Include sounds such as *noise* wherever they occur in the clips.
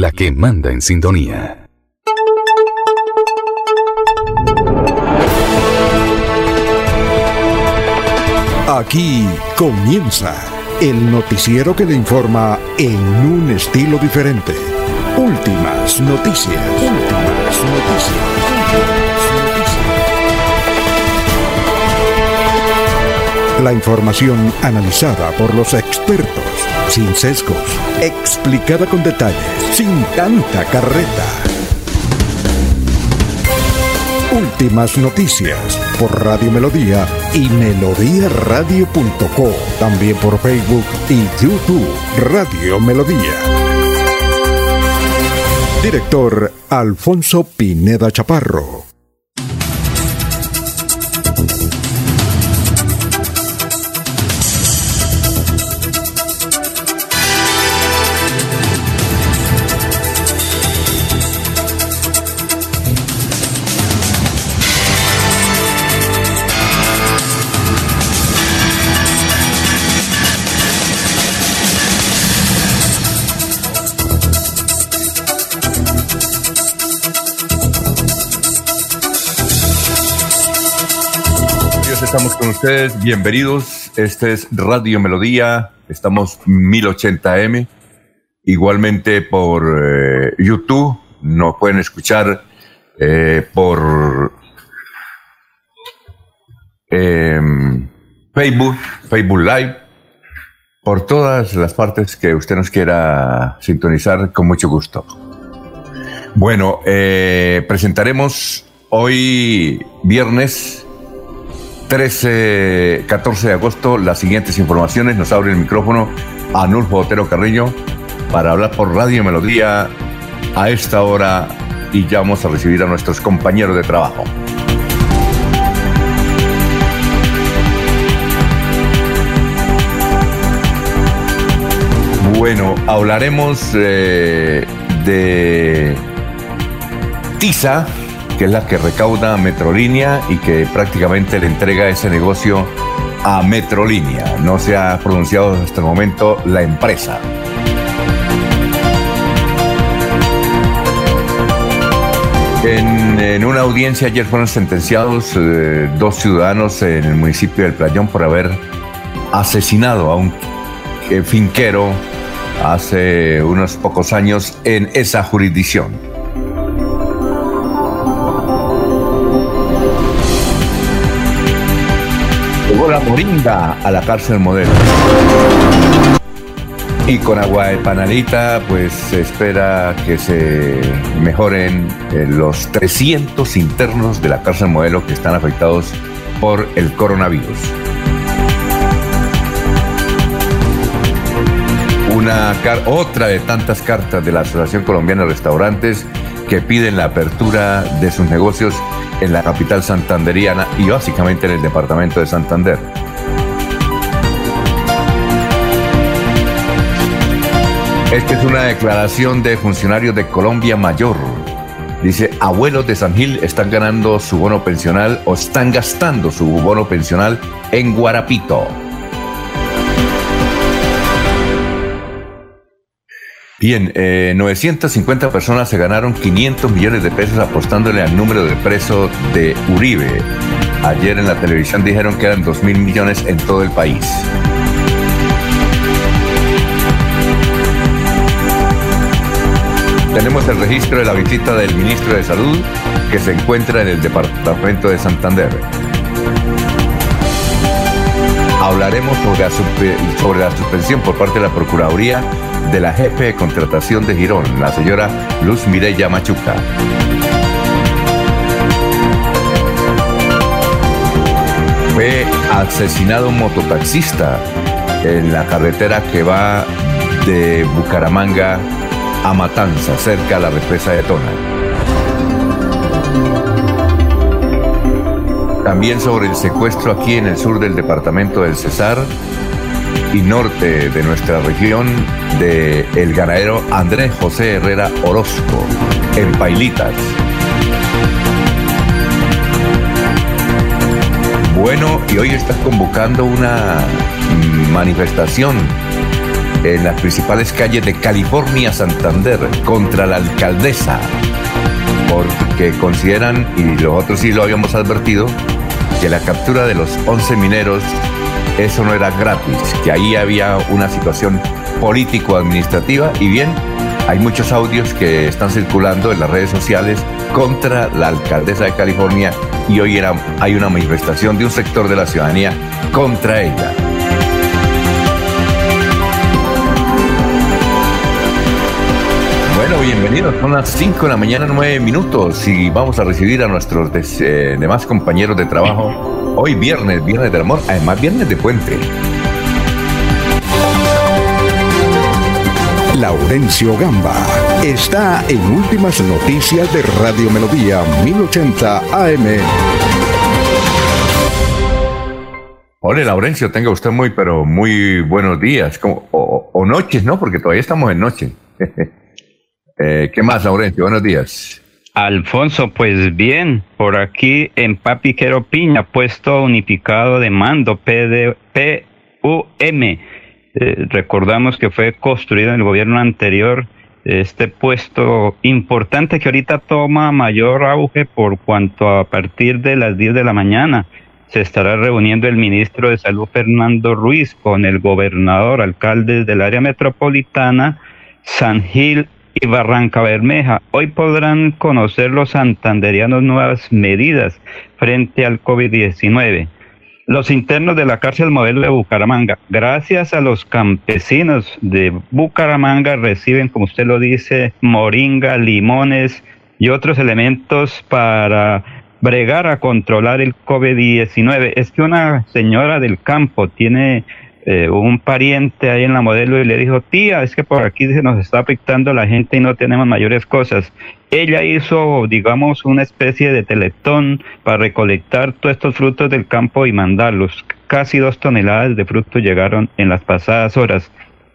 la que manda en sintonía. Aquí comienza el noticiero que le informa en un estilo diferente. Últimas noticias. Últimas noticias. La información analizada por los expertos, sin sesgos, explicada con detalles, sin tanta carreta. Últimas noticias por Radio Melodía y melodíaradio.co. También por Facebook y YouTube Radio Melodía. Director Alfonso Pineda Chaparro. Estamos con ustedes. Bienvenidos. Este es Radio Melodía. Estamos 1080m. Igualmente por eh, YouTube. Nos pueden escuchar eh, por em, Facebook, Facebook Live. Por todas las partes que usted nos quiera sintonizar, con mucho gusto. Bueno, eh, presentaremos hoy viernes 13, 14 de agosto, las siguientes informaciones. Nos abre el micrófono Anulfo Otero Carreño para hablar por Radio Melodía a esta hora y ya vamos a recibir a nuestros compañeros de trabajo. Bueno, hablaremos eh, de TISA, que es la que recauda Metrolínea y que prácticamente le entrega ese negocio a Metrolínea. No se ha pronunciado hasta el momento la empresa. En, una audiencia ayer fueron sentenciados eh, dos ciudadanos en el municipio del Playón por haber asesinado a un eh, finquero hace unos pocos años en esa jurisdicción. Moringa a la cárcel modelo. Y con agua de panalita, pues se espera que se mejoren eh, los 300 internos de la cárcel modelo que están afectados por el coronavirus. Una otra de tantas cartas de la Asociación Colombiana de Restaurantes que piden la apertura de sus negocios en la capital santanderiana y básicamente en el departamento de Santander. Esta es una declaración de funcionarios de Colombia Mayor. Dice, abuelos de San Gil están ganando su bono pensional o están gastando su bono pensional en Guarapito. Bien, 950 eh, personas se ganaron 500 millones de pesos apostándole al número de presos de Uribe. Ayer en la televisión dijeron que eran 2 mil millones en todo el país. Tenemos el registro de la visita del ministro de Salud que se encuentra en el departamento de Santander. Hablaremos sobre la, suspensión por parte de la Procuraduría de la jefe de contratación de Girón, la señora Luz Mireya Machuca. Fue asesinado un mototaxista en la carretera que va de Bucaramanga a Matanza, cerca a la represa de Tona. También sobre el secuestro aquí en el sur del departamento del Cesar, y norte de nuestra región de ganadero Andrés José Herrera Orozco en Pailitas. Bueno, y hoy está convocando una manifestación en las principales calles de California, Santander, contra la alcaldesa, porque consideran, y nosotros sí lo habíamos advertido, que la captura de los 11 mineros, eso no era gratis, que ahí había una situación político-administrativa y bien, hay muchos audios que están circulando en las redes sociales contra la alcaldesa de California y hoy era, hay una manifestación de un sector de la ciudadanía contra ella. Bienvenidos. Son las 5 de la mañana, 9 minutos y vamos a recibir a nuestros eh, demás compañeros de trabajo. Hoy viernes, viernes del amor, además viernes de puente. Laurencio Gamba está en Últimas Noticias de Radio Melodía 1080 AM. Hola Laurencio, tenga usted muy, pero muy buenos días, como, o, noches, ¿no? Porque todavía estamos en noche. Eh, ¿Qué más, Laurencio? Buenos días. Alfonso, pues bien, por aquí en Papiquero Piña, puesto unificado de mando PDPUM. Eh, recordamos que fue construido en el gobierno anterior este puesto importante que ahorita toma mayor auge por cuanto a partir de las 10 de la mañana se estará reuniendo el ministro de Salud Fernando Ruiz con el gobernador, alcaldes del área metropolitana, San Gil y Barranca Bermeja. Hoy podrán conocer los santanderianos nuevas medidas frente al COVID-19 los internos de la cárcel modelo de Bucaramanga. Gracias a los campesinos de Bucaramanga reciben, como usted lo dice, moringa, limones y otros elementos para bregar a controlar el COVID-19. Es que una señora del campo tiene eh, un pariente ahí en la modelo y le dijo, tía, es que por aquí se nos está afectando la gente y no tenemos mayores cosas. Ella hizo, digamos, una especie de teletón para recolectar todos estos frutos del campo y mandarlos. Casi dos toneladas de frutos llegaron en las pasadas horas.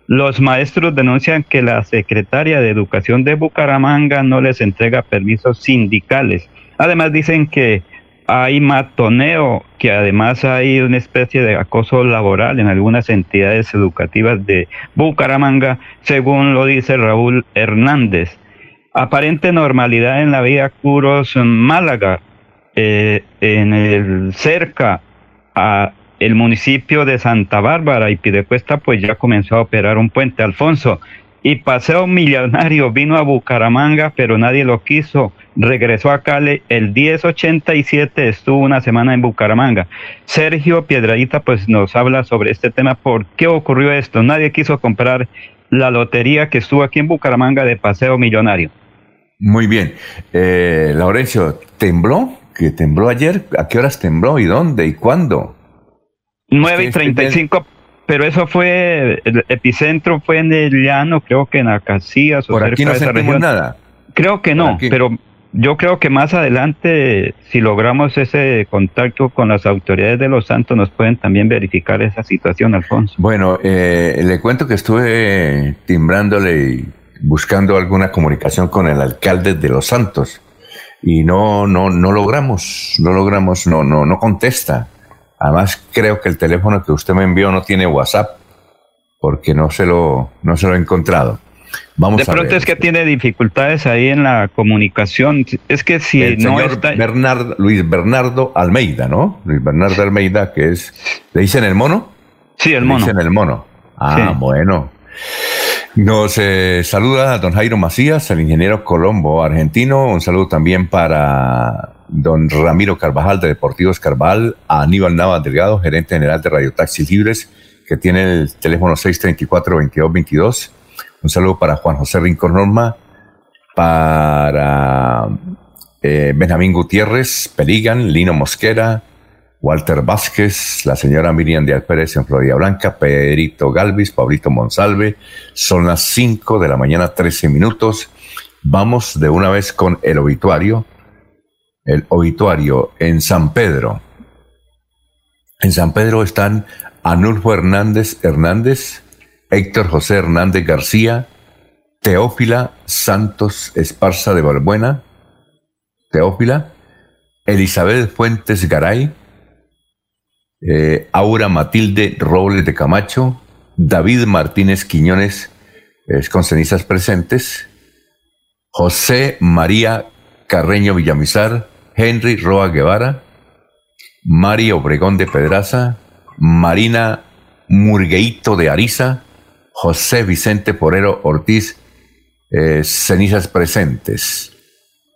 Los maestros denuncian que la secretaria de Educación de Bucaramanga no les entrega permisos sindicales. Además dicen que hay matoneo, que además hay una especie de acoso laboral en algunas entidades educativas de Bucaramanga, según lo dice Raúl Hernández. Aparente normalidad en la vía Curos Málaga, eh, en el cerca a el municipio de Santa Bárbara y Pidecuesta, pues ya comenzó a operar un puente. Alfonso, y Paseo Millonario vino a Bucaramanga, pero nadie lo quiso. Regresó a Cali el 1087, estuvo una semana en Bucaramanga. Sergio Piedradita pues nos habla sobre este tema. ¿Por qué ocurrió esto? Nadie quiso comprar la lotería que estuvo aquí en Bucaramanga de Paseo Millonario. Muy bien. Eh, Laurencio, ¿tembló? ¿Que tembló ayer? ¿A qué horas tembló? ¿Y dónde? ¿Y cuándo? 9 y 35 pero eso fue, el epicentro fue en el llano, creo que en Acacias. Por aquí no sentimos nada. Creo que no, pero yo creo que más adelante, si logramos ese contacto con las autoridades de Los Santos, nos pueden también verificar esa situación, Alfonso. Bueno, eh, le cuento que estuve timbrándole y buscando alguna comunicación con el alcalde de Los Santos y no, no, no logramos, no logramos, no, no, no contesta. Además, creo que el teléfono que usted me envió no tiene WhatsApp, porque no se lo, no se lo he encontrado. Vamos de pronto es que tiene dificultades ahí en la comunicación. Es que si el no señor está... Bernardo, Luis Bernardo Almeida, ¿no? Luis Bernardo Almeida, que es... ¿Le dicen el mono? Sí, el mono. Le dicen el mono. Ah, bueno. Nos eh, saluda don Jairo Macías, el ingeniero Colombo argentino. Un saludo también para don Ramiro Carvajal de Deportivos Carvajal, a Aníbal Nava Delgado, gerente general de Radio Taxis Libres, que tiene el teléfono 634-2222. Un saludo para Juan José Rincón Norma, para eh, Benjamín Gutiérrez, Peligan, Lino Mosquera, Walter Vázquez, la señora Miriam Díaz Pérez en Florida Blanca, Pedrito Galvis, Pablito Monsalve. Son las 5 de la mañana, 13 minutos. Vamos de una vez con el obituario el obituario en San Pedro. En San Pedro están Anulfo Hernández Hernández, Héctor José Hernández García, Teófila Santos Esparza de Balbuena, Teófila, Elizabeth Fuentes Garay, eh, Aura Matilde Robles de Camacho, David Martínez Quiñones, es con cenizas presentes, José María Carreño Villamizar, Henry Roa Guevara, Mario Obregón de Pedraza, Marina Murgueito de Ariza, José Vicente Porero Ortiz, eh, cenizas presentes.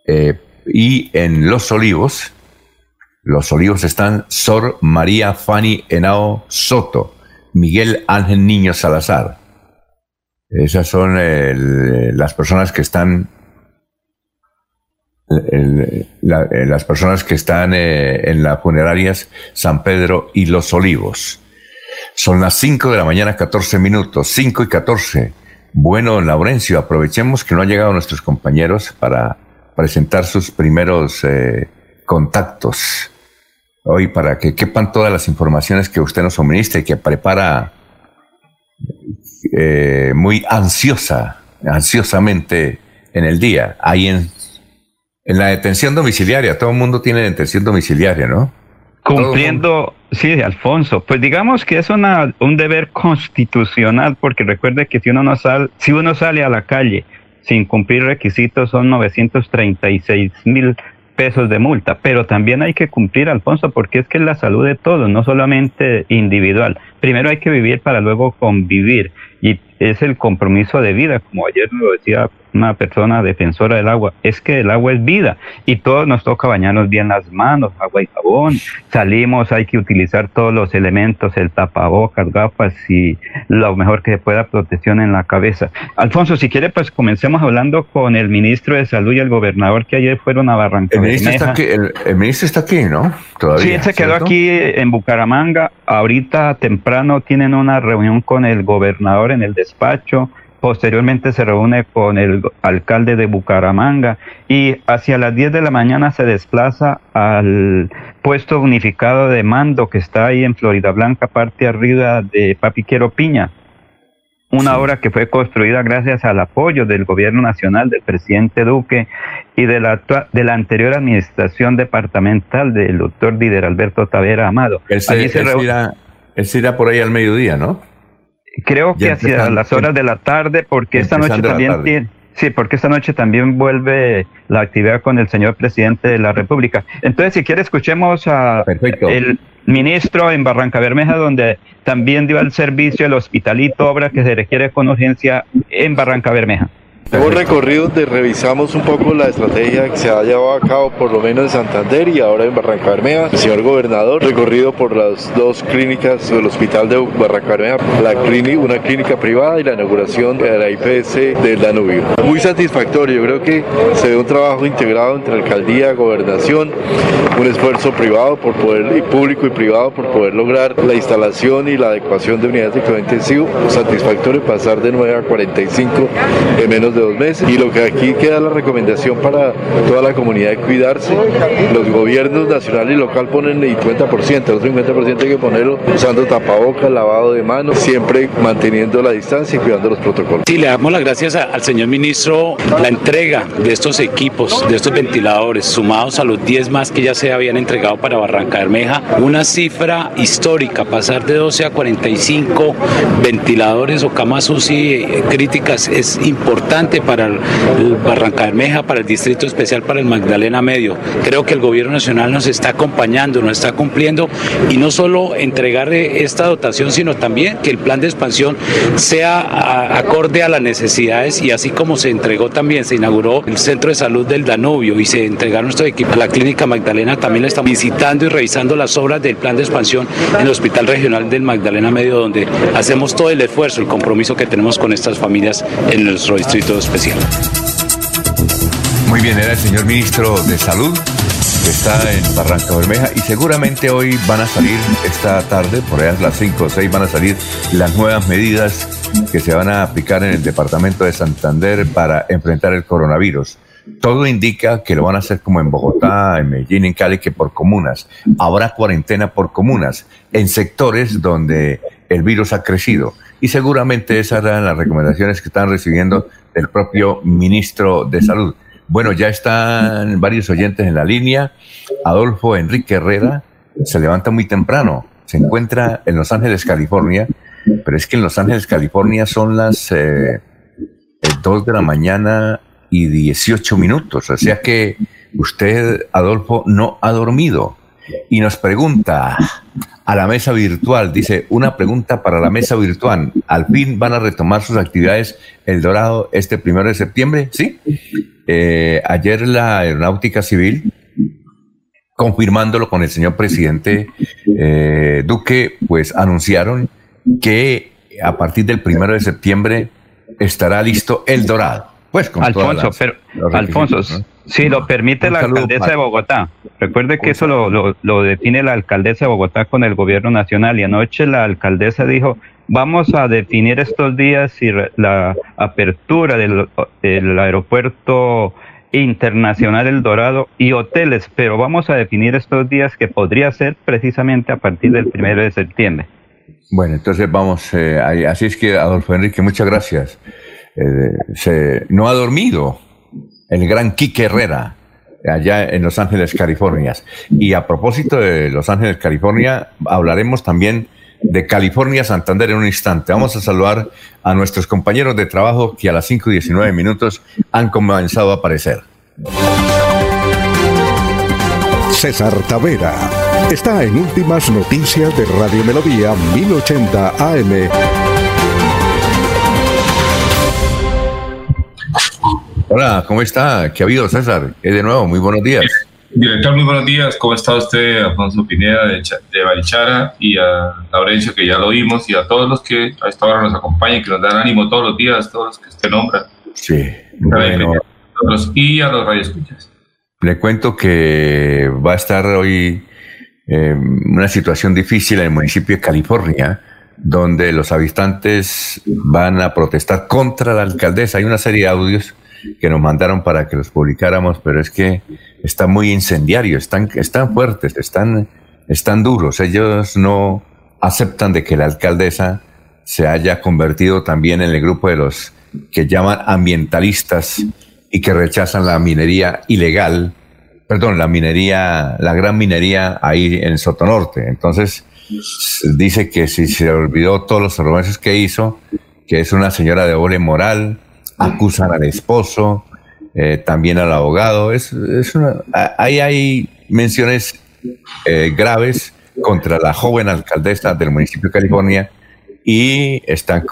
Eh, y en Los Olivos, Los Olivos están Sor María Fanny Henao Soto, Miguel Ángel Niño Salazar. Esas son las personas que están las personas que están eh, en las funerarias San Pedro y Los Olivos. Son las 5 de la mañana, 14 minutos, 5 y 14. Bueno, Laurencio, aprovechemos que no han llegado nuestros compañeros para presentar sus primeros eh, contactos hoy para que quepan todas las informaciones que usted nos suministra y que prepara eh, muy ansiosa, ansiosamente en el día, ahí en la detención domiciliaria. Todo el mundo tiene detención domiciliaria, ¿no? Cumpliendo, sí, Alfonso, pues digamos que es una, un deber constitucional, porque recuerde que si uno, no sale, si uno sale a la calle sin cumplir requisitos son 936 mil pesos de multa, pero también hay que cumplir, Alfonso, porque es que es la salud de todos, no solamente individual. Primero hay que vivir para luego convivir y es el compromiso de vida, como ayer lo decía una persona defensora del agua, es que el agua es vida y todos nos toca bañarnos bien las manos, agua y jabón, salimos, hay que utilizar todos los elementos, el tapabocas, gafas y lo mejor que se pueda protección en la cabeza. Alfonso, si quiere, pues comencemos hablando con el ministro de Salud y el gobernador que ayer fueron a Barranquilla. El ministro está aquí, el, ministro está aquí ¿no? Todavía, sí, él se quedó aquí en Bucaramanga, ahorita temprano tienen una reunión con el gobernador en el despacho, Posteriormente se reúne con el alcalde de Bucaramanga y hacia las 10 de la mañana se desplaza al puesto unificado de mando que está ahí en Florida Blanca, parte arriba de Papiquero Piña. Una obra que fue construida gracias al apoyo del gobierno nacional, del presidente Duque y de la, de la anterior administración departamental del doctor Dider Alberto Tavera Amado. Él se irá por ahí al mediodía, ¿no? Creo que hacia las horas de la tarde, porque esta noche también tiene, sí, porque esta noche también vuelve la actividad con el señor presidente de la República. Entonces, si quiere, escuchemos a el ministro en Barranca Bermeja, donde también dio al servicio el hospitalito, obra que se requiere con urgencia en Barranca Bermeja. Hemos recorrido donde revisamos un poco la estrategia que se ha llevado a cabo por lo menos en Santander y ahora en Barranca Bermeja. Señor gobernador, recorrido por las dos clínicas del hospital de Barranca Bermeja, una clínica privada y la inauguración de la IPS del Danubio. Muy satisfactorio, yo creo que se ve un trabajo integrado entre alcaldía, gobernación, un esfuerzo privado por poder, y público y privado por poder lograr la instalación y la adecuación de unidades de cuidado intensivo. Satisfactorio pasar de 9 a 45 en menos de dos meses. Y lo que aquí queda la recomendación para toda la comunidad es cuidarse. Los gobiernos nacional y local ponen el 50%, el otro 50% hay que ponerlo usando tapabocas, lavado de manos, siempre manteniendo la distancia y cuidando los protocolos. Sí, le damos las gracias al señor ministro la entrega de estos equipos, de estos ventiladores, sumados a los 10 más que ya se habían entregado para Barranca Bermeja, una cifra histórica, pasar de 12 a 45 ventiladores o camas UCI críticas es importante para el Barranca Bermeja, para el Distrito Especial, para el Magdalena Medio. Creo que el Gobierno Nacional nos está acompañando, nos está cumpliendo y no solo entregar esta dotación, sino también que el plan de expansión sea acorde a las necesidades y así como se entregó también, se inauguró el Centro de Salud del Danubio y se entregaron estos equipos a la Clínica Magdalena, también le estamos visitando y revisando las obras del plan de expansión en el Hospital Regional del Magdalena Medio, donde hacemos todo el esfuerzo, el compromiso que tenemos con estas familias en nuestro distrito especial. Muy bien, era el señor ministro de Salud que está en Barranca Bermeja y seguramente hoy van a salir esta tarde, por ahí a las 5 o 6 van a salir las nuevas medidas que se van a aplicar en el departamento de Santander para enfrentar el coronavirus. Todo indica que lo van a hacer como en Bogotá, en Medellín, en Cali, que por comunas. Habrá cuarentena por comunas, en sectores donde el virus ha crecido. Y seguramente esas eran las recomendaciones que están recibiendo del propio ministro de Salud. Bueno, ya están varios oyentes en la línea. Adolfo Enrique Herrera se levanta muy temprano, se encuentra en Los Ángeles, California, pero es que en Los Ángeles, California son las eh, 2 de la mañana y 18 minutos, o sea que usted, Adolfo, no ha dormido. Y nos pregunta a la mesa virtual, dice, una pregunta para la mesa virtual. ¿Al fin van a retomar sus actividades El Dorado este primero de septiembre? Sí. Eh, ayer la Aeronáutica Civil, confirmándolo con el señor presidente eh, Duque, pues anunciaron que a partir del primero de septiembre estará listo El Dorado. Pues con Alfonso, pero, Alfonso, si lo permite la alcaldesa de Bogotá. Recuerde que eso lo, lo, define la alcaldesa de Bogotá con el gobierno nacional y anoche la alcaldesa dijo, vamos a definir estos días si la apertura del, del aeropuerto internacional El Dorado y hoteles, pero vamos a definir estos días que podría ser precisamente a partir del primero de septiembre. Bueno, entonces vamos, eh, así es que Adolfo Enrique, muchas gracias. Eh, no ha dormido el gran Quique Herrera, allá en Los Ángeles, California. Y a propósito de Los Ángeles, California, hablaremos también de California Santander en un instante. Vamos a saludar a nuestros compañeros de trabajo que a las 5 y 19 minutos han comenzado a aparecer. César Tavera está en Últimas Noticias de Radio Melodía 1080 AM. Hola, ¿cómo está? ¿Qué ha habido, César? ¿Qué de nuevo? Muy buenos días. Director, muy buenos días. ¿Cómo está usted, Alfonso Pineda de, de Barichara y a Laurencio, que ya lo vimos, y a todos los que a esta hora nos acompañan, que nos dan ánimo todos los días, todos los que usted nombra? Sí, bueno. Y a los radioescuchas. Le cuento que va a estar hoy eh, una situación difícil en el municipio de California, donde los habitantes van a protestar contra la alcaldesa. Hay una serie de audios que nos mandaron para que los publicáramos, pero es que está muy incendiario, están, están fuertes, están, están duros. Ellos no aceptan de que la alcaldesa se haya convertido también en el grupo de los que llaman ambientalistas y que rechazan la minería ilegal, perdón, la minería, la gran minería ahí en Sotonorte. Entonces, dice que si se olvidó todos los promesas que hizo, que es una señora de doble moral, acusan al esposo, eh, también al abogado. Es, es ahí hay menciones eh, graves contra la joven alcaldesa del municipio de California y están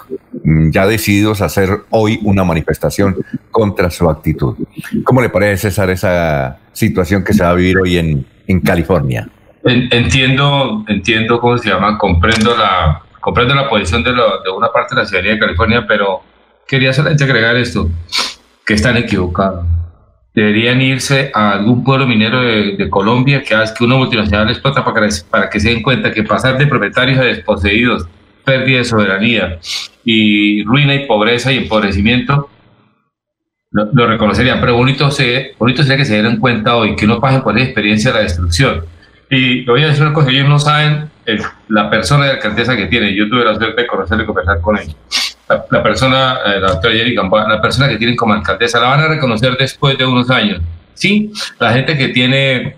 ya decididos a hacer hoy una manifestación contra su actitud. ¿Cómo le parece, César, esa situación que se va a vivir hoy en, en California? Entiendo, entiendo cómo se llama, comprendo la, comprendo la posición de, de una parte de la ciudadanía de California, pero quería solamente agregar esto, que están equivocados. Deberían irse a algún pueblo minero de, Colombia que haga que una multinacional explota para que, para que se den cuenta que pasar de propietarios a desposeídos, pérdida de soberanía y ruina y pobreza y empobrecimiento, lo, reconocerían. Pero bonito, se, bonito sería que se dieran cuenta hoy, que no pasen por la experiencia de la destrucción. Y voy a decir una cosa, ellos no saben la persona de alcaldesa que tiene. Yo tuve la suerte de conocerle y conversar con ellos la, persona, eh, la doctora Jerry la persona que tienen como alcaldesa, la van a reconocer después de unos años. Sí, la gente que tiene,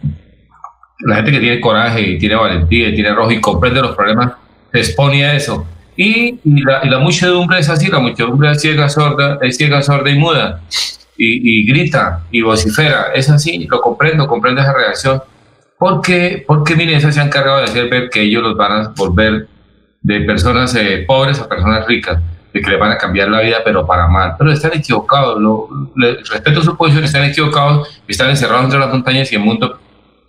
la gente que tiene coraje y tiene valentía y tiene rojo y comprende los problemas, se expone a eso. Y, la, y la, muchedumbre es así, la muchedumbre es ciega, sorda, es ciega, sorda y muda. Y, y, grita y vocifera. Es así, lo comprendo, comprendo esa reacción. Porque, porque miren, eso se ha encargado de hacer ver que ellos los van a volver de personas eh, pobres a personas ricas de que le van a cambiar la vida, pero para mal. Pero están equivocados, respeto su posición, están equivocados, están encerrados entre las montañas y el mundo,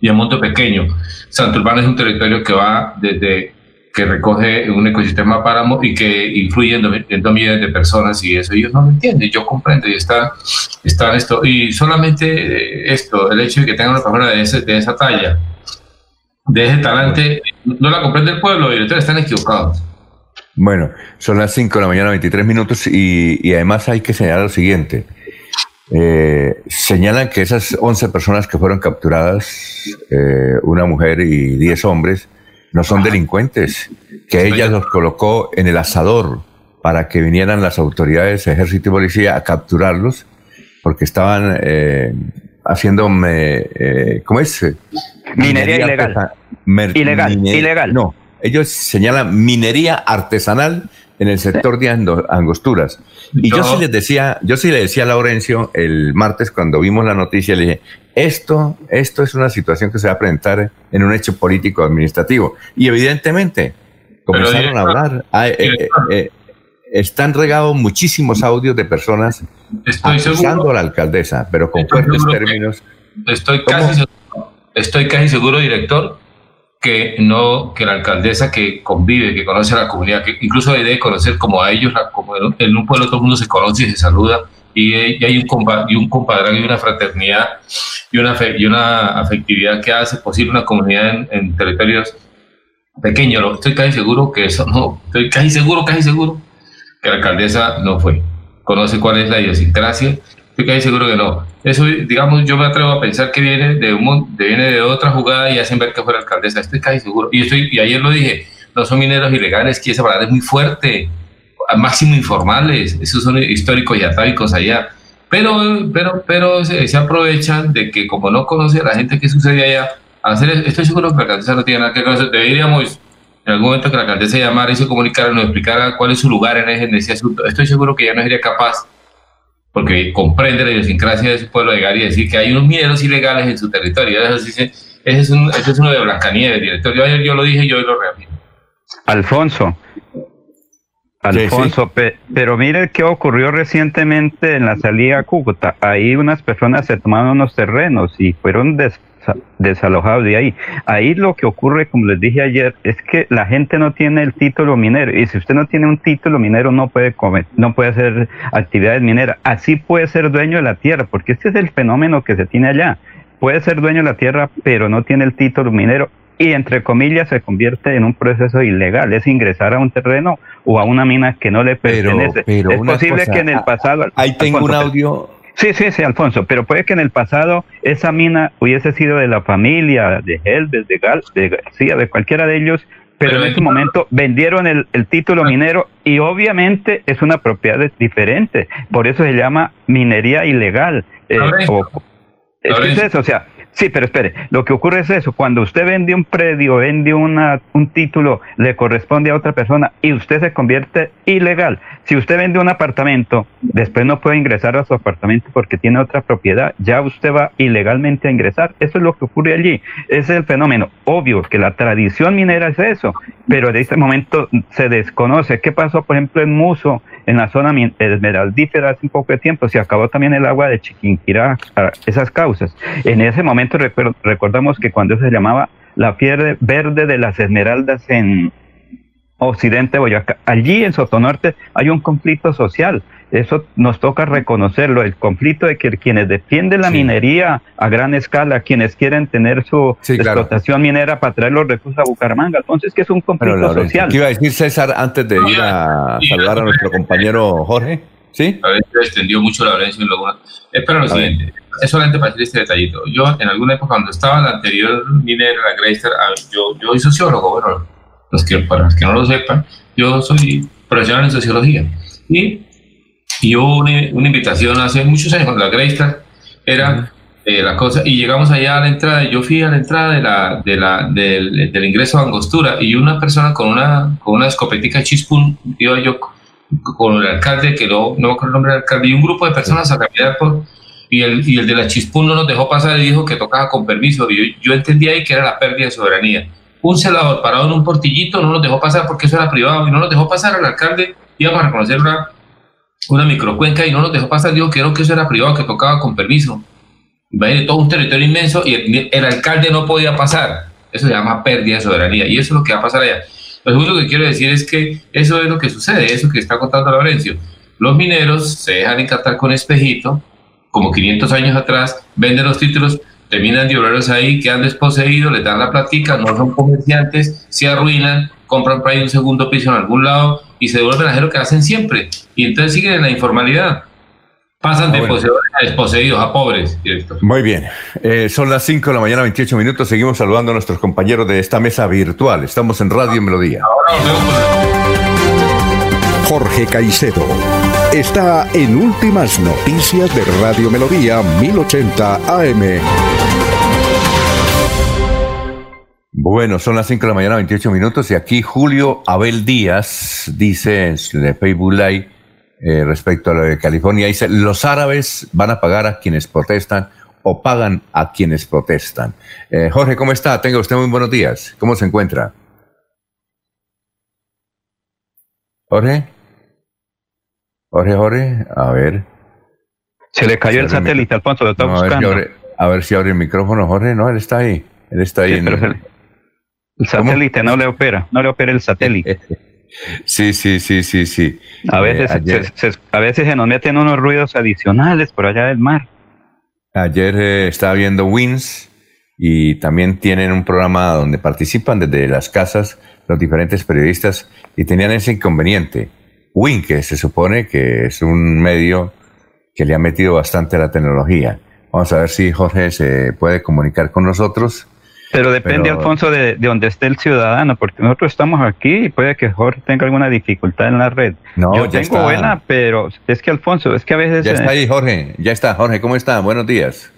y el mundo pequeño. Santurbán es un territorio que va desde que recoge un ecosistema páramo y que influye en, dos millones de personas y eso ellos no lo entienden, yo comprendo y está, está esto. Y solamente esto, el hecho de que tengan una persona de, ese, de esa talla, de ese talante, no la comprende el pueblo y entonces están equivocados. Bueno, son las 5 de la mañana, 23 minutos, y, además hay que señalar lo siguiente. Eh, señalan que esas 11 personas que fueron capturadas, eh, una mujer y 10 hombres, no son delincuentes, que ella los colocó en el asador para que vinieran las autoridades, ejército y policía, a capturarlos, porque estaban eh, haciendo, ¿cómo es? Minería, ilegal. ilegal, ilegal. No, ellos señalan minería artesanal en el sector de Angosturas. Y yo sí les decía, yo sí le decía a Laurencio el martes cuando vimos la noticia, le dije, esto, esto es una situación que se va a presentar en un hecho político administrativo. Y evidentemente comenzaron a hablar. Ah, eh, eh, eh, están regados muchísimos audios de personas estoy acusando a la alcaldesa, pero con fuertes términos. Estoy casi, seguro, estoy casi seguro, director, que no que la alcaldesa que convive, que conoce a la comunidad, que incluso debe conocer como a ellos, como en un pueblo todo el mundo se conoce y se saluda, y, hay un, y un compadrazgo y una fraternidad y una, y una afectividad que hace posible una comunidad en, territorios pequeños. Estoy casi seguro que eso no, estoy casi seguro, casi seguro que la alcaldesa no fue. Conoce cuál es la idiosincrasia Estoy casi seguro que no. Eso, digamos, yo me atrevo a pensar que viene de, un, de, viene de otra jugada y hacen ver que fue la alcaldesa. Estoy casi seguro. Y, estoy, y ayer lo dije, no son mineros ilegales, que esa palabra es muy fuerte. Máximo informales, esos son históricos y atávicos allá. Pero, pero, pero se, aprovechan de que como no conoce a la gente que sucede allá, hacer, estoy seguro que la alcaldesa no tiene nada que ver. Deberíamos en algún momento que la alcaldesa llamara y se comunicara, nos explicara cuál es su lugar en ese, en ese asunto. Estoy seguro que ya no sería capaz porque comprende la idiosincrasia de su pueblo llegar y decir que hay unos mineros ilegales en su territorio. Ese es, un, ese es uno de Blancanieves, director. Yo ayer yo lo dije y hoy lo reafirmo. Alfonso. Alfonso, pero mire qué ocurrió recientemente en la salida a Cúcuta. Ahí unas personas se tomaron unos terrenos y fueron des desalojados de ahí. Ahí lo que ocurre, como les dije ayer, es que la gente no tiene el título minero y si usted no tiene un título minero no puede comer, no puede hacer actividades mineras. Así puede ser dueño de la tierra, porque este es el fenómeno que se tiene allá. Puede ser dueño de la tierra, pero no tiene el título minero y entre comillas se convierte en un proceso ilegal, es ingresar a un terreno o a una mina que no le pertenece. es posible que en el pasado... Ahí tengo un audio Sí, sí, sí, Alfonso, pero puede que en el pasado esa mina hubiese sido de la familia, de Helves, de Gal, de García, de cualquiera de ellos, pero, en este momento vendieron el, título minero y obviamente es una propiedad diferente, por eso se llama minería ilegal. Eh, es, eso, o sea, Sí, pero espere, lo que ocurre es eso, cuando usted vende un predio, vende una, un título, le corresponde a otra persona y usted se convierte ilegal. Si usted vende un apartamento, después no puede ingresar a su apartamento porque tiene otra propiedad, ya usted va ilegalmente a ingresar. Eso es lo que ocurre allí. Ese es el fenómeno. Obvio que la tradición minera es eso, pero en este momento se desconoce. ¿Qué pasó, por ejemplo, en Muso, en la zona esmeraldífera hace un poco de tiempo? Se acabó también el agua de Chiquinquirá, esas causas. En ese momento recordamos que cuando se llamaba la fiebre verde de las esmeraldas en Occidente Boyacá, allí en Sotonorte hay un conflicto social. Eso nos toca reconocerlo, el conflicto de que quienes defienden la minería a gran escala, quienes quieren tener su explotación minera para traer los recursos a Bucaramanga. Entonces, que es un conflicto social. ¿Qué iba a decir César antes de ir a saludar a nuestro compañero Jorge? ¿Sí? A veces extendió mucho la violencia en Laguna. Es para lo siguiente, es solamente para decir este detallito. Yo, en alguna época, cuando estaba en la anterior minera, la Greister, ah, yo, yo soy sociólogo, bueno, los que, para los que no lo sepan, yo soy profesional en sociología. Y, y hubo una, una, invitación hace muchos años, cuando la Greister era eh, la cosa, y llegamos allá a la entrada, yo fui a la entrada de la, de la, del, del ingreso a Angostura, y una persona con una, con una escopetica chispun, iba yo con el alcalde, que no, no me acuerdo el nombre del alcalde, y un grupo de personas a caminar por... Y el, y el de la Chispún no nos dejó pasar y dijo que tocaba con permiso. Y yo, yo entendí ahí que era la pérdida de soberanía. Un celador parado en un portillito no nos dejó pasar porque eso era privado y no nos dejó pasar al alcalde. Íbamos a reconocer una, una microcuenca y no nos dejó pasar. Dijo que, que eso era privado, que tocaba con permiso. Imagínate, todo un territorio inmenso y el, el alcalde no podía pasar. Eso se llama pérdida de soberanía y eso es lo que va a pasar allá. Lo segundo que quiero decir es que eso es lo que sucede, eso que está contando Laurencio. Los mineros se dejan encantar con espejito, como 500 años atrás, venden los títulos, terminan de obreros ahí, quedan desposeídos, les dan la platica, no son comerciantes, se arruinan, compran por ahí un segundo piso en algún lado y se devuelven a hacer lo que hacen siempre. Y entonces siguen en la informalidad. Pasan ah, de poseedores a desposeídos, a pobres, Muy bien. Eh, son las 5 de la mañana, 28 minutos. Seguimos saludando a nuestros compañeros de esta mesa virtual. Estamos en Radio Melodía. Jorge Caicedo está en Últimas Noticias de Radio Melodía 1080 AM. Bueno, son las 5 de la mañana, 28 minutos, y aquí Julio Abel Díaz dice en Facebook Live eh, respecto a lo de California, dice, los árabes van a pagar a quienes protestan o pagan a quienes protestan. Eh, Jorge, ¿cómo está? Tenga usted muy buenos días. ¿Cómo se encuentra? Jorge. Jorge, Jorge, a ver. Se le cayó el satélite, Alfonso, lo está buscando. A ver, si abre, a ver si abre el micrófono, Jorge. No, él está ahí. Él está ahí. en el... Satélite no le opera, no le opera el satélite. *laughs* Sí, sí, sí, sí, sí. A veces, Eh, se, se- a veces se nos meten unos ruidos adicionales por allá del mar. Ayer eh, estaba viendo Wins y también tienen un programa donde participan desde las casas los diferentes periodistas y tenían ese inconveniente. Win, que se supone que es un medio que le ha metido bastante la tecnología. Vamos a ver si Jorge se puede comunicar con nosotros. Pero depende, Pero- Alfonso, de, de donde esté el ciudadano, porque nosotros estamos aquí y puede que Jorge tenga alguna dificultad en la red. No, Yo ya tengo está. buena, pero es que, Alfonso, es que a veces... Ya eh, está ahí, Jorge. Ya está. Jorge, ¿cómo está? Buenos días.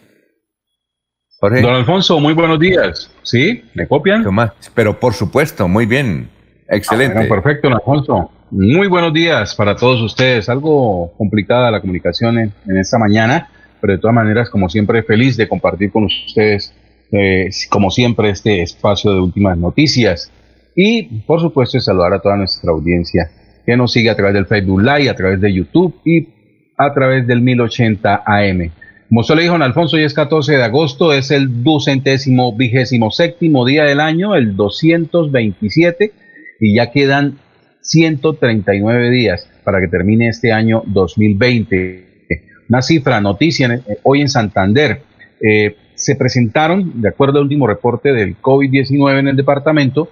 Jorge. Don Alfonso, muy buenos días. ¿Sí? ¿Me copian? Pero por supuesto, muy bien. Excelente. Bueno, perfecto, don Alfonso. Muy buenos días para todos ustedes. Algo complicada la comunicación en, en esta mañana, pero de todas maneras, como siempre, feliz de compartir con ustedes, eh, como siempre, este espacio de últimas noticias. Y, por supuesto, saludar a toda nuestra audiencia que nos sigue a través del Facebook Live, a través de YouTube y a través del 1080 AM. Como le dijo, don Alfonso, hoy es 14 de agosto, es el ducentésimo vigésimo séptimo día del año, el 227, y ya quedan 139 días para que termine este año 2020. Una cifra, noticia, eh, hoy en Santander, eh, se presentaron, de acuerdo al último reporte del COVID-19 en el departamento,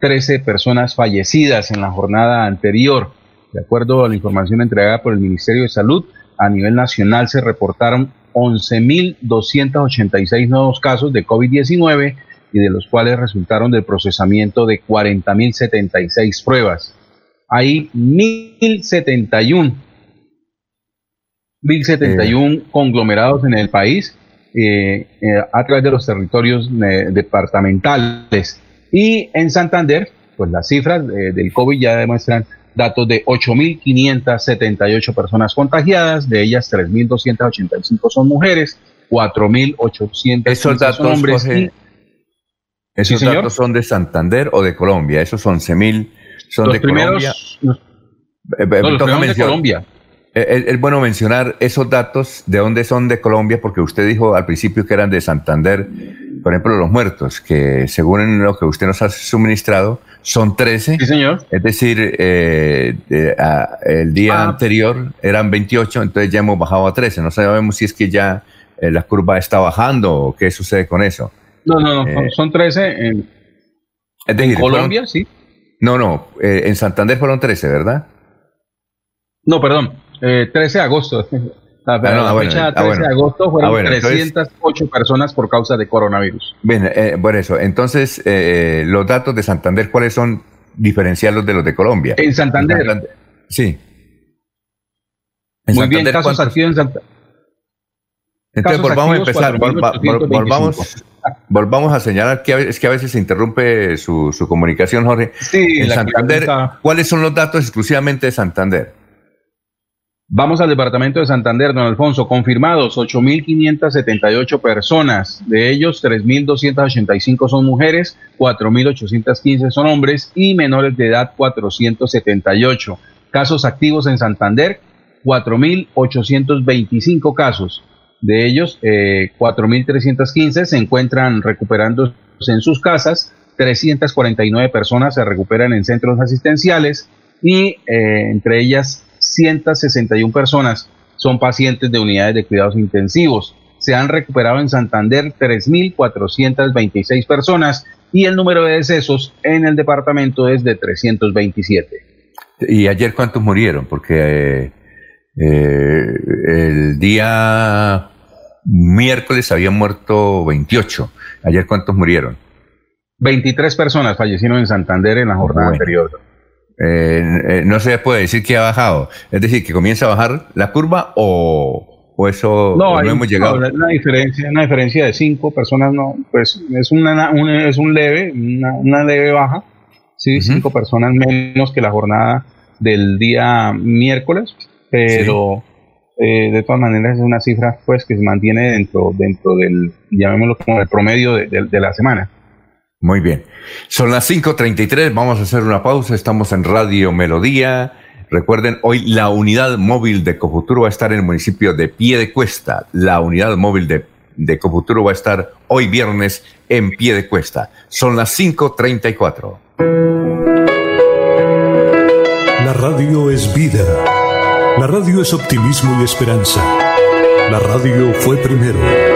13 personas fallecidas en la jornada anterior. De acuerdo a la información entregada por el Ministerio de Salud, a nivel nacional se reportaron 11.286 nuevos casos de COVID-19 y de los cuales resultaron del procesamiento de 40.076 pruebas. Hay 1.071 1.071 conglomerados en el país eh, eh, a través de los territorios eh, departamentales. Y en Santander, pues las cifras eh, del COVID ya demuestran datos de 8.578 personas contagiadas, de ellas 3.285 son mujeres, 4.800 Esos son datos, hombres. Jorge, y ¿Esos Sí, datos son de Santander o de Colombia? Esos 11.000 son los de primeros, Colombia. los, Eh, no, los de Colombia. Eh, Es, es bueno mencionar esos datos de dónde son de Colombia, porque usted dijo al principio que eran de Santander, por ejemplo, los muertos, que según lo que usted nos ha suministrado, son 13. Sí, señor. Es decir, eh, de- a- el día Ah. anterior eran 28, entonces ya hemos bajado a 13. No sabemos si es que ya eh, la curva está bajando o qué sucede con eso. No, no, no, son, Eh, son 13 en, Es decir, fueron- Colombia, sí. no, no, eh, en Santander fueron 13, ¿verdad? No, perdón, eh, 13 de agosto. La, *laughs* Ah, no, la ah, bueno, fecha ah, 13 bueno. de agosto fueron Ah, bueno, entonces- 308 personas por causa de coronavirus. Bien, eh, por eso. Entonces, eh, los datos de Santander, ¿cuáles son diferenciarlos de los de Colombia? En Santander, Sí. En muy bien, casos activos en Santander. Entonces, casos volvamos a empezar. vol- vol- 4.825. volvamos, volvamos a señalar que a veces, es que a veces se interrumpe su, su comunicación, Jorge. Sí, En Santander, ¿cuáles son los datos exclusivamente de Santander? Vamos al departamento de Santander, don Alfonso. Confirmados 8.578 personas. De ellos, 3.285 son mujeres, 4.815 son hombres y menores de edad 478. Casos activos en Santander, 4.825 casos. De ellos, eh, 4.315 se encuentran recuperándose en sus casas, 349 personas se recuperan en centros asistenciales y eh, entre ellas 161 personas son pacientes de unidades de cuidados intensivos. Se han recuperado en Santander 3.426 personas y el número de decesos en el departamento es de 327. ¿Y ayer cuántos murieron? Porque eh, eh, el día miércoles habían muerto 28. ¿Ayer cuántos murieron? 23 personas fallecieron en Santander en la jornada Bueno. anterior. Eh, eh, no se puede decir que ha bajado. Es decir, que comienza a bajar la curva o, o eso no, hemos llegado? No, una diferencia, una diferencia de cinco personas, no, pues es, una, es un leve, una, leve baja, sí, cinco personas menos que la jornada del día miércoles, pero eh, de todas maneras es una cifra pues que se mantiene dentro, dentro del, llamémoslo como el promedio de la semana. Muy bien. Son las 5.33, vamos a hacer una pausa, estamos en Radio Melodía. Recuerden, hoy la unidad móvil de Cofuturo va a estar en el municipio de Pie de Cuesta. La unidad móvil de, de Cofuturo va a estar hoy viernes en Pie de Cuesta. Son las 5.34. La radio es vida. La radio es optimismo y esperanza. La radio fue primero.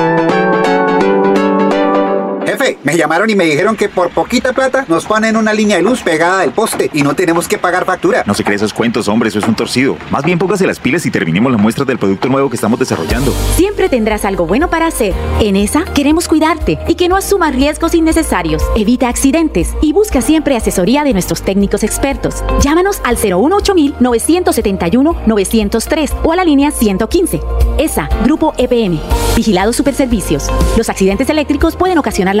Me llamaron y me dijeron que por poquita plata nos ponen una línea de luz pegada del poste y no tenemos que pagar factura. No se cree esos cuentos, hombre, eso es un torcido. Más bien póngase las pilas y terminemos las muestras del producto nuevo que estamos desarrollando. Siempre tendrás algo bueno para hacer. En esa queremos cuidarte y que no asumas riesgos innecesarios. Evita accidentes y busca siempre asesoría de nuestros técnicos expertos. Llámanos al 018 971 903 o a la línea 115. ESA, Grupo EPM. Vigilados Superservicios. Los accidentes eléctricos pueden ocasionar la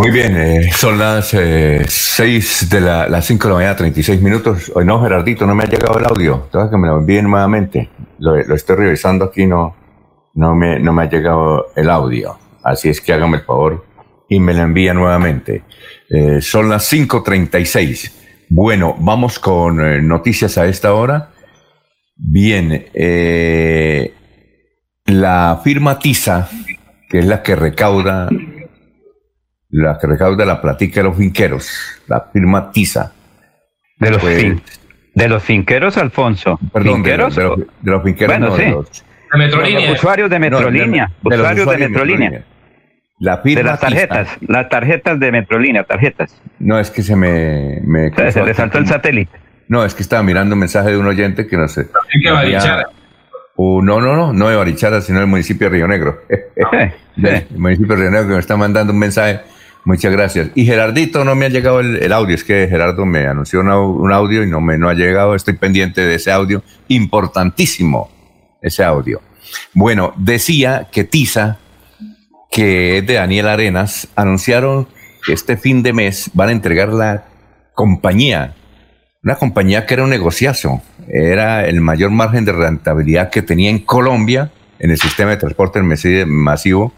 Muy bien, eh, son las eh, 6 de la, las 5 de la mañana, 36 minutos. No, Gerardito, no me ha llegado el audio. Tengo que me lo envíen nuevamente. Lo, estoy revisando aquí, no, no, me, no me ha llegado el audio. Así es que hágame el favor y me lo envía nuevamente. Eh, son las 5.36. Bueno, vamos con eh, noticias a esta hora. Bien, eh, la firma TISA, que es la que recauda la que recauda la platica de los finqueros, la firma TISA. De los, pues, de los finqueros, Alfonso. Perdón, De, los, finqueros, bueno, sí. de los, usuarios de Metrolínea. usuarios de, Metrolínea. La firma de las tarjetas, las tarjetas de Metrolínea, tarjetas. No, es que se me... me se, le saltó el satélite. No, es que estaba mirando un mensaje de un oyente que no sé. Había, uh, no, no, no, no de Barichara, sino del municipio de Río Negro. *laughs* el municipio de Río Negro que me está mandando un mensaje Muchas gracias. Y Gerardito, no me ha llegado el, audio, es que Gerardo me anunció un audio y no me no ha llegado, estoy pendiente de ese audio, importantísimo ese audio. Bueno, decía que Tiza, que es de Daniel Arenas, anunciaron que este fin de mes van a entregar la compañía, una compañía que era un negociazo, era el mayor margen de rentabilidad que tenía en Colombia en el sistema de transporte masivo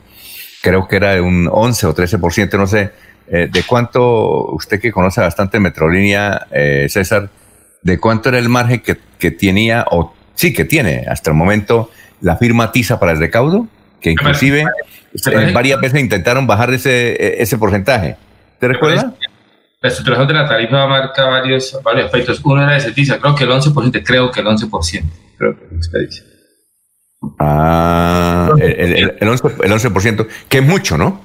creo que era de un 11 o 13%, no sé. Eh, ¿De cuánto, usted que conoce bastante Metrolínea, eh, César, de cuánto era el margen que, que, tenía, o sí que tiene hasta el momento, la firma TISA para el recaudo? Que inclusive varias veces intentaron bajar ese, ese porcentaje. ¿Te recuerda? la estructuración de la tarifa marca varios, varios aspectos. Uno era de Cetiza, creo que el 11%, creo que el 11%, creo que. Ah, el, el, el, 11, el 11%, que es mucho, ¿no?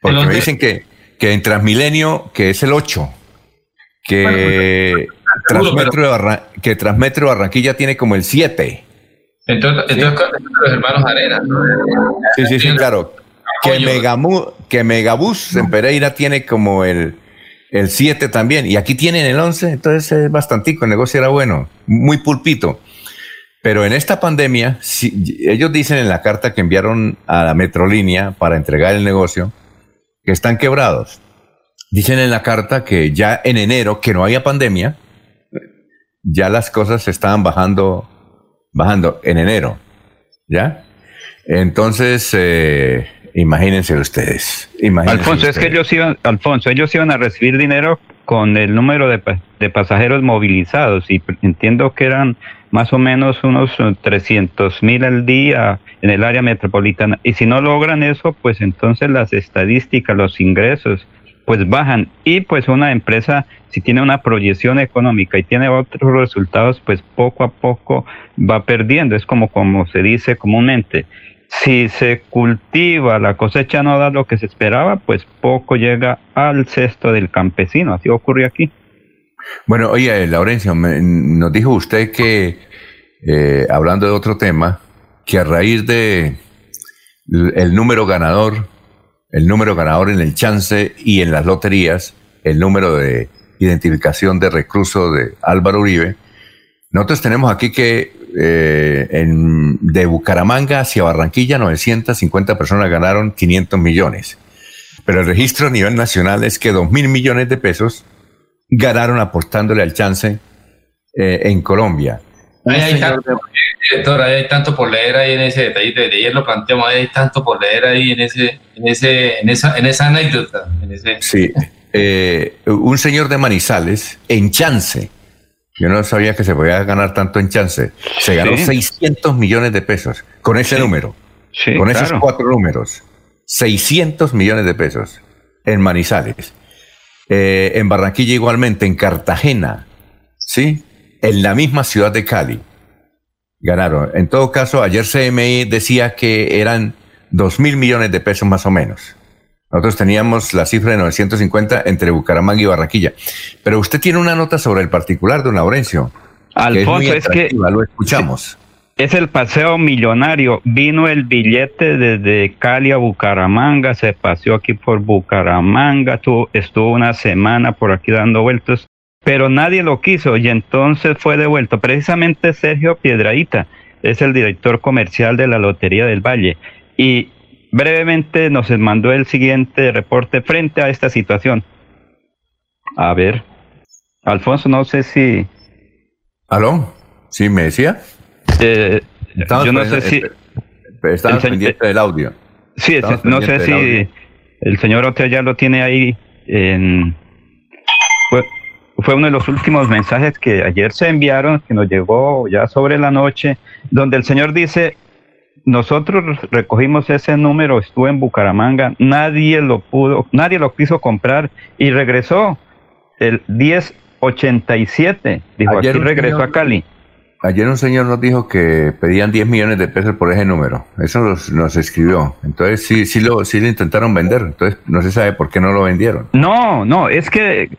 Porque me dicen que, que en Transmilenio, que es el 8%, que, Transmetro, Barra, que Transmetro Barranquilla tiene como el 7%. Entonces, ¿Sí? entonces los hermanos Arena. ¿no? Sí, sí, sí, claro. Que, Megamu, que Megabús en Pereira tiene como el, el 7 también, y aquí tienen el 11, entonces es bastantico, el negocio era bueno, muy pulpito. Pero en esta pandemia, si, ellos dicen en la carta que enviaron a la Metrolínea para entregar el negocio que están quebrados. Dicen en la carta que ya en enero, que no haya pandemia, ya las cosas se estaban bajando, bajando en enero. ¿Ya? Entonces, eh, imagínense ustedes. Imagínense Alfonso, ustedes. es que ellos iban, Alfonso, ellos iban a recibir dinero con el número de, de pasajeros movilizados y entiendo que eran más o menos unos 300 mil al día en el área metropolitana. Y si no logran eso, pues entonces las estadísticas, los ingresos, pues bajan. Y pues una empresa, si tiene una proyección económica y tiene otros resultados, pues poco a poco va perdiendo. Es como, como se dice comúnmente. Si se cultiva, la cosecha no da lo que se esperaba, pues poco llega al cesto del campesino. Así ocurrió aquí. Bueno, oye, Laurencio, me, nos dijo usted que, eh, hablando de otro tema, que a raíz de el número ganador, el número ganador en el chance y en las loterías, el número de identificación de recluso de Álvaro Uribe, nosotros tenemos aquí que eh, en, de Bucaramanga hacia Barranquilla 950 personas ganaron 500 millones. Pero el registro a nivel nacional es que 2 mil millones de pesos ganaron apostándole al chance eh, en Colombia. Ahí hay, tanto, director, ahí hay tanto por leer ahí en ese detalle, de ayer lo planteamos, ahí hay tanto por leer ahí en ese, en ese, en esa, en esa anécdota. En ese... Sí, eh, un señor de Manizales en chance, yo no sabía que se podía ganar tanto en chance, se ganó sí. 600 millones de pesos con ese sí. número, sí, con claro. esos cuatro números, 600 millones de pesos en Manizales. Eh, en Barranquilla igualmente, en Cartagena, ¿sí? En la misma ciudad de Cali. Ganaron. En todo caso, ayer CMI decía que eran 2 mil millones de pesos más o menos. Nosotros teníamos la cifra de 950 entre Bucaramanga y Barranquilla. Pero usted tiene una nota sobre el particular, don Laurencio. Alfonso, que es, es, que lo escuchamos. Es el paseo millonario. Vino el billete desde Cali a Bucaramanga, se paseó aquí por Bucaramanga, estuvo, estuvo una semana por aquí dando vueltas, pero nadie lo quiso y entonces fue devuelto. Precisamente Sergio Piedraíta es el director comercial de la Lotería del Valle y brevemente nos mandó el siguiente reporte frente a esta situación. A ver, Alfonso, no sé si... ¿Aló? ¿Sí me decía? Eh, yo no sé si... Estamos pendientes del audio. Sí, no sé si el señor Oteo ya lo tiene ahí en... Fue, fue uno de los últimos mensajes que ayer se enviaron, que nos llegó ya sobre la noche, donde el señor dice, nosotros recogimos ese número, estuve en Bucaramanga, nadie lo pudo, nadie lo quiso comprar y regresó el 1087, dijo, Ayer aquí regresó señor- a Cali. Ayer un señor nos dijo que pedían 10 millones de pesos por ese número. Eso nos, nos escribió. Entonces sí, sí lo, sí lo intentaron vender. Entonces no se sabe por qué no lo vendieron. No, no, es que,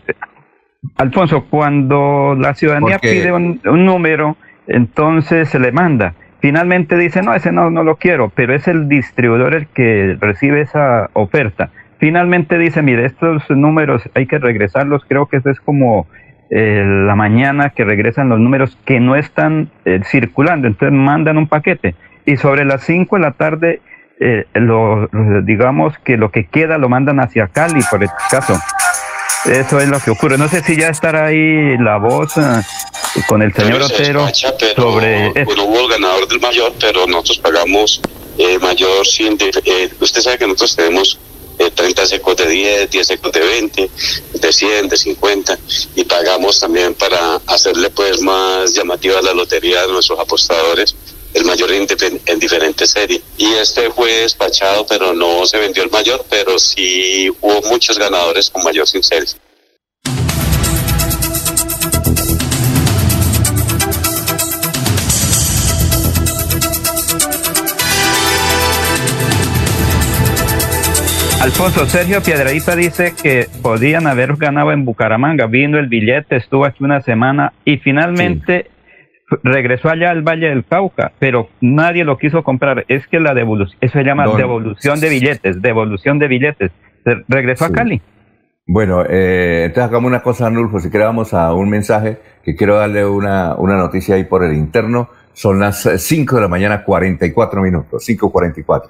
Alfonso, cuando la ciudadanía Porque- pide un, un número, entonces se le manda. Finalmente dice, no, ese no, no lo quiero, pero es el distribuidor el que recibe esa oferta. Finalmente dice, mire, estos números hay que regresarlos, creo que eso es como eh, la mañana que regresan los números que no están eh, circulando, entonces mandan un paquete y sobre las 5 de la tarde, eh, lo, digamos que lo que queda lo mandan hacia Cali, por el caso. Eso es lo que ocurre. No sé si ya estará ahí la voz eh, con el señor se Otero despacha, pero, sobre hubo el ganador del mayor, pero nosotros pagamos eh, mayor sin. eh, usted sabe que nosotros tenemos eh, 30 secos de 10, 10 secos de 20, de 100, de 50, y pagamos también para hacerle pues más llamativa la lotería de nuestros apostadores. El mayor en diferentes series. Y este fue despachado, pero no se vendió el mayor, pero sí hubo muchos ganadores con mayor sin series. Alfonso Sergio Piedradita dice que podían haber ganado en Bucaramanga. Vino el billete, estuvo aquí una semana y finalmente regresó allá al Valle del Cauca, pero nadie lo quiso comprar. Es que la devolución, eso se llama devolución de billetes, devolución de billetes. Regresó a Cali. Bueno, eh, entonces hagamos una cosa, Anulfo, si queremos a un mensaje, que quiero darle una, una noticia ahí por el interno. Son las 5 de la mañana, 44 minutos, 5.44.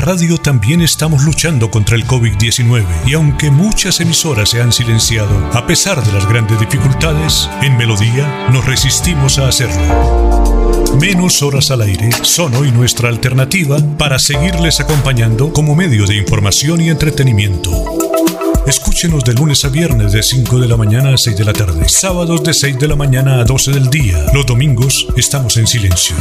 La radio también estamos luchando contra el COVID-19 y aunque muchas emisoras se han silenciado, a pesar de las grandes dificultades, en Melodía nos resistimos a hacerlo. Menos horas al aire son hoy nuestra alternativa para seguirles acompañando como medio de información y entretenimiento. Escúchenos de lunes a viernes de 5 de la mañana a 6 de la tarde, sábados de 6 de la mañana a 12 del día. Los domingos estamos en silencio.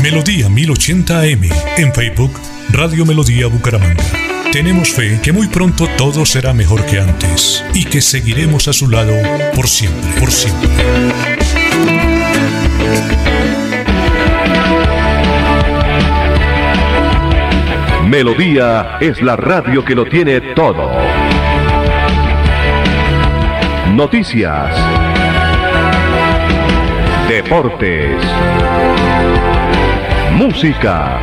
Melodía 1080 AM en Facebook Radio Melodía Bucaramanga. Tenemos fe que muy pronto todo será mejor que antes y que seguiremos a su lado por siempre, por siempre. Melodía es la radio que lo tiene todo. Noticias. Deportes. Música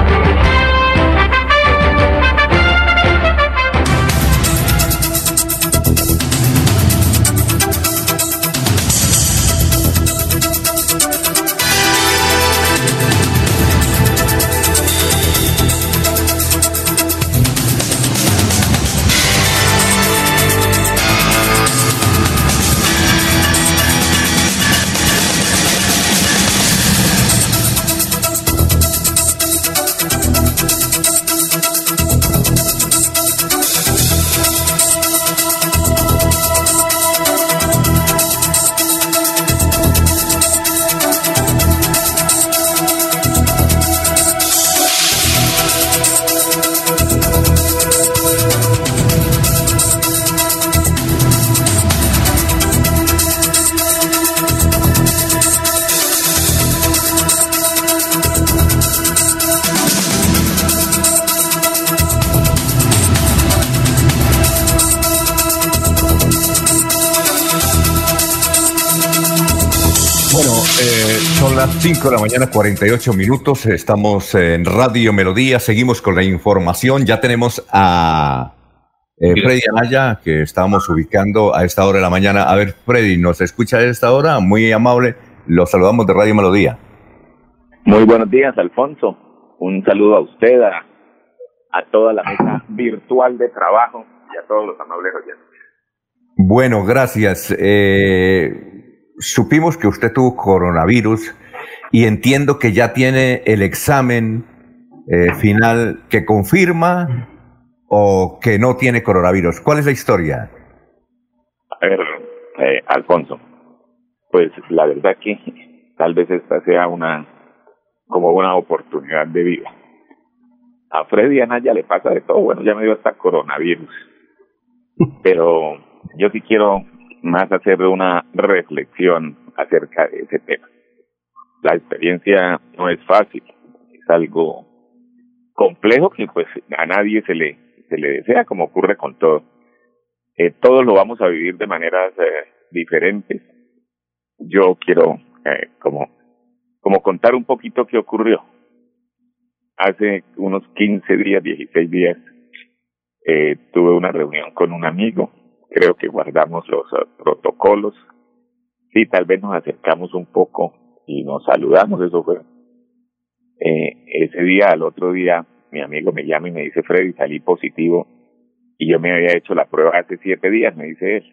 5 de la mañana, 48 minutos. Estamos en Radio Melodía. Seguimos con la información. Ya tenemos a eh, Freddy Anaya, que estamos ubicando a esta hora de la mañana. A ver, Freddy, ¿nos escucha a esta hora? Muy amable. Los saludamos de Radio Melodía. Muy buenos días, Alfonso. Un saludo a usted, a, a toda la mesa virtual de trabajo y a todos los amables oyentes. Bueno, gracias. Eh, supimos que usted tuvo coronavirus y entiendo que ya tiene el examen eh, final que confirma o que no tiene coronavirus. ¿Cuál es la historia? A ver, eh, Alfonso, pues la verdad que tal vez esta sea una como una oportunidad de vida. A Freddy Anaya le pasa de todo, bueno, ya me dio hasta coronavirus. Pero yo sí quiero más hacer una reflexión acerca de ese tema. La experiencia no es fácil, es algo complejo que pues a nadie se le se le desea, como ocurre con todo. Eh, todos lo vamos a vivir de maneras eh, diferentes. Yo quiero eh, como, como contar un poquito qué ocurrió. Hace unos 15 días, 16 días, eh, tuve una reunión con un amigo. Creo que guardamos los eh, protocolos. Sí, tal vez nos acercamos un poco y nos saludamos, eso fue. Eh, ese día, al otro día, mi amigo me llama y me dice, Freddy, salí positivo y yo me había hecho la prueba hace siete días, me dice él.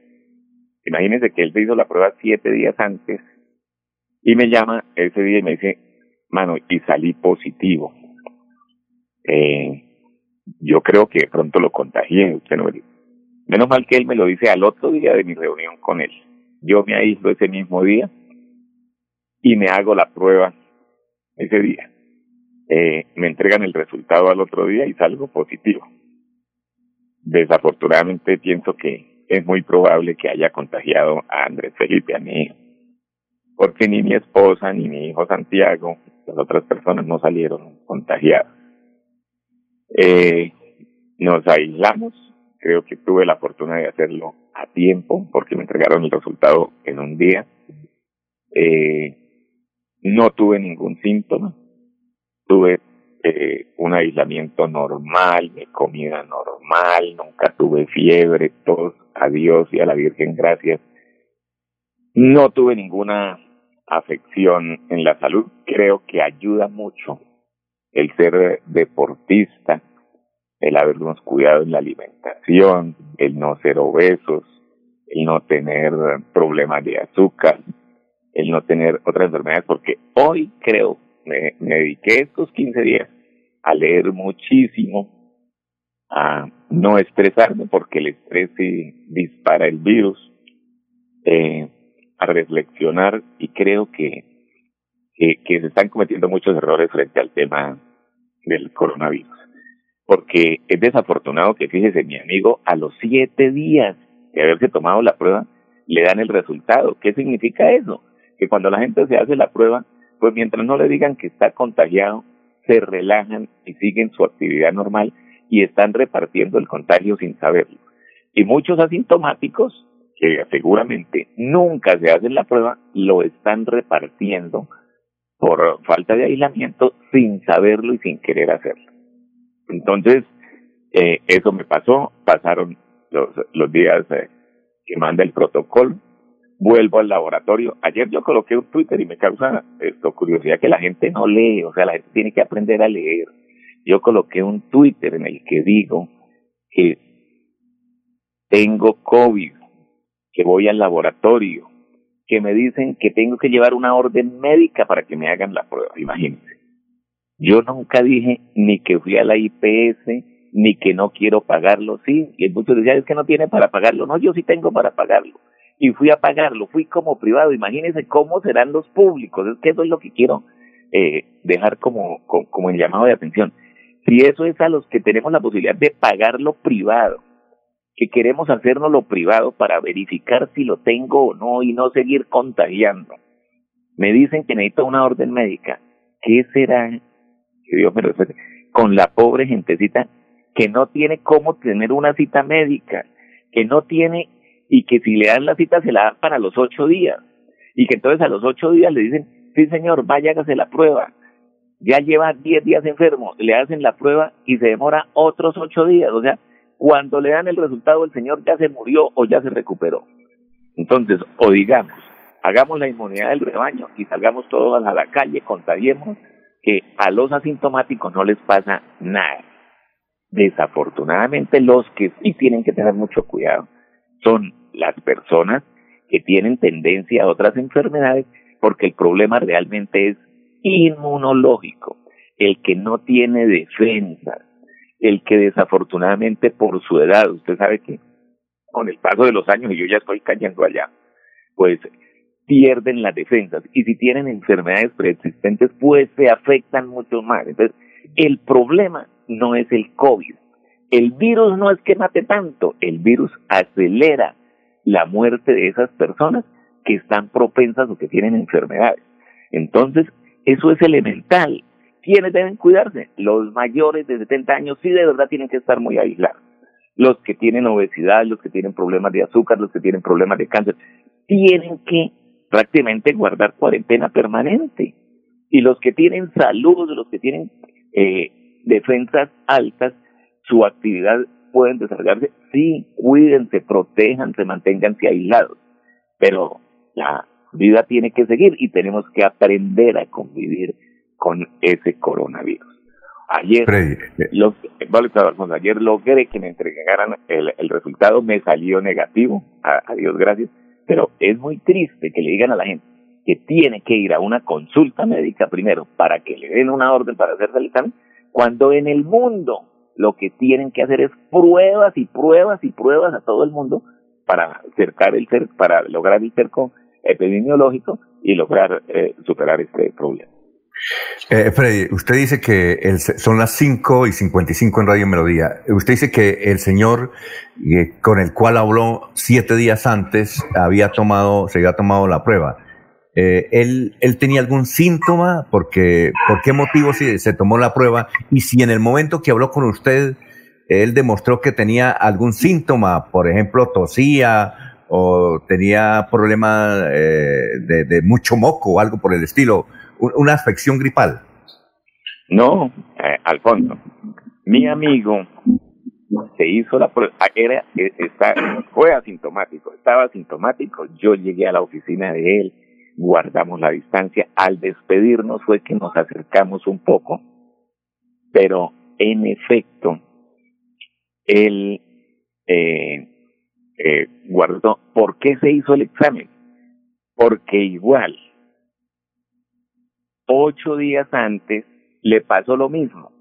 Imagínense que él se hizo la prueba siete días antes y me llama ese día y me dice, mano, y salí positivo. Eh, yo creo que pronto lo contagié, usted no me Menos mal que él me lo dice al otro día de mi reunión con él. Yo me aíslo ese mismo día y me hago la prueba ese día eh, me entregan el resultado al otro día y salgo positivo. Desafortunadamente pienso que es muy probable que haya contagiado a Andrés Felipe, a mi hijo, porque ni mi esposa ni mi hijo Santiago, las otras personas no salieron contagiadas. Eh, nos aislamos, creo que tuve la fortuna de hacerlo a tiempo, porque me entregaron el resultado en un día. Eh, no tuve ningún síntoma, tuve eh, un aislamiento normal, mi comida normal, nunca tuve fiebre, tos, a Dios y a la Virgen gracias. No tuve ninguna afección en la salud. Creo que ayuda mucho el ser deportista, el habernos cuidado en la alimentación, el no ser obesos, el no tener problemas de azúcar, el no tener otras enfermedades, porque hoy creo me, me dediqué estos 15 días a leer muchísimo, a no estresarme porque el estrés dispara el virus, eh, a reflexionar y creo que, que, que se están cometiendo muchos errores frente al tema del coronavirus. Porque es desafortunado que, fíjese, mi amigo, a los siete días de haberse tomado la prueba, le dan el resultado. ¿Qué significa eso? Que cuando la gente se hace la prueba, pues mientras no le digan que está contagiado, se relajan y siguen su actividad normal y están repartiendo el contagio sin saberlo. Y muchos asintomáticos, que seguramente nunca se hacen la prueba, lo están repartiendo por falta de aislamiento sin saberlo y sin querer hacerlo. Entonces, eh, eso me pasó, pasaron los, días eh, que manda el protocolo, vuelvo al laboratorio. Ayer yo coloqué un Twitter y me causa esto curiosidad que la gente no lee, o sea, la gente tiene que aprender a leer. Yo coloqué un Twitter en el que digo que tengo COVID, que voy al laboratorio, que me dicen que tengo que llevar una orden médica para que me hagan la prueba, imagínense. Yo nunca dije ni que fui a la IPS, ni que no quiero pagarlo, sí, y muchos decían es que no tiene para pagarlo, no, yo sí tengo para pagarlo y fui a pagarlo, fui como privado, imagínense cómo serán los públicos, es que eso es lo que quiero eh, dejar como, como, como el llamado de atención. Si eso es a los que tenemos la posibilidad de pagarlo privado, que queremos hacernos lo privado para verificar si lo tengo o no y no seguir contagiando. Me dicen que necesito una orden médica. ¿Qué será? Que Dios me respete. Con la pobre gentecita que no tiene cómo tener una cita médica, que no tiene y que si le dan la cita se la dan para los ocho días y que entonces a los ocho días le dicen sí señor, vaya hágase la prueba. Ya lleva 10 días enfermo, le hacen la prueba y se demora otros 8 días. O sea, cuando le dan el resultado, el señor ya se murió o ya se recuperó. Entonces, o digamos, hagamos la inmunidad del rebaño y salgamos todos a la calle, contagiemos que a los asintomáticos no les pasa nada. Desafortunadamente, los que sí tienen que tener mucho cuidado son las personas que tienen tendencia a otras enfermedades porque el problema realmente es inmunológico, el que no tiene defensa, el que desafortunadamente por su edad, usted sabe que con el paso de los años, y yo ya estoy cayendo allá, pues pierden las defensas y si tienen enfermedades preexistentes, pues se afectan mucho más. Entonces, el problema no es el COVID. El virus no es que mate tanto, el virus acelera la muerte de esas personas que están propensas o que tienen enfermedades. Entonces, eso es elemental. ¿Quiénes deben cuidarse? Los mayores de 70 años sí de verdad tienen que estar muy aislados. Los que tienen obesidad, los que tienen problemas de azúcar, los que tienen problemas de cáncer, tienen que prácticamente guardar cuarentena permanente. Y los que tienen salud, los que tienen eh, defensas altas, su actividad pueden desarrollarse. Sí, cuídense, protéjanse, manténganse aislados. Pero la vida tiene que seguir y tenemos que aprender a convivir con ese coronavirus. Ayer, lo, ayer logré que me entregaran el, el resultado, me salió negativo, a Dios gracias, pero es muy triste que le digan a la gente que tiene que ir a una consulta médica primero para que le den una orden para hacerse el examen, cuando en el mundo lo que tienen que hacer es pruebas y pruebas y pruebas a todo el mundo para acercar el para lograr el cerco epidemiológico y lograr eh, superar este problema. Eh, Freddy, usted dice que el, son las 5 y 55 en Radio Melodía. Usted dice que el señor eh, con el cual habló siete días antes había tomado, se había tomado la prueba. Eh, él, ¿Él tenía algún síntoma? Porque, ¿Por qué motivo se, tomó la prueba? Y si en el momento que habló con usted, él demostró que tenía algún síntoma, por ejemplo, tosía o tenía problemas eh, de, mucho moco o algo por el estilo una afección gripal. No, eh, Alfonso, mi amigo se hizo la prueba, ah, era, e, está, fue asintomático, estaba asintomático, yo llegué a la oficina de él, guardamos la distancia, al despedirnos fue que nos acercamos un poco, pero en efecto, él eh, eh, guardó, ¿por qué se hizo el examen? Porque igual ocho días antes le pasó lo mismo.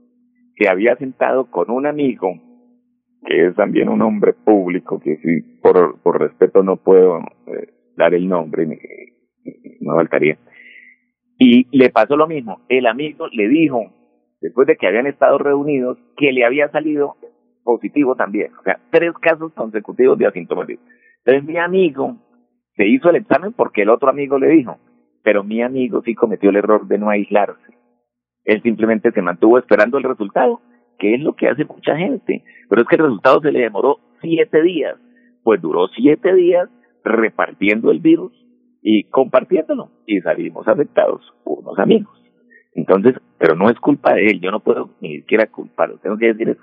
Se había sentado con un amigo, que es también un hombre público, que si por, por respeto no puedo eh, dar el nombre, no faltaría. Y le pasó lo mismo. El amigo le dijo, después de que habían estado reunidos, que le había salido positivo también. O sea, tres casos consecutivos de asintomático. Entonces mi amigo se hizo el examen porque el otro amigo le dijo, pero mi amigo sí cometió el error de no aislarse. Él simplemente se mantuvo esperando el resultado, que es lo que hace mucha gente. Pero es que el resultado se le demoró siete días. Pues duró siete días repartiendo el virus y compartiéndolo. Y salimos afectados unos amigos. Entonces, pero no es culpa de él. Yo no puedo ni siquiera culparlo. Tengo que decir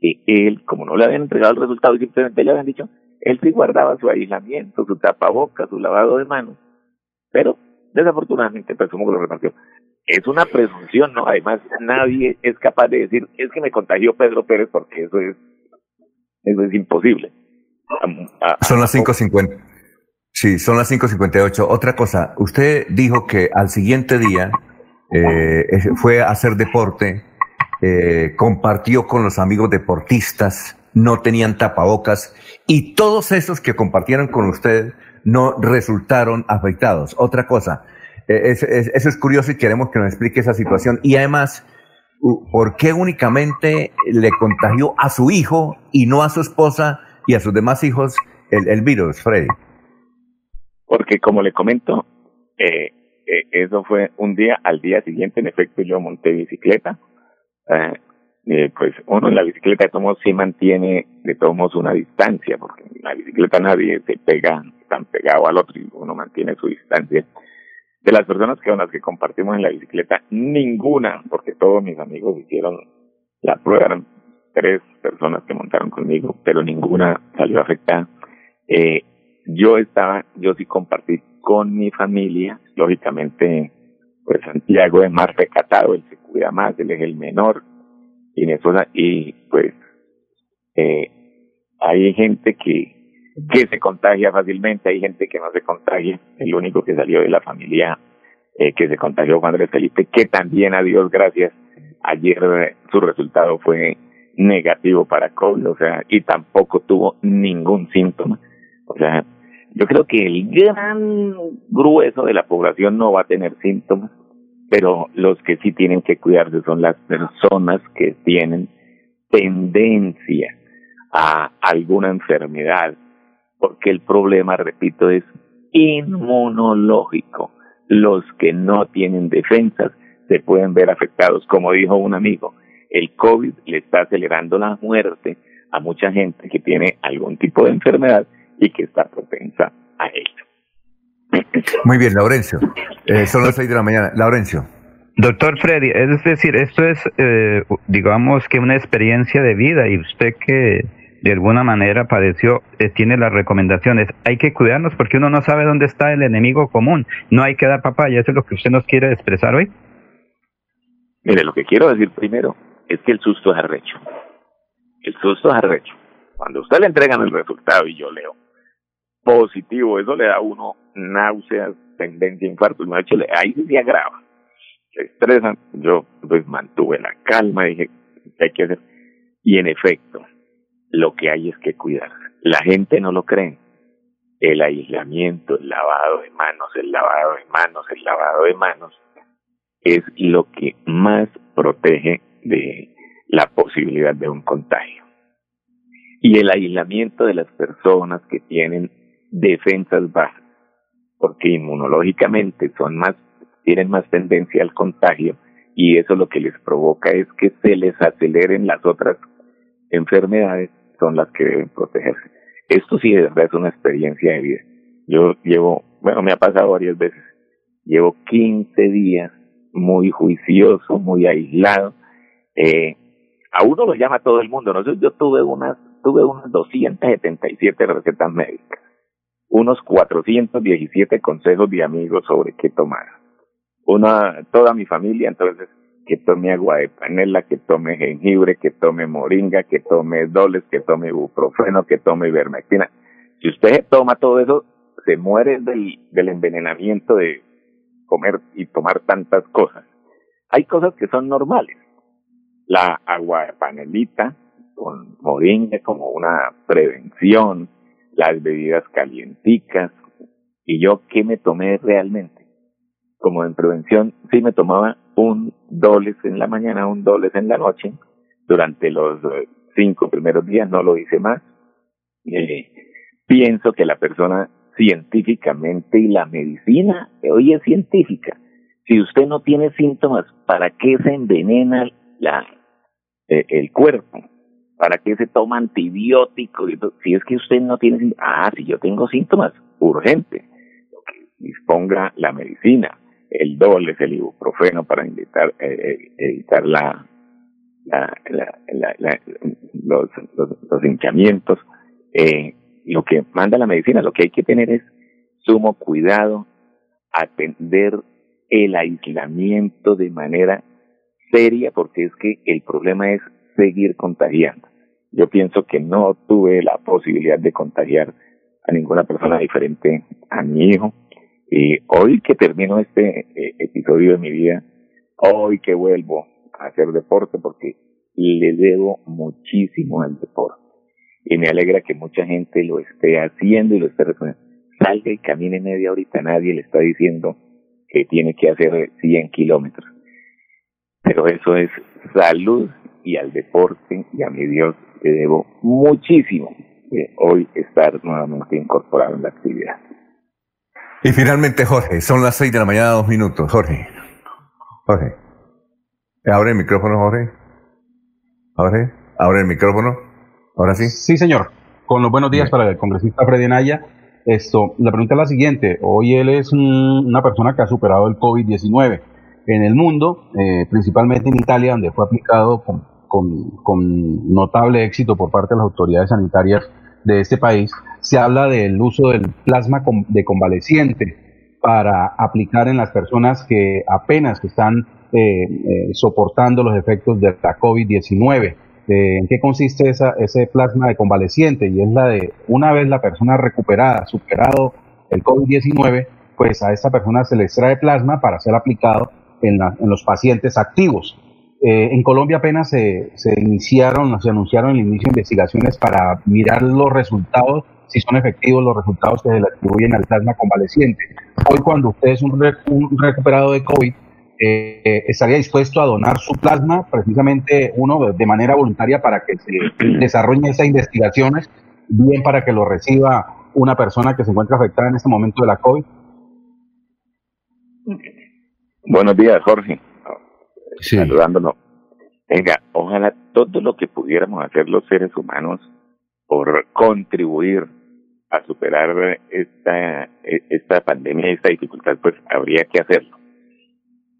que él, como no le habían entregado el resultado y simplemente le habían dicho, él sí guardaba su aislamiento, su tapabocas, su lavado de manos. Pero Desafortunadamente, presumo que lo repartió. Es una presunción, ¿no? Además, nadie es capaz de decir, es que me contagió Pedro Pérez porque eso es, eso es imposible. son las 5.50. Sí, son las 5.58. Otra cosa, usted dijo que al siguiente día eh, fue a hacer deporte, eh, compartió con los amigos deportistas, no tenían tapabocas y todos esos que compartieron con usted no resultaron afectados. Otra cosa, e, eso es curioso y queremos que nos explique esa situación. Y además, ¿por qué únicamente le contagió a su hijo y no a su esposa y a sus demás hijos el, virus, Freddy? Porque como le comento, eh, eh, eso fue un día, al día siguiente, en efecto, yo monté bicicleta. Eh, eh, pues uno en la bicicleta de todos sí mantiene de todos una distancia, porque en la bicicleta nadie se pega tan pegado al otro y uno mantiene su distancia. de las personas con las que compartimos en la bicicleta, ninguna, porque todos mis amigos hicieron la prueba, eran tres personas que montaron conmigo, pero ninguna salió afectada. Eh, yo estaba, yo sí compartí con mi familia, lógicamente, pues Santiago es más recatado, él se cuida más, él es el menor, y, en eso, y pues eh, hay gente que, que se contagia fácilmente, hay gente que no se contagia, el único que salió de la familia eh, que se contagió fue Andrés Felipe, que también a Dios gracias, ayer su resultado fue negativo para COVID, o sea, y tampoco tuvo ningún síntoma. O sea, yo creo que el gran grueso de la población no va a tener síntomas, pero los que sí tienen que cuidarse son las personas que tienen tendencia a alguna enfermedad, porque el problema, repito, es inmunológico. Los que no tienen defensas se pueden ver afectados. Como dijo un amigo, el COVID le está acelerando la muerte a mucha gente que tiene algún tipo de enfermedad y que está propensa a ello. Muy bien, Laurencio. Eh, son las seis de la mañana. Laurencio. Doctor Freddy, es decir, esto es, eh, digamos que una experiencia de vida y usted que de alguna manera padeció, eh, tiene las recomendaciones. Hay que cuidarnos porque uno no sabe dónde está el enemigo común. No hay que dar papaya. ¿Eso es lo que usted nos quiere expresar hoy? Mire, lo que quiero decir primero es que el susto es arrecho. El susto es arrecho. Cuando usted le entregan el resultado y yo leo positivo, eso le da a uno náuseas, tendencia a infarto, ahí se agrava. Se estresan. Yo pues mantuve la calma, dije, ¿qué hay que hacer? Y en efecto, lo que hay es que cuidarse. La gente no lo cree. El aislamiento, el lavado de manos, el lavado de manos, el lavado de manos, es lo que más protege de la posibilidad de un contagio. Y el aislamiento de las personas que tienen defensas bajas, porque inmunológicamente son más, tienen más tendencia al contagio y eso lo que les provoca es que se les aceleren las otras enfermedades, son las que deben protegerse. Esto sí de verdad es una experiencia de vida. Yo llevo, bueno, me ha pasado varias veces, llevo 15 días muy juicioso, muy aislado. Eh, a uno lo llama todo el mundo. ¿no? Yo tuve unas, tuve unas 277 recetas médicas, unos 417 consejos de amigos sobre qué tomar. Una, toda mi familia, entonces, que tome agua de panela, que tome jengibre, que tome moringa, que tome doles, que tome ibuprofeno, que tome ivermectina. Si usted toma todo eso, se muere del, del envenenamiento de comer y tomar tantas cosas. Hay cosas que son normales. La agua de panelita con moringa como una prevención, las bebidas calienticas. ¿Y yo qué me tomé realmente? Como en prevención, sí me tomaba un doles en la mañana, un doles en la noche. Durante los eh, cinco primeros días no lo hice más. Eh, pienso que la persona científicamente y la medicina hoy es científica. Si usted no tiene síntomas, ¿para qué se envenena la, eh, el cuerpo? ¿Para qué se toma antibióticos? Si es que usted no tiene síntomas, ah, si yo tengo síntomas, urgente, disponga la medicina, el dobles, el ibuprofeno para evitar, eh, evitar la, la, la, los, los, los hinchamientos, eh, lo que manda la medicina, lo que hay que tener es sumo cuidado, atender el aislamiento de manera seria, porque es que el problema es seguir contagiando. Yo pienso que no tuve la posibilidad de contagiar a ninguna persona diferente a mi hijo. Y hoy que termino este eh, episodio de mi vida, hoy que vuelvo a hacer deporte, porque le debo muchísimo al deporte y me alegra que mucha gente lo esté haciendo y lo esté reconociendo. Salga y camine media horita, nadie le está diciendo que tiene que hacer 100 kilómetros. Pero eso es salud y al deporte y a mi Dios le debo muchísimo de hoy estar nuevamente incorporado en la actividad. Y finalmente, Jorge, son las 6 de la mañana, dos minutos. Jorge. Jorge. Abre el micrófono, Jorge. Jorge, abre el micrófono. Ahora sí. Sí, señor. Con los buenos días para el congresista Freddy Naya. Esto, la pregunta es la siguiente. Hoy él es un- una persona que ha superado el COVID-19 en el mundo, eh, principalmente en Italia, donde fue aplicado con, con- con notable éxito por parte de las autoridades sanitarias de este país. Se habla del uso del plasma de convaleciente para aplicar en las personas que apenas están eh, eh, soportando los efectos de la COVID-19. Eh, ¿En qué consiste esa, ese plasma de convaleciente? Y es la de, una vez la persona recuperada, superado el COVID-19, pues a esta persona se le extrae plasma para ser aplicado en los pacientes activos. Eh, en Colombia apenas se, se iniciaron, se anunciaron el inicio de investigaciones para mirar los resultados, si son efectivos los resultados que se le atribuyen al plasma convaleciente. Hoy cuando usted es un, re- un recuperado de COVID, eh, estaría dispuesto a donar su plasma, precisamente uno de- de manera voluntaria para que se *clears throat* desarrollen esas investigaciones, bien para que lo reciba una persona que se encuentra afectada en este momento de la COVID. Buenos días, Jorge. Saludándolo. Venga, ojalá todo lo que pudiéramos hacer los seres humanos por contribuir a superar esta, esta pandemia, esta dificultad, pues habría que hacerlo.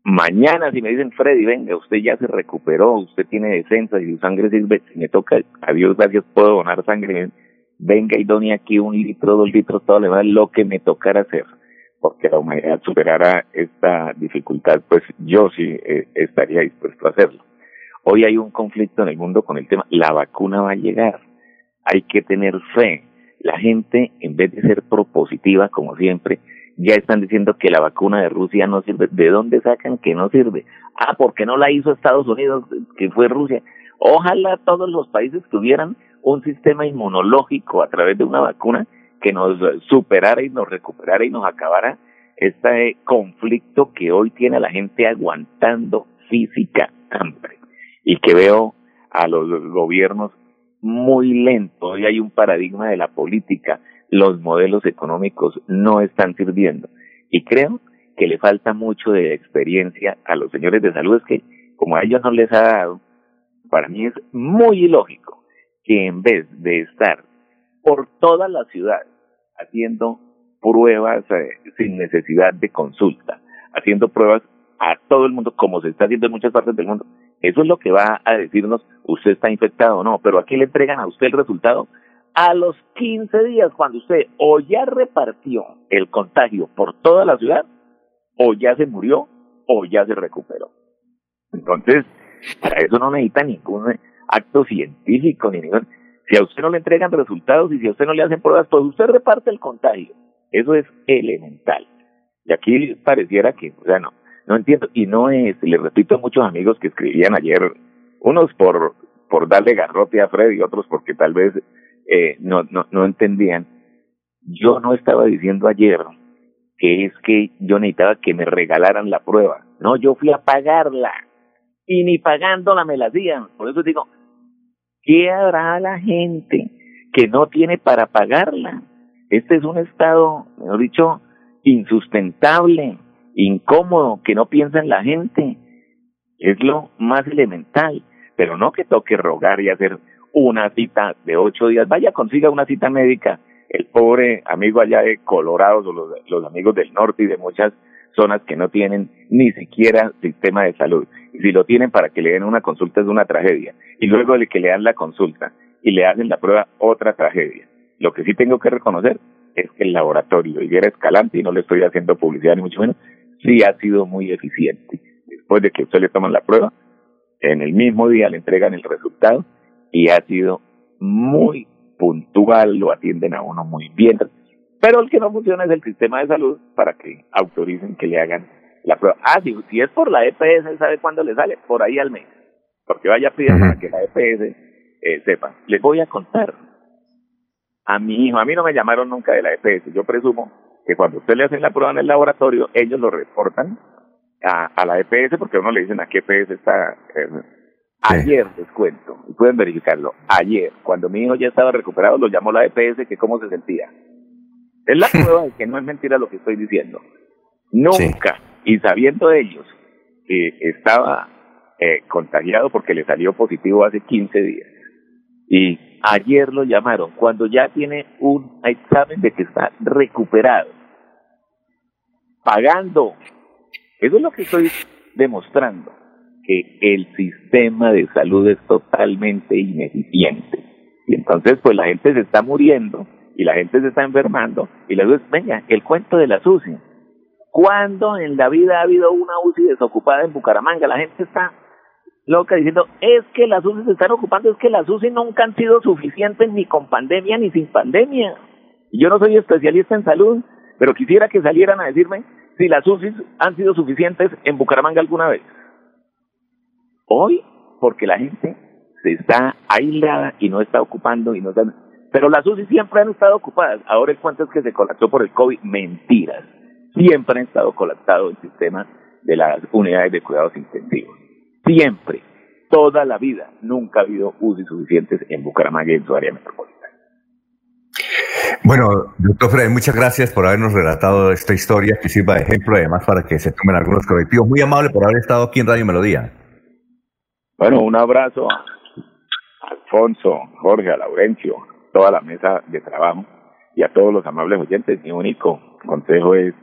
Mañana, si me dicen, Freddy, venga, usted ya se recuperó, usted tiene defensa y su sangre si me toca, adiós, gracias, puedo donar sangre, venga y done aquí un litro, dos litros, todo lo demás, lo que me tocara hacer porque la humanidad superara esta dificultad, pues yo sí eh, estaría dispuesto a hacerlo. Hoy hay un conflicto en el mundo con el tema, la vacuna va a llegar, hay que tener fe. La gente, en vez de ser propositiva, como siempre, ya están diciendo que la vacuna de Rusia no sirve. ¿De dónde sacan que no sirve? Ah, porque no la hizo Estados Unidos, que fue Rusia. Ojalá todos los países tuvieran un sistema inmunológico a través de una vacuna que nos superara y nos recuperara y nos acabara este conflicto que hoy tiene la gente aguantando física hambre. Y que veo a los gobiernos muy lentos. Hoy hay un paradigma de la política, los modelos económicos no están sirviendo. Y creo que le falta mucho de experiencia a los señores de salud, es que como a ellos no les ha dado, para mí es muy ilógico que en vez de estar por toda la ciudad haciendo pruebas eh, sin necesidad de consulta, haciendo pruebas a todo el mundo, como se está haciendo en muchas partes del mundo. Eso es lo que va a decirnos usted está infectado o no, pero aquí le entregan a usted el resultado a los 15 días cuando usted o ya repartió el contagio por toda la ciudad o ya se murió o ya se recuperó. Entonces, para eso no necesita ningún acto científico ni ningún si a usted no le entregan resultados y si a usted no le hacen pruebas, pues usted reparte el contagio. Eso es elemental. Y aquí pareciera que, o sea, no, no entiendo. Y no es, le repito a muchos amigos que escribían ayer, unos por, por darle garrote a Fred y otros porque tal vez eh, no, no, no entendían. Yo no estaba diciendo ayer que es que yo necesitaba que me regalaran la prueba. No, yo fui a pagarla. Y ni pagándola me la hacían. Por eso digo, ¿Qué hará la gente que no tiene para pagarla? Este es un estado, mejor dicho, insustentable, incómodo, que no piensa en la gente. Es lo más elemental, pero no que toque rogar y hacer una cita de ocho días. Vaya, consiga una cita médica. El pobre amigo allá de Colorado, los, los amigos del norte y de muchas zonas que no tienen ni siquiera sistema de salud. Y si lo tienen para que le den una consulta es una tragedia. Y luego de que le dan la consulta y le hacen la prueba, otra tragedia. Lo que sí tengo que reconocer es que el laboratorio Higuera Escalante, y no le estoy haciendo publicidad ni mucho menos, sí ha sido muy eficiente. Después de que usted le toman la prueba, en el mismo día le entregan el resultado y ha sido muy puntual, lo atienden a uno muy bien. Pero el que no funciona es el sistema de salud para que autoricen que le hagan la prueba. Ah, si, si es por la EPS, ¿sabe cuándo le sale? Por ahí al mes. Porque vaya a pedir para que la EPS eh, sepa. Les voy a contar. A mi hijo, a mí no me llamaron nunca de la EPS. Yo presumo que cuando usted le hacen la prueba en el laboratorio, ellos lo reportan a, a la EPS porque a uno le dicen a qué EPS está. Eh, Ayer les cuento, y pueden verificarlo, ayer, cuando mi hijo ya estaba recuperado, lo llamó la EPS que cómo se sentía. Es la *laughs* prueba de que no es mentira lo que estoy diciendo. Nunca, y sabiendo ellos que estaba eh, contagiado porque le salió positivo hace 15 días, Y ayer lo llamaron cuando ya tiene un examen de que está recuperado, pagando. Eso es lo que estoy demostrando, que el sistema de salud es totalmente ineficiente. Y entonces, pues la gente se está muriendo y la gente se está enfermando y luego es, venga, el cuento de la UCI. ¿Cuándo en la vida ha habido una UCI desocupada en Bucaramanga? La gente está loca diciendo, es que las UCI se están ocupando, es que las UCI nunca han sido suficientes ni con pandemia ni sin pandemia. Y yo no soy especialista en salud, pero quisiera que salieran a decirme si las UCI han sido suficientes en Bucaramanga alguna vez. Hoy, porque la gente se está aislada y no está ocupando y no está... Pero las UCI siempre han estado ocupadas. Ahora el cuento es que se colapsó por el COVID. Mentiras. Siempre han estado colapsados el sistema de las unidades de cuidados intensivos. Siempre. Toda la vida. Nunca ha habido UCI suficientes en Bucaramanga y en su área metropolitana. Bueno, doctor Fred, muchas gracias por habernos relatado esta historia que sirva de ejemplo además para que se tomen algunos correctivos. Muy amable por haber estado aquí en Radio Melodía. Bueno, un abrazo a Alfonso, Jorge, a Laurencio, toda la mesa de trabajo y a todos los amables oyentes. Mi único consejo es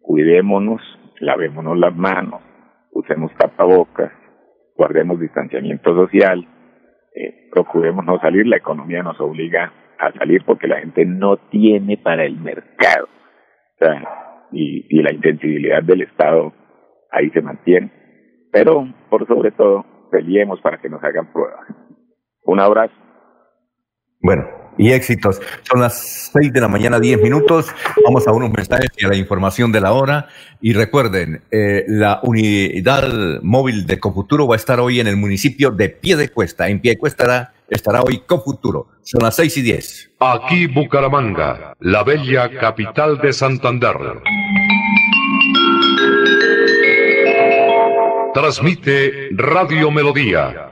cuidémonos, lavémonos las manos, usemos tapabocas, guardemos distanciamiento social, eh, procuremos no salir, la economía nos obliga a salir porque la gente no tiene para el mercado. Y, y la intensibilidad del Estado ahí se mantiene. Pero, por sobre todo, peleemos para que nos hagan pruebas. Un abrazo. Bueno, y éxitos. Son las 6 de la mañana, 10 minutos. Vamos a unos mensajes y a la información de la hora. Y recuerden, eh, la unidad móvil de Cofuturo va a estar hoy en el municipio de Piedecuesta. En Piedecuesta estará, estará hoy Cofuturo. Son las 6 y 10. Aquí Bucaramanga, la bella capital de Santander. Transmite Radio Melodía,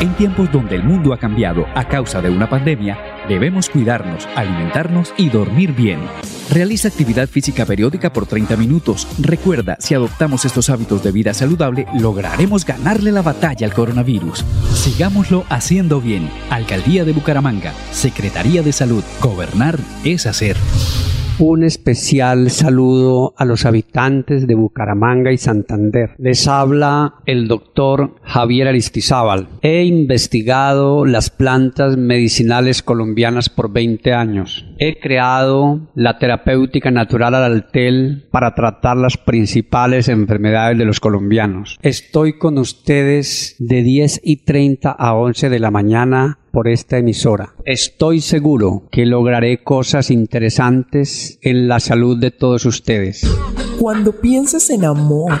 En tiempos donde el mundo ha cambiado a causa de una pandemia, debemos cuidarnos, alimentarnos y dormir bien. Realiza actividad física periódica por 30 minutos. Recuerda, si adoptamos estos hábitos de vida saludable, lograremos ganarle la batalla al coronavirus. Sigámoslo haciendo bien. Alcaldía de Bucaramanga, Secretaría de Salud. Gobernar es hacer. Un especial saludo a los habitantes de Bucaramanga y Santander. Les habla el doctor Javier Aristizábal. He investigado las plantas medicinales colombianas por 20 años. He creado la terapéutica natural al altel para tratar las principales enfermedades de los colombianos. Estoy con ustedes de 10 y 30 a 11 de la mañana por esta emisora. Estoy seguro que lograré cosas interesantes en la salud de todos ustedes. Cuando pienses en amor,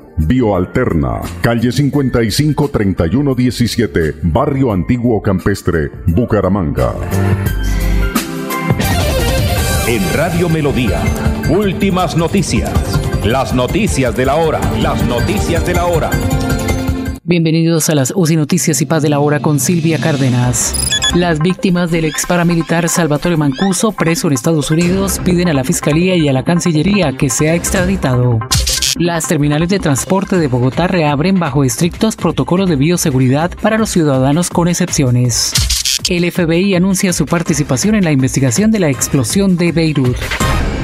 Bioalterna, calle 55 3117, Barrio Antiguo Campestre, Bucaramanga. En Radio Melodía, últimas noticias. Las noticias de la hora. Las noticias de la hora. Bienvenidos a las UCI Noticias y Paz de la Hora con Silvia Cárdenas. Las víctimas del ex paramilitar Salvatore Mancuso, preso en Estados Unidos, piden a la Fiscalía y a la Cancillería que sea extraditado. Las terminales de transporte de Bogotá reabren bajo estrictos protocolos de bioseguridad para los ciudadanos con excepciones. El FBI anuncia su participación en la investigación de la explosión de Beirut.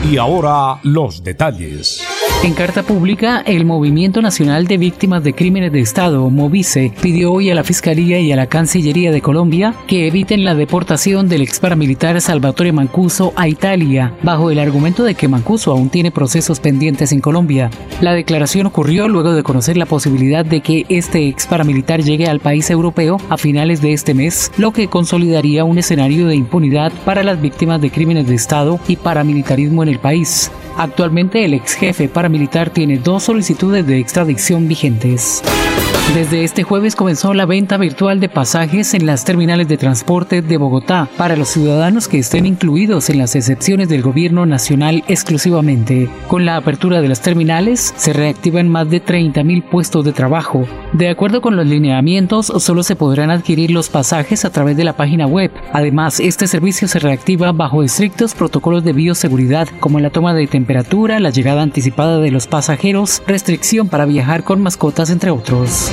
Y ahora los detalles. En carta pública, el Movimiento Nacional de Víctimas de Crímenes de Estado, Movice, pidió hoy a la Fiscalía y a la Cancillería de Colombia que eviten la deportación del ex paramilitar Salvatore Mancuso a Italia, bajo el argumento de que Mancuso aún tiene procesos pendientes en Colombia. La declaración ocurrió luego de conocer la posibilidad de que este ex paramilitar llegue al país europeo a finales de este mes, lo que consolidaría un escenario de impunidad para las víctimas de crímenes de Estado y paramilitarismo en el país. Actualmente el ex jefe paramilitar tiene dos solicitudes de extradición vigentes. Desde este jueves comenzó la venta virtual de pasajes en las terminales de transporte de Bogotá para los ciudadanos que estén incluidos en las excepciones del gobierno nacional exclusivamente. Con la apertura de las terminales se reactivan más de 30.000 puestos de trabajo. De acuerdo con los lineamientos, solo se podrán adquirir los pasajes a través de la página web. Además, este servicio se reactiva bajo estrictos protocolos de bioseguridad como la toma de temperatura, la llegada anticipada de los pasajeros, restricción para viajar con mascotas, entre otros.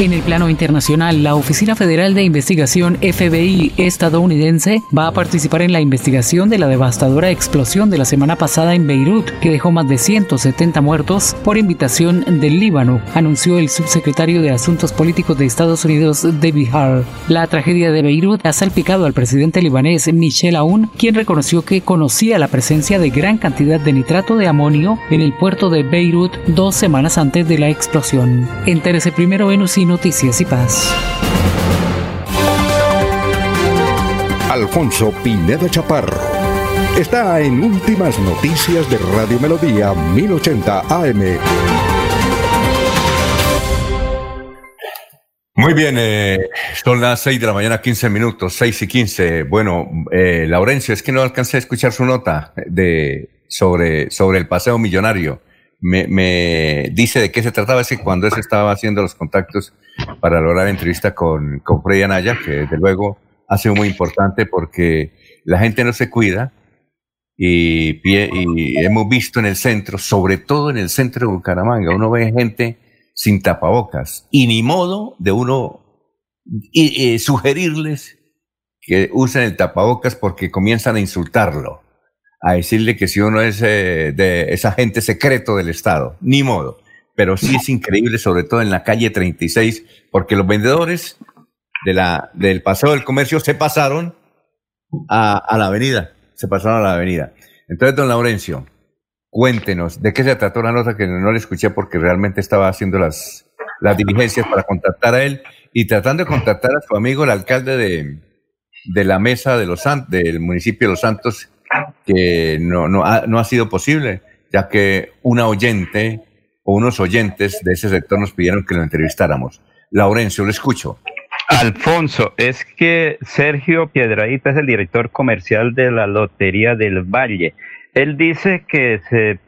En el plano internacional, la Oficina Federal de Investigación FBI estadounidense va a participar en la investigación de la devastadora explosión de la semana pasada en Beirut, que dejó más de 170 muertos por invitación del Líbano, anunció el subsecretario de Asuntos Políticos de Estados Unidos, David Hart. La tragedia de Beirut ha salpicado al presidente libanés Michel Aoun, quien reconoció que conocía la presencia de gran cantidad de nitrato de amonio en el puerto de Beirut dos semanas antes de la explosión. Entérese primero en UCI Noticias y Paz. Alfonso Pineda Chaparro. Está en Últimas Noticias de Radio Melodía 1080 AM. Muy bien, eh, son las 6 de la mañana, 15 minutos, 6 y 15. Bueno, eh, Laurencio, es que no alcancé a escuchar su nota de, sobre, sobre el paseo millonario me, dice de qué se trataba. Es cuando él estaba haciendo los contactos para lograr la entrevista con, con Freddy Anaya, que desde luego ha sido muy importante porque la gente no se cuida y, y hemos visto en el centro, sobre todo en el centro de Bucaramanga, uno ve gente sin tapabocas y ni modo de uno y, sugerirles que usen el tapabocas porque comienzan a insultarlo a decirle que si uno es eh, de ese agente secreto del Estado, ni modo. Pero sí es increíble, sobre todo en la calle 36, porque los vendedores de la, del Paseo del Comercio se pasaron a, a la avenida, se pasaron a la avenida. Entonces, don Laurencio, cuéntenos, ¿de qué se trató la nota que no le escuché porque realmente estaba haciendo las, las diligencias para contactar a él y tratando de contactar a su amigo, el alcalde de, de la mesa de los del municipio de Los Santos, que no, no, ha, no ha sido posible, ya que una oyente o unos oyentes de ese sector nos pidieron que lo entrevistáramos. Laurencio, lo escucho. Alfonso, es que Sergio Piedradita es el director comercial de la Lotería del Valle. Él dice que se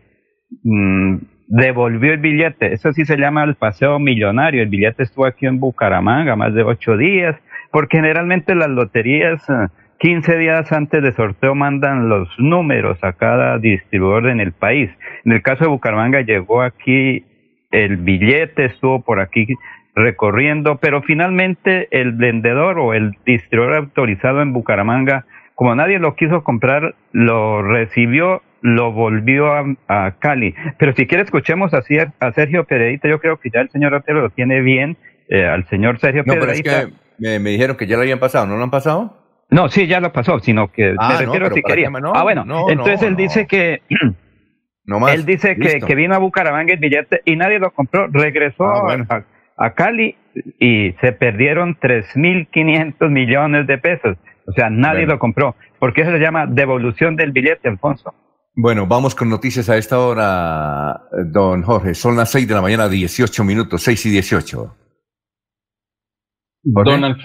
mm, devolvió el billete. Eso sí se llama el paseo millonario. El billete estuvo aquí en Bucaramanga más de ocho días, porque generalmente las loterías 15 días antes de sorteo mandan los números a cada distribuidor en el país. En el caso de Bucaramanga llegó aquí el billete, estuvo por aquí recorriendo, pero finalmente el vendedor o el distribuidor autorizado en Bucaramanga, como nadie lo quiso comprar, lo recibió, lo volvió a, Cali. Pero si quiere escuchemos así a, Sergio Pereira, yo creo que ya el señor Otero lo tiene bien, eh, al señor Sergio no, Pero es que me, me dijeron que ya lo habían pasado, ¿no lo han pasado? No, sí, ya lo pasó, sino que ah, me refiero si quería. ah, bueno, entonces *clears throat* él dice que él dice que, que, vino a Bucaramanga el billete y nadie lo compró, regresó ah, a, Cali y se perdieron 3.500 millones de pesos. O sea, nadie lo compró. ¿Por qué se llama devolución del billete, Alfonso? Bueno, vamos con noticias a esta hora, don Jorge. Son las 6 de la mañana, 18 minutos, 6 y 18. Donald,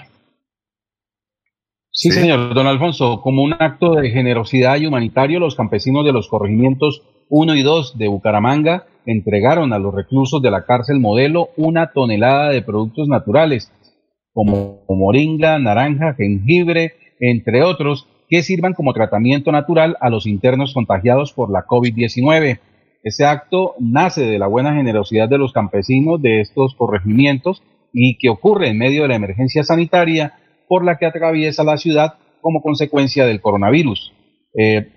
Sí, señor. Don Alfonso, como un acto de generosidad y humanitario, los campesinos de los corregimientos 1 y 2 de Bucaramanga entregaron a los reclusos de la cárcel modelo una tonelada de productos naturales, como moringa, naranja, jengibre, entre otros, que sirvan como tratamiento natural a los internos contagiados por la COVID-19. Ese acto nace de la buena generosidad de los campesinos de estos corregimientos y que ocurre en medio de la emergencia sanitaria por la que atraviesa la ciudad como consecuencia del coronavirus. Eh,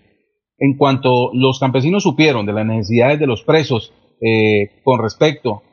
en cuanto los campesinos supieron de las necesidades de los presos eh, con respecto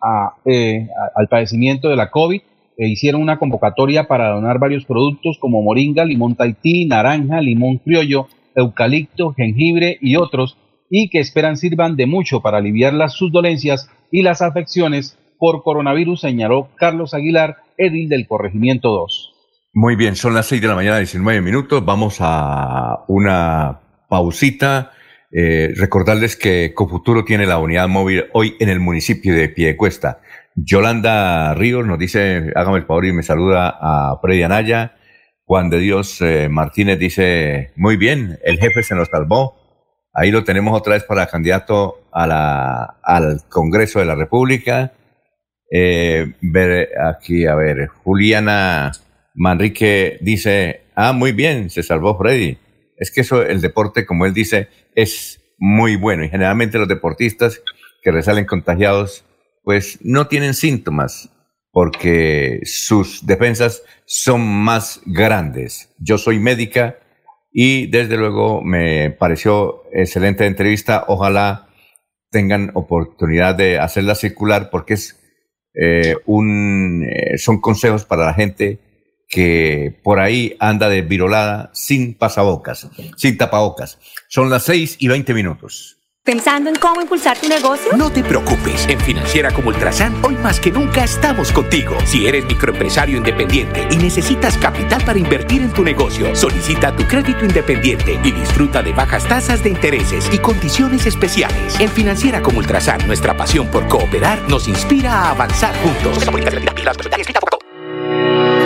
eh, al padecimiento de la COVID, hicieron una convocatoria para donar varios productos como moringa, limón tahití, naranja, limón criollo, eucalipto, jengibre y otros, y que esperan sirvan de mucho para aliviar las sus dolencias y las afecciones por coronavirus, señaló Carlos Aguilar, edil del Corregimiento 2. Muy bien, son las 6 de la mañana, 19 minutos. Vamos a una pausita. Eh, recordarles que Cofuturo tiene la unidad móvil hoy en el municipio de Piedecuesta. Yolanda Ríos nos dice, hágame el favor y me saluda a Freddy Anaya. Juan de Dios eh, Martínez dice, muy bien, el jefe se nos salvó. Ahí lo tenemos otra vez para candidato a la, al Congreso de la República. Eh, ver aquí, a ver, Juliana Manrique dice, ah, muy bien, se salvó Freddy. Es que eso, el deporte, como él dice, es muy bueno y generalmente los deportistas que resalen contagiados, pues no tienen síntomas porque sus defensas son más grandes. Yo soy médica y desde luego me pareció excelente entrevista. Ojalá tengan oportunidad de hacerla circular porque es eh, un, eh, son consejos para la gente que por ahí anda de virolada sin pasabocas, sin tapabocas. Son las 6 y 20 minutos. ¿Pensando en cómo impulsar tu negocio? No te preocupes. En Financiera como Ultrasan, hoy más que nunca estamos contigo. Si eres microempresario independiente y necesitas capital para invertir en tu negocio, solicita tu crédito independiente y disfruta de bajas tasas de intereses y condiciones especiales. En Financiera como Ultrasan, nuestra pasión por cooperar nos inspira a avanzar juntos.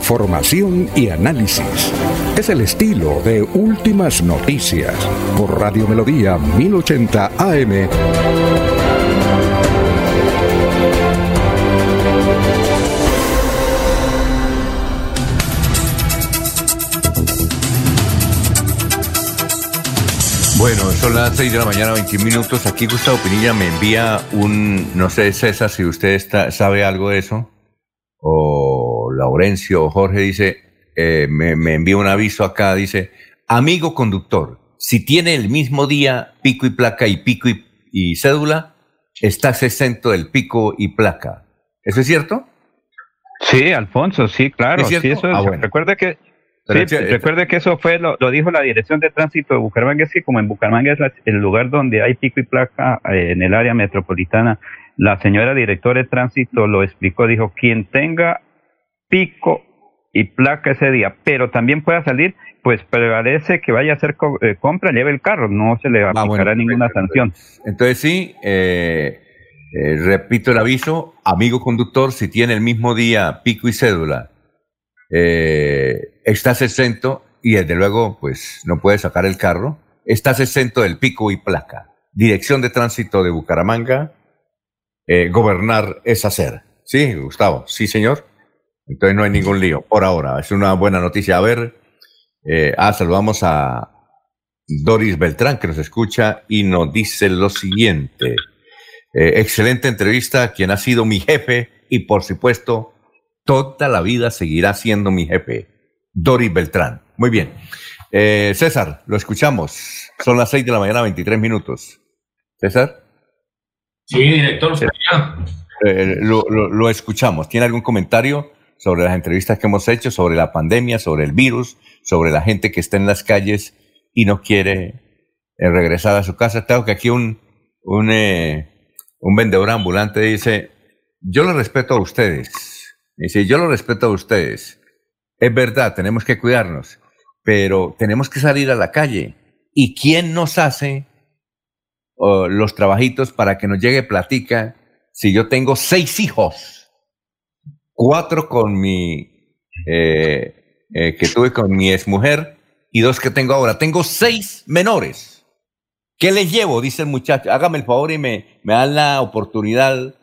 Información y análisis. Es el estilo de Últimas Noticias por Radio Melodía 1080 AM. Bueno, son las 6 de la mañana, 21 minutos. Aquí Gustavo Pinilla me envía un, no sé, César, si usted está, sabe algo de eso, o Laurencio Jorge dice, eh, me, me envía un aviso acá, dice, amigo conductor, si tiene el mismo día pico y placa y pico y, y cédula, estás exento del pico y placa. ¿Eso es cierto? Sí, Alfonso, sí, claro. Sí, eso es- Ah, bueno. Recuerde que sí, es recuerde que eso fue lo, lo dijo la Dirección de Tránsito de Bucaramanga, es que como en Bucaramanga es la- el lugar donde hay pico y placa eh, en el área metropolitana, la señora directora de tránsito lo explicó, dijo, quien tenga pico y placa ese día, pero también pueda salir, pues prevalece que vaya a hacer co- eh, compra, lleve el carro, no se le aplicará ninguna sanción. Entonces sí, eh, eh, repito el aviso, amigo conductor, si tiene el mismo día pico y cédula, eh, estás exento y desde luego pues no puedes sacar el carro, estás exento del pico y placa. Dirección de Tránsito de Bucaramanga, gobernar es hacer. Sí, Gustavo, sí señor. Entonces no hay ningún lío, por ahora, es una buena noticia. A ver, eh, ah, saludamos a Doris Beltrán que nos escucha y nos dice lo siguiente. Eh, excelente entrevista, quien ha sido mi jefe y por supuesto toda la vida seguirá siendo mi jefe. Doris Beltrán. Muy bien. Eh, César, lo escuchamos. Son las 6 de la mañana, 23 minutos. César. Sí, director. Eh, lo, lo- lo escuchamos. ¿Tiene algún comentario sobre las entrevistas que hemos hecho, sobre la pandemia, sobre el virus, sobre la gente que está en las calles y no quiere eh, regresar a su casa. Tengo que aquí un, un, eh, un vendedor ambulante dice, yo lo respeto a ustedes. Dice, yo lo respeto a ustedes. Es verdad, tenemos que cuidarnos, pero tenemos que salir a la calle. ¿Y quién nos hace oh, los trabajitos para que nos llegue platica si yo tengo seis hijos? Cuatro con mi, eh, eh, que tuve con mi exmujer y dos que tengo ahora. Tengo seis menores. ¿Qué les llevo? Dice el muchacho. Hágame el favor y me, me dan la oportunidad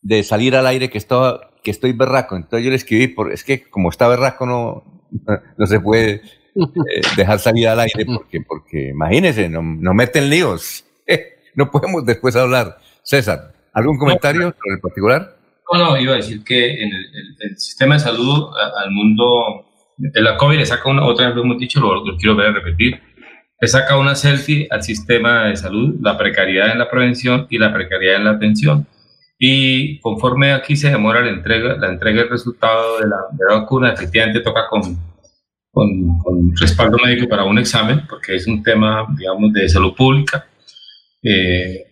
de salir al aire que, estoy, que estoy berraco. Entonces yo le escribí, por, es que como está berraco no, *laughs* no se puede eh, dejar salir al aire porque, porque imagínense, no, no meten líos. *laughs* no podemos después hablar. César, ¿algún comentario sobre el particular? No, iba a decir que en el, el, el sistema de salud a, al mundo, de la COVID le saca una, otra vez lo hemos dicho, lo, lo quiero ver a repetir, le saca una selfie al sistema de salud, la precariedad en la prevención y la precariedad en la atención. Y conforme aquí se demora la entrega, la entrega del resultado de la, de la vacuna, efectivamente toca con, con, con, respaldo médico para un examen, porque es un tema, digamos, de salud pública. Eh,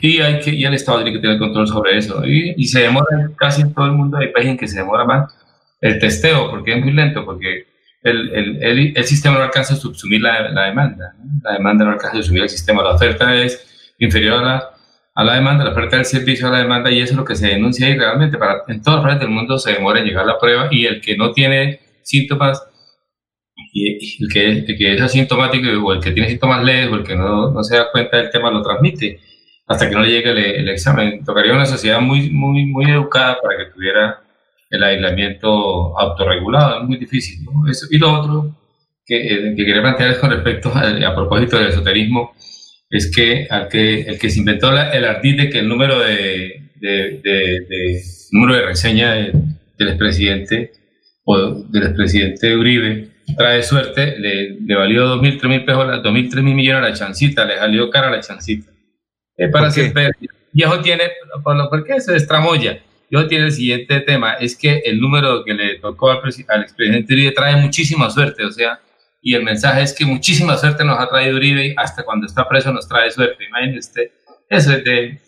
y, hay que, y el Estado tiene que tener control sobre eso. Y, y, se demora casi en todo el mundo, hay países en que se demora más el testeo, porque es muy lento, porque el, el, el, sistema no alcanza a subsumir la, la demanda. La demanda no alcanza a subsumir el sistema, la oferta es inferior a la, a la demanda, la oferta del servicio a la demanda, y eso es lo que se denuncia y realmente para, en todas partes del mundo se demora en llegar la prueba y el que no tiene síntomas y el que, el que es asintomático o el que tiene síntomas leves o el que no, no se da cuenta del tema lo transmite hasta que no le llegue el, el, examen. Tocaría una sociedad muy, muy, muy educada para que tuviera el aislamiento autorregulado, es muy difícil. ¿no? Eso, y lo otro que, eh, que quería plantear con respecto a, a, propósito del esoterismo, es que, al que el que se inventó la, el ardid de que el número de, de, de, de número de reseña de, del expresidente o del expresidente Uribe trae suerte, le, le valió 2.000, 3.000 pesos, 2.000, 3.000 millones a la chancita, le salió cara a la chancita. Eh, para siempre, viejo tiene, por, ¿por qué se destramoya? Yo tiene el siguiente tema, es que el número que le tocó al, al expresidente Uribe trae muchísima suerte, o sea, y el mensaje es que muchísima suerte nos ha traído Uribe y hasta cuando está preso nos trae suerte. Imagínese usted, eso es de,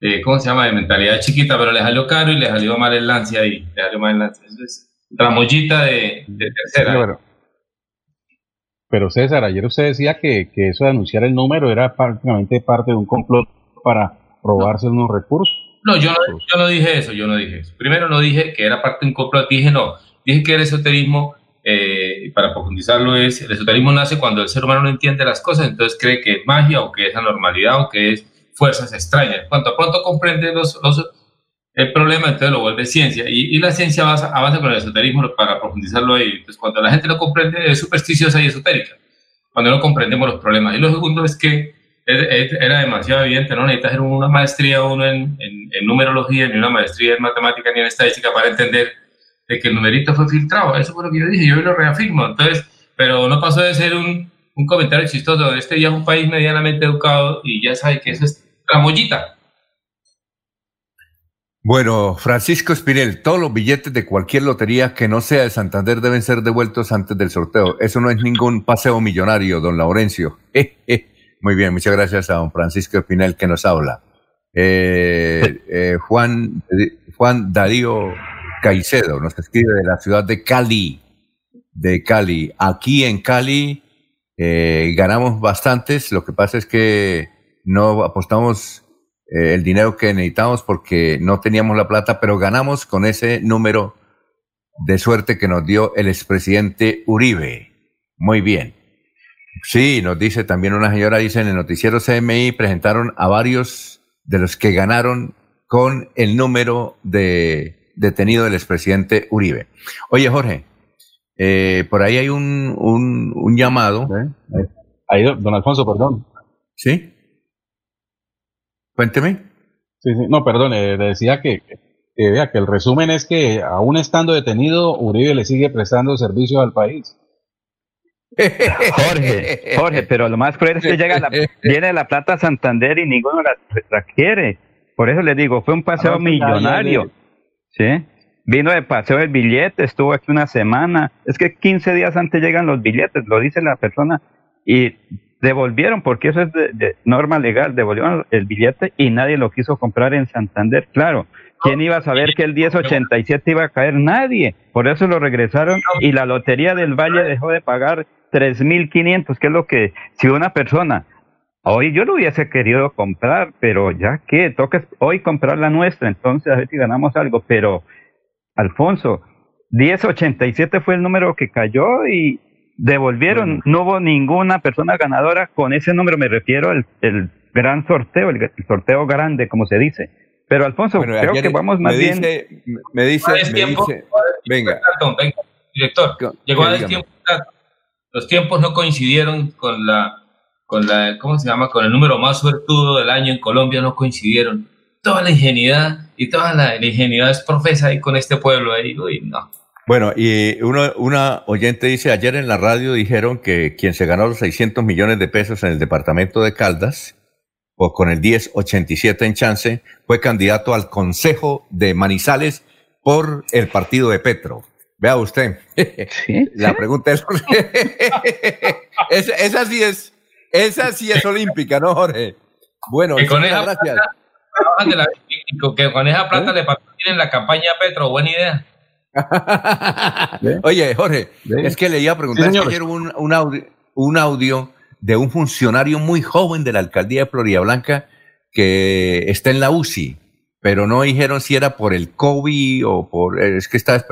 de, ¿cómo se llama?, de mentalidad chiquita, pero le salió caro y le salió mal el lance ahí, le salió mal el lance. Eso es tramoyita de, de tercera. Sí, bueno. Pero César, ayer usted decía que, que, eso de anunciar el número era prácticamente parte de un complot para robarse unos recursos. No, yo no, yo no dije eso, yo no dije eso. Primero no dije que era parte de un complot, dije no, dije que el esoterismo, eh, para profundizarlo, es, el esoterismo nace cuando el ser humano no entiende las cosas, entonces cree que es magia o que es anormalidad o que es fuerzas extrañas. Cuanto pronto comprende los, los, el problema, entonces lo vuelve ciencia. Y, y la ciencia avanza, avanza, con el esoterismo para profundizarlo ahí. Entonces, cuando la gente lo comprende, es supersticiosa y esotérica. Cuando no comprendemos los problemas. Y lo segundo es que era demasiado evidente, no necesitas una maestría uno en, en, en, numerología, ni una maestría en matemática, ni en estadística para entender de que el numerito fue filtrado. Eso fue lo que yo dije, yo lo reafirmo. Entonces, pero no pasó de ser un, un comentario chistoso. Este ya es un país medianamente educado y ya sabe que eso es tramoyita. Bueno, Francisco Espinel, todos los billetes de cualquier lotería que no sea de Santander deben ser devueltos antes del sorteo. Eso no es ningún paseo millonario, don Laurencio. Eh, *laughs* eh. Muy bien, muchas gracias a don Francisco Espinel que nos habla. Eh, eh, Juan, Juan Darío Caicedo nos escribe de la ciudad de Cali. De Cali. Aquí en Cali eh, ganamos bastantes. Lo que pasa es que no apostamos eh, el dinero que necesitamos porque no teníamos la plata, pero ganamos con ese número de suerte que nos dio el expresidente Uribe. Muy bien. Sí, nos dice también una señora, dice en el noticiero CMI presentaron a varios de los que ganaron con el número de detenido del expresidente Uribe. Oye, Jorge, eh, por ahí hay un, un, un llamado. ¿Eh? Ahí, don Alfonso, perdón. ¿Sí? Cuénteme. Sí, sí. No, perdón, eh, le decía que, que, vea, que el resumen es que aún estando detenido, Uribe le sigue prestando servicio al país. Jorge, Jorge, pero lo más cruel es que llega la, *laughs* viene la plata a Santander y ninguno la, la quiere. Por eso le digo, fue un paseo millonario. ¿Sí? Vino de paseo el billete, estuvo aquí una semana. Es que 15 días antes llegan los billetes, lo dice la persona. Y devolvieron, porque eso es de, norma legal, devolvieron el billete y nadie lo quiso comprar en Santander. Claro, ¿quién iba a saber que el 1087 iba a caer? Nadie. Por eso lo regresaron y la Lotería del Valle dejó de pagar 3.500, que es lo que si una persona Hoy yo lo hubiese querido comprar, pero ya que toca hoy comprar la nuestra, entonces a ver si ganamos algo. Pero, Alfonso, 1087 fue el número que cayó y devolvieron. No hubo ninguna persona ganadora con ese número, me refiero al el gran sorteo, el, sorteo grande, como se dice. Pero, Alfonso, creo que vamos más bien. Me dice, me dice, venga. Director, llegó a tiempo. Los tiempos no coincidieron con la con la, ¿cómo se llama? Con el número más suertudo del año en Colombia no coincidieron. Toda la ingenuidad y toda la, ingenuidad es profesa ahí con este pueblo ahí, uy, no. Bueno, y uno, una oyente dice, ayer en la radio dijeron que quien se ganó los 600 millones de pesos en el departamento de Caldas, o con el 1087 en chance, fue candidato al Consejo de Manizales por el partido de Petro. Vea usted. *laughs* La pregunta *laughs* es, esa sí es esa sí es olímpica, ¿no, Jorge? Bueno, que con esa gracias. Plata, que con esa plata le patrocinen la campaña Petro, buena idea. *laughs* Oye, Jorge, es que le iba a preguntar ayer un, un, audio, un audio de un funcionario muy joven de la alcaldía de Florida Blanca que está en la UCI, pero no dijeron si era por el COVID o por. Es que estaba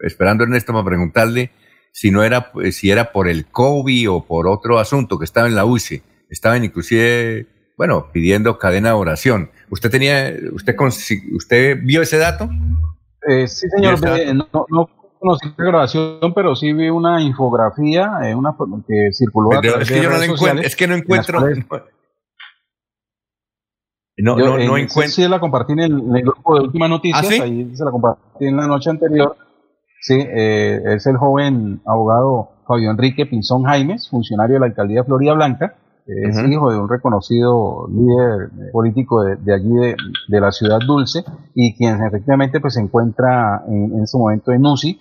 esperando Ernesto para preguntarle si no era, si era por el COVID o por otro asunto que estaba en la UCI. Estaban inclusive, bueno, pidiendo cadena de oración. ¿Usted tenía, usted, usted vio ese dato? Eh, sí, señor. no, no conocí la grabación, pero sí vi una infografía, eh, una que circuló pero es que yo no encuentro, es que no encuentro. No, no, no encuentro. Sí, la compartí en el, grupo de Última Noticias, ¿Ah, ahí se la compartí en la noche anterior Sí, eh, es el joven abogado Fabio Enrique Pinzón Jaimes, funcionario de la alcaldía de Florida Blanca. Es hijo de un reconocido líder político de, allí, de, la ciudad dulce, y quien efectivamente pues, se encuentra en, en este momento en UCI,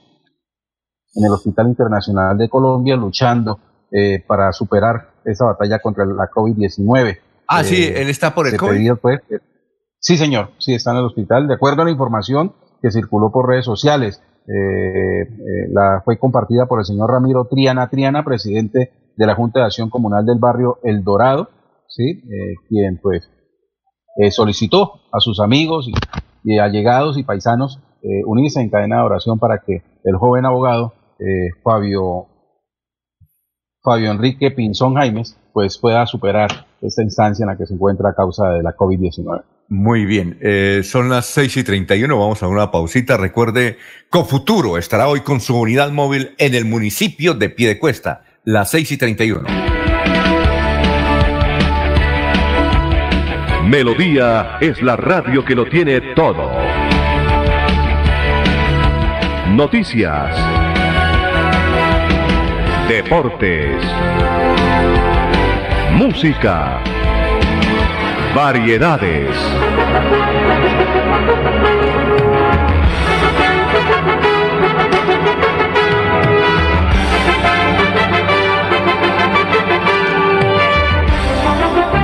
en el Hospital Internacional de Colombia, luchando eh, para superar esa batalla contra la COVID-19. Ah, sí, eh, él está por el COVID. Pues, sí, señor, sí, está en el hospital, de acuerdo a la información que circuló por redes sociales. Eh, eh, la, fue compartida por el señor Ramiro Triana Triana, presidente de la Junta de Acción Comunal del barrio El Dorado, ¿sí? Eh, quien pues solicitó a sus amigos y, allegados y paisanos unirse en cadena de oración para que el joven abogado Fabio, Fabio Enrique Pinzón Jaimes pues pueda superar esta instancia en la que se encuentra a causa de la COVID-19. Muy bien, eh, son las 6 y 31, vamos a una pausita. Recuerde, Cofuturo estará hoy con su unidad móvil en el municipio de Piedecuesta, las 6 y 31. Melodía es la radio que lo tiene todo. Noticias. Deportes. Música Variedades.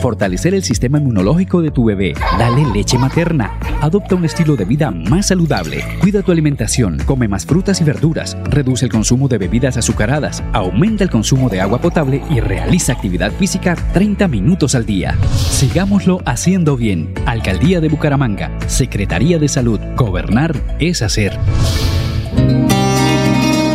Fortalecer el sistema inmunológico de tu bebé. Dale leche materna. Adopta un estilo de vida más saludable. Cuida tu alimentación. Come más frutas y verduras. Reduce el consumo de bebidas azucaradas. Aumenta el consumo de agua potable y realiza actividad física 30 minutos al día. Sigámoslo haciendo bien. Alcaldía de Bucaramanga. Secretaría de Salud. Gobernar es hacer.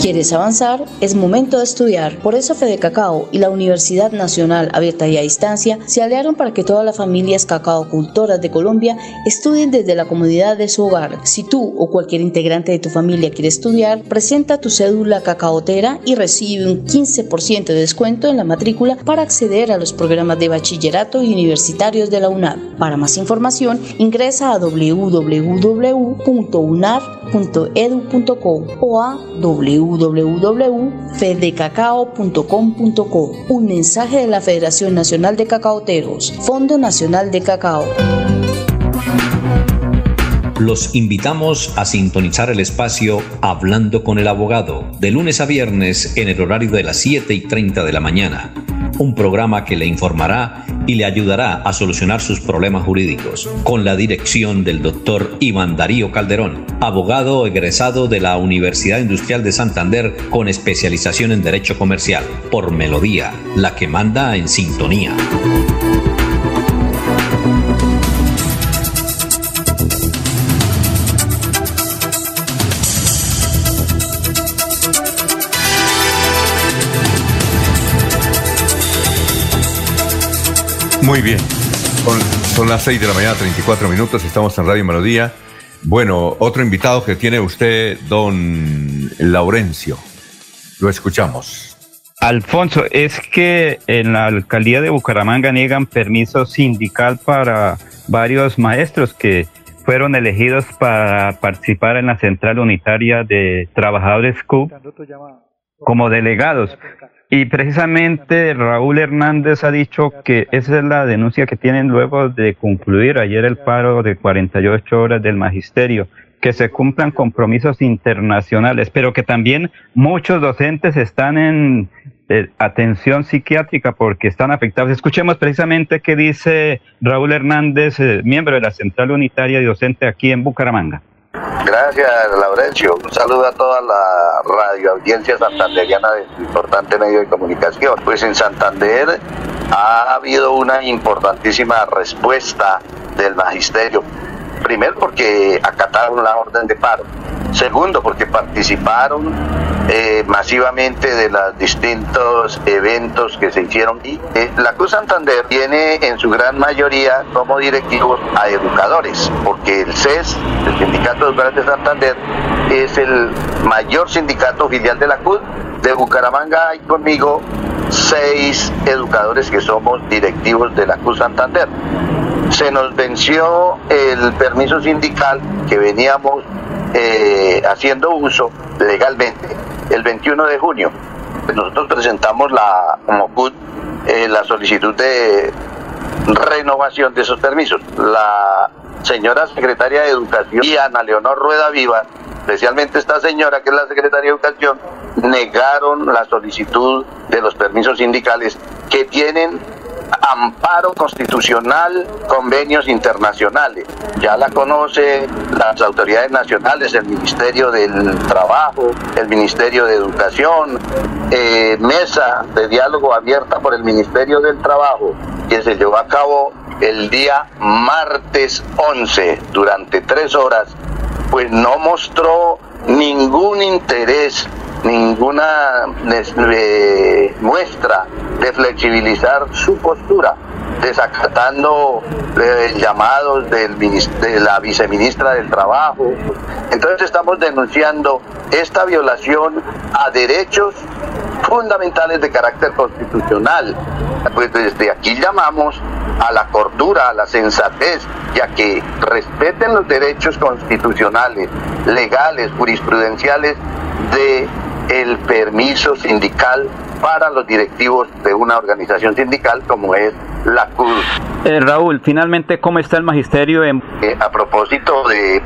¿Quieres avanzar? Es momento de estudiar. Por eso Fede Cacao y la Universidad Nacional Abierta y a Distancia se aliaron para que todas las familias cacaocultoras de Colombia estudien desde la comodidad de su hogar. Si tú o cualquier integrante de tu familia quiere estudiar, presenta tu cédula cacaotera y recibe un 15% de descuento en la matrícula para acceder a los programas de bachillerato y universitarios de la UNAD. Para más información, ingresa a o a www.fedecacao.com.co. Un mensaje de la Federación Nacional de Cacaoteros, Fondo Nacional de Cacao. Los invitamos a sintonizar el espacio Hablando con el Abogado de lunes a viernes en el horario de las 7 y 30 de la mañana. Un programa que le informará y le ayudará a solucionar sus problemas jurídicos, con la dirección del doctor Iván Darío Calderón, abogado egresado de la Universidad Industrial de Santander con especialización en Derecho Comercial, por Melodía, la que manda en sintonía. Muy bien. Son, las 6 de la mañana, 34 minutos. Estamos en Radio Melodía. Bueno, otro invitado que tiene usted, don Laurencio. Lo escuchamos. Alfonso, es que en la alcaldía de Bucaramanga niegan permiso sindical para varios maestros que fueron elegidos para participar en la Central Unitaria de Trabajadores CUB como delegados. Y precisamente Raúl Hernández ha dicho que esa es la denuncia que tienen luego de concluir ayer el paro de 48 horas del magisterio, que se cumplan compromisos internacionales, pero que también muchos docentes están en eh, atención psiquiátrica porque están afectados. Escuchemos precisamente qué dice Raúl Hernández, eh, miembro de la Central Unitaria y docente aquí en Bucaramanga. Gracias, Laurencio. Un saludo a toda la radio audiencia santanderiana de este importante medio de comunicación. Pues en Santander ha habido una importantísima respuesta del magisterio. Primero porque acataron la orden de paro. Segundo porque participaron eh, masivamente de los distintos eventos que se hicieron. Y eh, la Cruz Santander tiene en su gran mayoría como directivos a educadores, porque el CES, el Sindicato de Educadores de Santander, es el mayor sindicato filial de la CUD. De Bucaramanga hay conmigo seis educadores que somos directivos de la CUD Santander. Se nos venció el permiso sindical que veníamos eh, haciendo uso legalmente el 21 de junio. Nosotros presentamos la, como CUT eh, la solicitud de renovación de esos permisos. La señora secretaria de Educación y Ana Leonor Rueda Viva, especialmente esta señora que es la secretaria de Educación, negaron la solicitud de los permisos sindicales que tienen amparo constitucional, convenios internacionales. Ya la conoce las autoridades nacionales, el Ministerio del Trabajo, el Ministerio de Educación, eh, mesa de diálogo abierta por el Ministerio del Trabajo, que se llevó a cabo el día martes 11 durante tres horas, pues no mostró ningún interés ninguna eh, muestra de flexibilizar su postura, desacatando eh, llamados del, de la viceministra del Trabajo. Entonces estamos denunciando esta violación a derechos fundamentales de carácter constitucional. Pues desde aquí llamamos a la cordura, a la sensatez, ya que respeten los derechos constitucionales, legales, jurisprudenciales de el permiso sindical para los directivos de una organización sindical como es la CUD. Eh, Raúl, finalmente, ¿cómo está el magisterio? En... Eh, a propósito de,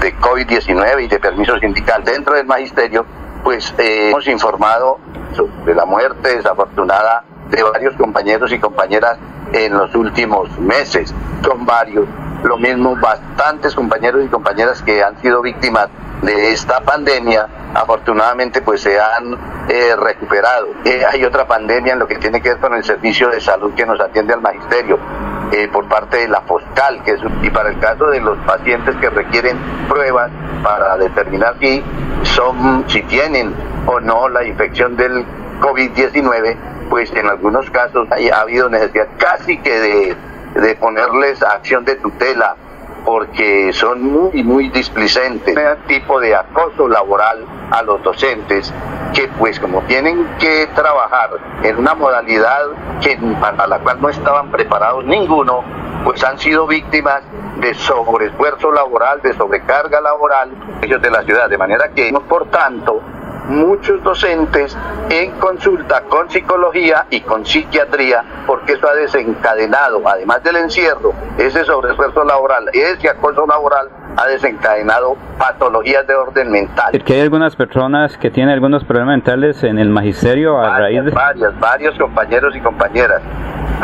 de COVID-19 y de permiso sindical dentro del magisterio, pues eh, hemos informado sobre la muerte desafortunada de varios compañeros y compañeras en los últimos meses. Son varios. Lo mismo, bastantes compañeros y compañeras que han sido víctimas de esta pandemia, afortunadamente pues se han eh, recuperado. Eh, hay otra pandemia en lo que tiene que ver con el servicio de salud que nos atiende al magisterio. Eh, por parte de la FOSCAL, que es, y para el caso de los pacientes que requieren pruebas para determinar si son, si tienen o no la infección del COVID-19, pues en algunos casos ha habido necesidad casi que de, de ponerles acción de tutela porque son muy, muy displicentes. Un tipo de acoso laboral a los docentes que pues como tienen que trabajar en una modalidad que, para la cual no estaban preparados ninguno, pues han sido víctimas de sobreesfuerzo laboral, de sobrecarga laboral ellos de la ciudad. De manera que, por tanto, muchos docentes en consulta con psicología y con psiquiatría, porque eso ha desencadenado, además del encierro, ese sobreesfuerzo laboral, ese acoso laboral ha desencadenado patologías de orden mental. Que hay algunas personas que tienen algunos problemas mentales en el magisterio a raíz de... Varias, varios compañeros y compañeras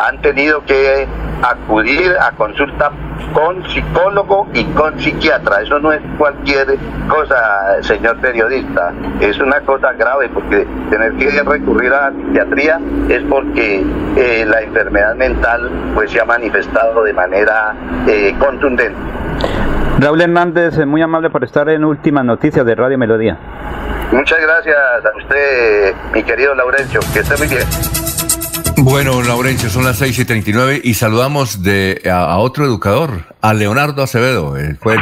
han tenido que acudir a consulta con psicólogo y con psiquiatra. Eso no es cualquier cosa, señor periodista. Es una cosa grave porque tener que recurrir a la psiquiatría es porque eh, la enfermedad mental pues se ha manifestado de manera eh, contundente. Raúl Hernández, muy amable por estar en Últimas Noticias de Radio Melodía. Muchas gracias a usted, mi querido Laurencio, que esté muy bien. Bueno, Laurencio, son las 6 y 39 y saludamos de, a, otro educador, a Leonardo Acevedo. Él fue,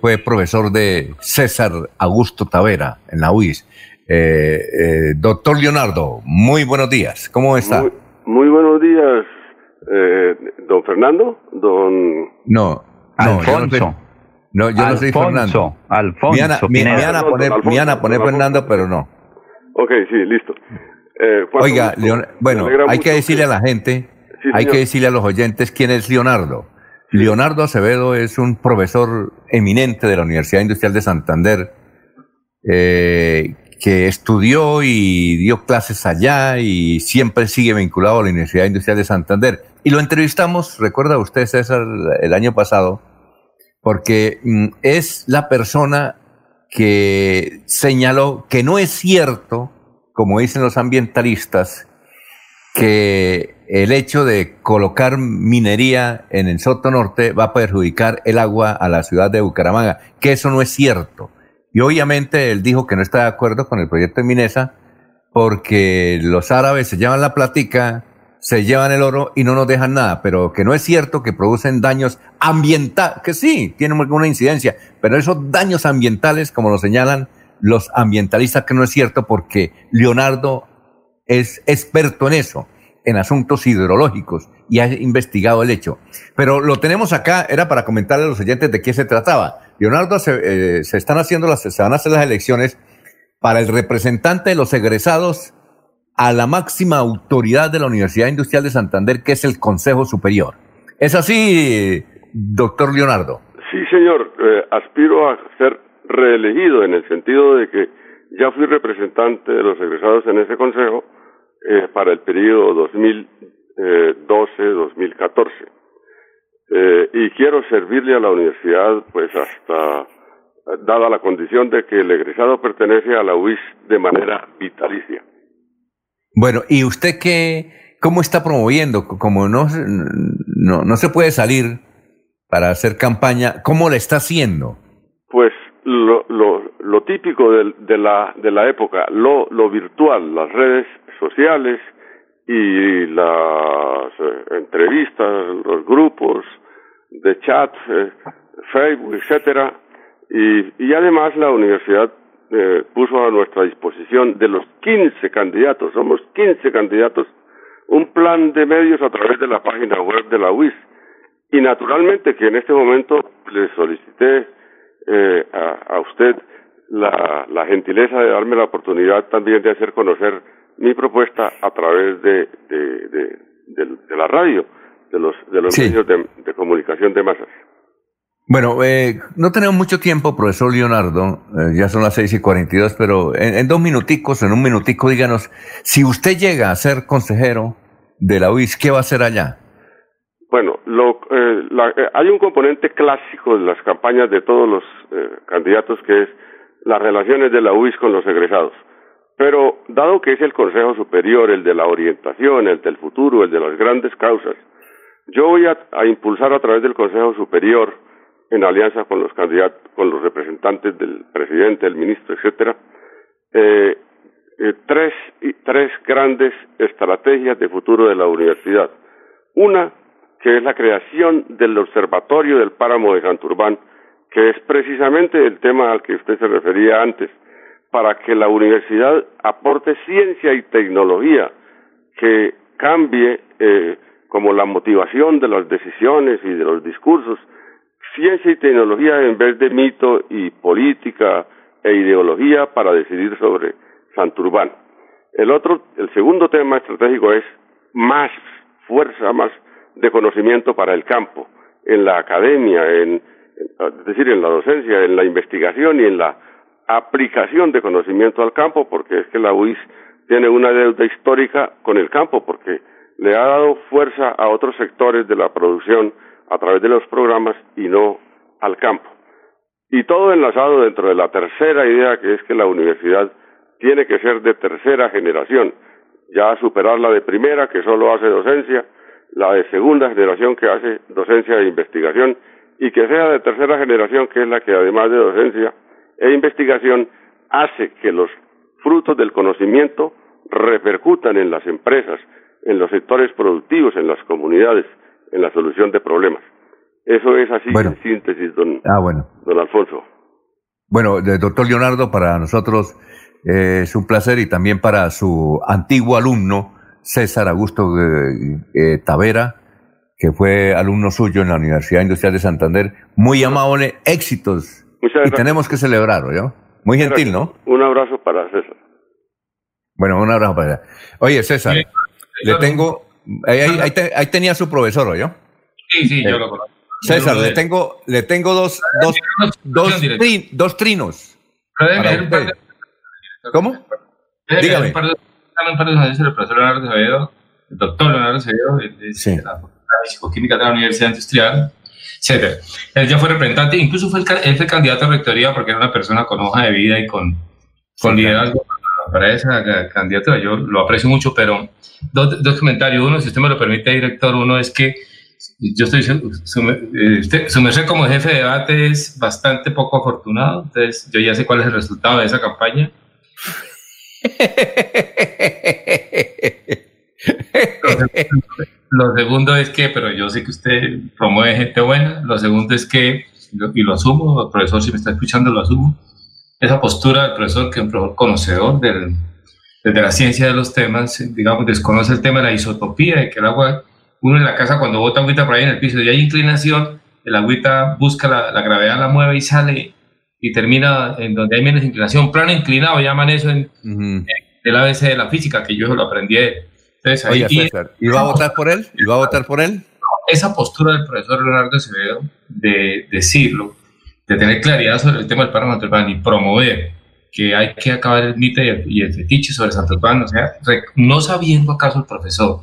fue profesor de César Augusto Tavera en la UIS. Eh, eh, doctor Leonardo, muy buenos días. ¿Cómo está? Muy, buenos días, eh, don Fernando, don... No, Alfonso. No, yo no soy Fernando. Alfonso. Me van a poner, poner Fernando, pero no. Ok, sí, listo. Eh, Oiga, bueno, hay que decirle a la gente, hay que decirle a los oyentes quién es Leonardo. Leonardo Acevedo es un profesor eminente de la Universidad Industrial de Santander, eh, que estudió y dio clases allá y siempre sigue vinculado a la Universidad Industrial de Santander. Y lo entrevistamos, recuerda usted, César, el año pasado, porque mm, es la persona que señaló que no es cierto como dicen los ambientalistas, que el hecho de colocar minería en el Soto Norte va a perjudicar el agua a la ciudad de Bucaramanga, que eso no es cierto. Y obviamente él dijo que no está de acuerdo con el proyecto de Minesa porque los árabes se llevan la platica, se llevan el oro y no nos dejan nada, pero que no es cierto que producen daños ambientales, que sí, tienen alguna incidencia, pero esos daños ambientales, como lo señalan los ambientalistas que no es cierto porque Leonardo es experto en eso, en asuntos hidrológicos y ha investigado el hecho. Pero lo tenemos acá, era para comentarle a los oyentes de qué se trataba. Leonardo, se, eh, se están haciendo las, se van a hacer las elecciones para el representante de los egresados a la máxima autoridad de la Universidad Industrial de Santander, que es el Consejo Superior. ¿Es así, doctor Leonardo? Sí, señor. Eh, aspiro a ser reelegido en el sentido de que ya fui representante de los egresados en ese consejo eh, para el periodo 2012-2014. Eh, y quiero servirle a la universidad pues hasta dada la condición de que el egresado pertenece a la UIS de manera vitalicia. Bueno, ¿y usted qué, cómo está promoviendo? Como no, no, no se puede salir para hacer campaña, ¿cómo le está haciendo? Pues lo, lo, lo típico de, de, la, de la época, lo, lo virtual, las redes sociales y las eh, entrevistas, los grupos de chat, eh, Facebook, etcétera, y, y además la universidad eh, puso a nuestra disposición de los 15 candidatos, somos 15 candidatos, un plan de medios a través de la página web de la UIS. Y naturalmente que en este momento le solicité eh, a, usted la, la gentileza de darme la oportunidad también de hacer conocer mi propuesta a través de, de, de, la radio, de los, de los medios de, comunicación de masas. Bueno, eh, no tenemos mucho tiempo, profesor Leonardo, eh, ya son las seis y cuarenta y dos, pero en, en, dos minuticos, en un minutico, díganos, si usted llega a ser consejero de la UIS, ¿qué va a hacer allá? Bueno, lo, eh, la, eh, hay un componente clásico de las campañas de todos los eh, candidatos que es las relaciones de la UIS con los egresados. Pero dado que es el Consejo Superior el de la orientación, el del futuro, el de las grandes causas, yo voy a, impulsar a través del Consejo Superior, en alianza con los candidatos, con los representantes del presidente, del ministro, etcétera, eh, tres, tres grandes estrategias de futuro de la universidad. Una, que es la creación del Observatorio del Páramo de Santurbán, que es precisamente el tema al que usted se refería antes, para que la universidad aporte ciencia y tecnología que cambie eh, como la motivación de las decisiones y de los discursos, ciencia y tecnología en vez de mito y política e ideología para decidir sobre Santurbán. El otro, el segundo tema estratégico es más fuerza, más de conocimiento para el campo, en la academia, en, es decir, en la docencia, en la investigación y en la aplicación de conocimiento al campo, porque es que la UIS tiene una deuda histórica con el campo, porque le ha dado fuerza a otros sectores de la producción a través de los programas y no al campo. Y todo enlazado dentro de la tercera idea que es que la universidad tiene que ser de tercera generación, ya superar la de primera que solo hace docencia, la de segunda generación que hace docencia e investigación y que sea de tercera generación que es la que además de docencia e investigación hace que los frutos del conocimiento repercutan en las empresas, en los sectores productivos, en las comunidades, en la solución de problemas. Eso es así en síntesis, don, ah, bueno. don Alfonso. Bueno, doctor Leonardo, para nosotros eh, es un placer y también para su antiguo alumno, César Augusto eh, eh, Tavera, que fue alumno suyo en la Universidad Industrial de Santander. Muy amable, éxitos. y tenemos que celebrarlo, ¿no? Muy gentil, ¿no? Un abrazo para César. Bueno, un abrazo para César. Oye, César, le tengo, ahí, tenía su profesor, ¿yo? Sí, sí, yo lo conozco. César, le tengo, le tengo dos, dos, dos, dos trinos. ¿Cómo? Dígame. Un par de, un par de años el profesor Leonardo Acevedo, el doctor Leonardo Acevedo, de, sí. la psicoquímica de la Universidad Industrial, etc. Él ya fue representante, incluso fue el, él fue candidato a rectoría porque era una persona con hoja de vida y con, con liderazgo para esa candidatura. Yo lo aprecio mucho, pero dos, dos comentarios. Uno, si usted me lo permite, director, uno es que yo estoy su, su, merced como jefe de debate es bastante poco afortunado, entonces yo ya sé cuál es el resultado de esa campaña. Lo, segundo es que, pero yo sé que usted promueve gente buena, lo segundo es que, y lo asumo, el profesor si me está escuchando lo asumo, esa postura del profesor que es un profesor conocedor del, desde la ciencia de los temas, digamos, desconoce el tema de la isotopía, de que el agua uno en la casa cuando bota agüita por ahí en el piso y hay inclinación, el agüita busca la, gravedad, la mueve y sale y termina en donde hay menos inclinación. Plano inclinado, llaman eso en, el ABC de la física, que yo lo aprendí. Entonces, Oye, César, ¿y va a votar por él? ¿Y va a votar por él? Esa postura del profesor Leonardo Acevedo de decirlo, de tener claridad sobre el tema del páramo Pan y promover que hay que acabar el mito y el, fetiche sobre Santo Pan, o sea, no sabiendo acaso el profesor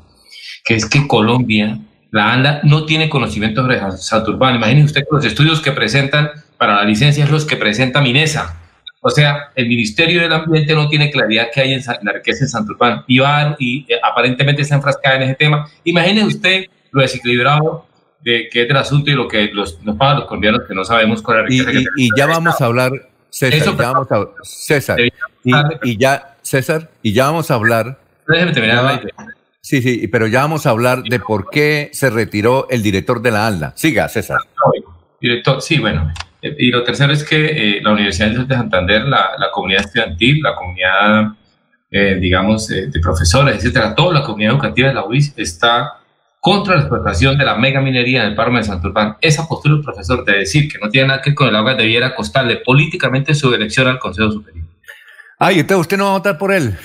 que es que Colombia, la ANDA, no tiene conocimiento sobre Santurbán. Imagínese usted los estudios que presentan para la licencia es los que presenta Minesa. O sea, el Ministerio del Ambiente no tiene claridad que hay en la riqueza en Santurbán y, va, y eh, aparentemente está enfrascada en ese tema. Imagínese usted lo desequilibrado de, que es el asunto y lo que los, nos pagan los colombianos que no sabemos cuál es la riqueza. Y, y, ya vamos a hablar, César, ya vamos a, César, y, ya, César, y ya vamos a hablar. Déjeme terminar la idea Sí, sí, pero ya vamos a hablar de por qué se retiró el director de la ALDA. Siga, César. Director, sí, bueno. Eh, y lo tercero es que eh, la Universidad de Santander, la, comunidad estudiantil, la comunidad, eh, digamos, de profesores, etcétera, toda la comunidad educativa de la UIS está contra la explotación de la mega minería en el páramo de Santurbán. Esa postura del profesor de decir que no tiene nada que ver con el agua debiera costarle políticamente su elección al Consejo Superior. Ay, usted, usted no va a votar por él.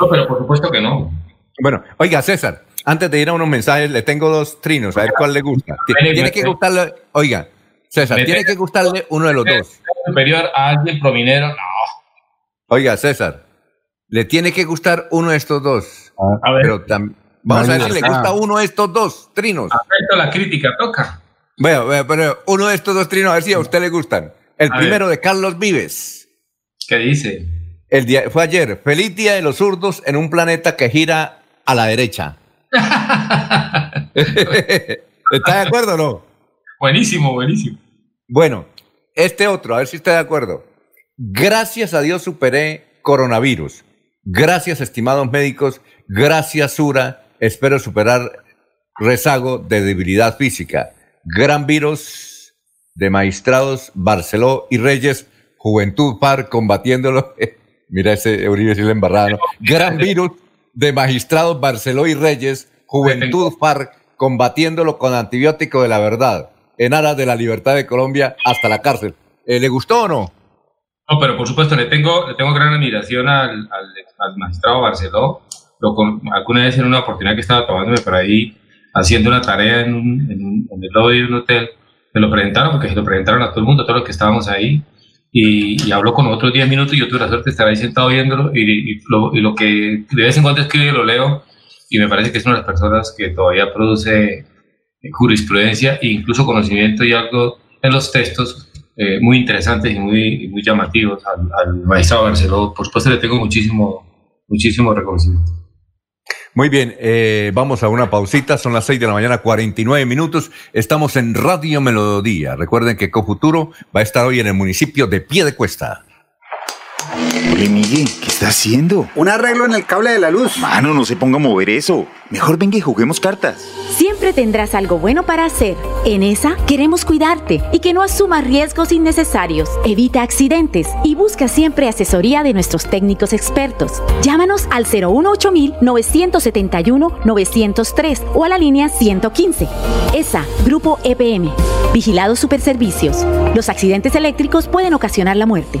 No, pero por supuesto que no. Bueno, oiga, César, antes de ir a unos mensajes, le tengo dos trinos, a ver cuál le gusta. Tiene que gustarle, oiga, César, tiene que gustarle uno de los dos. Superior a alguien prominero, no. Oiga, César, le tiene que gustar uno de estos dos. A ver. Pero vamos a ver si le gusta uno de estos dos trinos. Acepto la crítica, toca. Bueno, pero uno de estos dos trinos, a ver si a usted le gustan. El primero de Carlos Vives. ¿Qué dice? El día, fue ayer. Feliz Día de los Zurdos en un planeta que gira a la derecha. *laughs* *laughs* ¿Está de acuerdo o no? Buenísimo, buenísimo. Bueno, este otro, a ver si está de acuerdo. Gracias a Dios superé coronavirus. Gracias, estimados médicos. Gracias, Sura. Espero superar rezago de debilidad física. Gran virus de magistrados Barceló y Reyes, Juventud Par combatiéndolo. *laughs* Mira ese Uribe si le embarrado. Gran virus de magistrados Barceló y Reyes, Juventud Par combatiéndolo con antibiótico de la verdad, en aras de la libertad de Colombia hasta la cárcel. Eh, ¿Le gustó o no? No, pero por supuesto, le tengo, le tengo gran admiración al, al, al magistrado Barceló. Lo alguna vez en una oportunidad que estaba tomándome por ahí, haciendo una tarea en, un, en, un, en el lobby de un hotel, me lo presentaron, porque se lo presentaron a todo el mundo, a todos los que estábamos ahí, y, y habló con otros 10 minutos y yo tuve la suerte de estar ahí sentado viéndolo, y, y, lo, y lo que de vez en cuando escribe lo leo, y me parece que es una de las personas que todavía produce jurisprudencia e incluso conocimiento y algo en los textos eh, muy interesantes y muy, muy llamativos al, al Barceló. Por supuesto, le tengo muchísimo, muchísimo reconocimiento. Muy bien, eh, vamos a una pausita, son las 6 de la mañana, 49 minutos. Estamos en Radio Melodía. Recuerden que Cofuturo va a estar hoy en el municipio de Piedecuesta. Oye, Miguel, ¿qué está haciendo? Un arreglo en el cable de la luz. Mano, no se ponga a mover eso. Mejor venga y juguemos cartas. Siempre tendrás algo bueno para hacer. En esa queremos cuidarte y que no asumas riesgos innecesarios. Evita accidentes y busca siempre asesoría de nuestros técnicos expertos. Llámanos al 018 971 903 o a la línea 115. ESA, Grupo EPM. Vigilados Superservicios. Los accidentes eléctricos pueden ocasionar la muerte.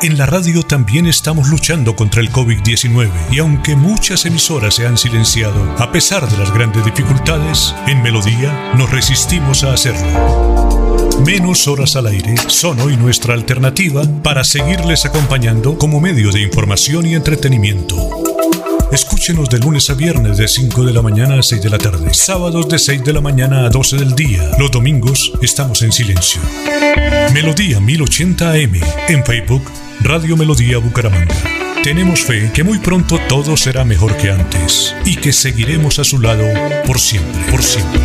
En la radio también estamos luchando contra el COVID-19 y aunque muchas emisoras se han silenciado, a pesar de las grandes dificultades, en Melodía nos resistimos a hacerlo. Menos horas al aire son hoy nuestra alternativa para seguirles acompañando como medio de información y entretenimiento. Escúchenos de lunes a viernes de 5 de la mañana a 6 de la tarde, sábados de 6 de la mañana a 12 del día. Los domingos estamos en silencio. Melodía 1080 AM en Facebook Radio Melodía Bucaramanga. Tenemos fe que muy pronto todo será mejor que antes y que seguiremos a su lado por siempre, por siempre.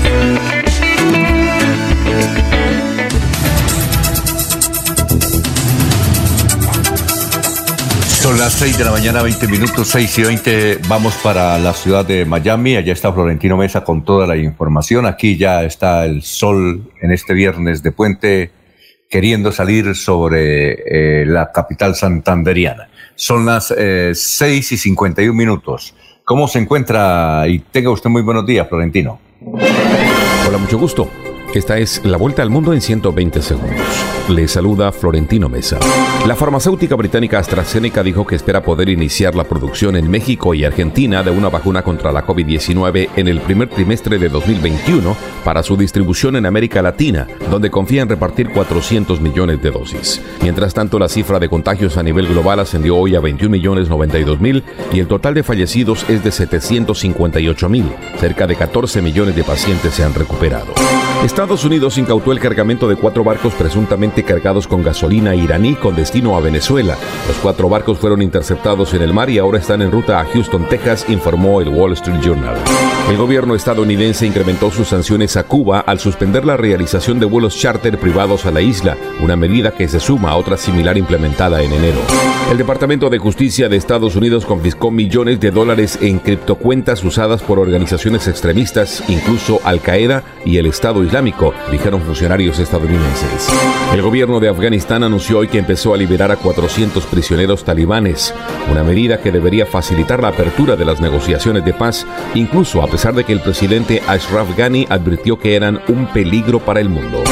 Son las 6 de la mañana, 20 minutos, 6 y 20. Vamos para la ciudad de Miami. Allá está Florentino Mesa con toda la información. Aquí ya está el sol en este viernes de puente queriendo salir sobre eh, la capital santanderiana. Son las eh, 6 y 51 minutos. ¿Cómo se encuentra? Y tenga usted muy buenos días, Florentino. Hola, mucho gusto. Esta es la vuelta al mundo en 120 segundos. Le saluda Florentino Mesa. La farmacéutica británica AstraZeneca dijo que espera poder iniciar la producción en México y Argentina de una vacuna contra la COVID-19 en el primer trimestre de 2021 para su distribución en América Latina, donde confía en repartir 400 millones de dosis. Mientras tanto, la cifra de contagios a nivel global ascendió hoy a 21 millones 92 mil y el total de fallecidos es de 758 mil. Cerca de 14 millones de pacientes se han recuperado. Estados Unidos incautó el cargamento de cuatro barcos presuntamente cargados con gasolina iraní con destino a Venezuela. Los cuatro barcos fueron interceptados en el mar y ahora están en ruta a Houston, Texas, informó el Wall Street Journal. El gobierno estadounidense incrementó sus sanciones a Cuba al suspender la realización de vuelos charter privados a la isla, una medida que se suma a otra similar implementada en enero. El Departamento de Justicia de Estados Unidos confiscó millones de dólares en criptocuentas usadas por organizaciones extremistas, incluso Al Qaeda y el Estado Islámico, dijeron funcionarios estadounidenses. El gobierno de Afganistán anunció hoy que empezó a liberar a 400 prisioneros talibanes, una medida que debería facilitar la apertura de las negociaciones de paz, incluso a pesar de que el presidente Ashraf Ghani advirtió que eran un peligro para el mundo.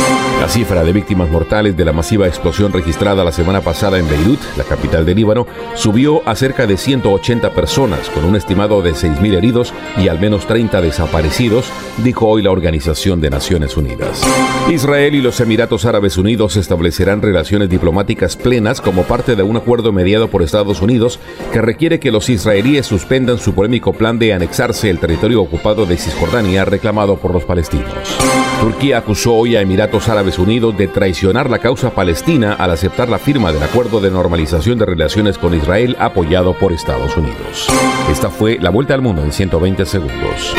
La cifra de víctimas mortales de la masiva explosión registrada la semana pasada en Beirut, la capital de Líbano, subió a cerca de 180 personas, con un estimado de 6.000 heridos y al menos 30 desaparecidos, dijo hoy la Organización de Naciones Unidas. Israel y los Emiratos Árabes Unidos establecerán relaciones diplomáticas plenas como parte de un acuerdo mediado por Estados Unidos que requiere que los israelíes suspendan su polémico plan de anexarse el territorio ocupado de Cisjordania reclamado por los palestinos. Turquía acusó hoy a Emiratos Árabes Unidos de traicionar la causa palestina al aceptar la firma del acuerdo de normalización de relaciones con Israel apoyado por Estados Unidos. Esta fue la vuelta al mundo en 120 segundos.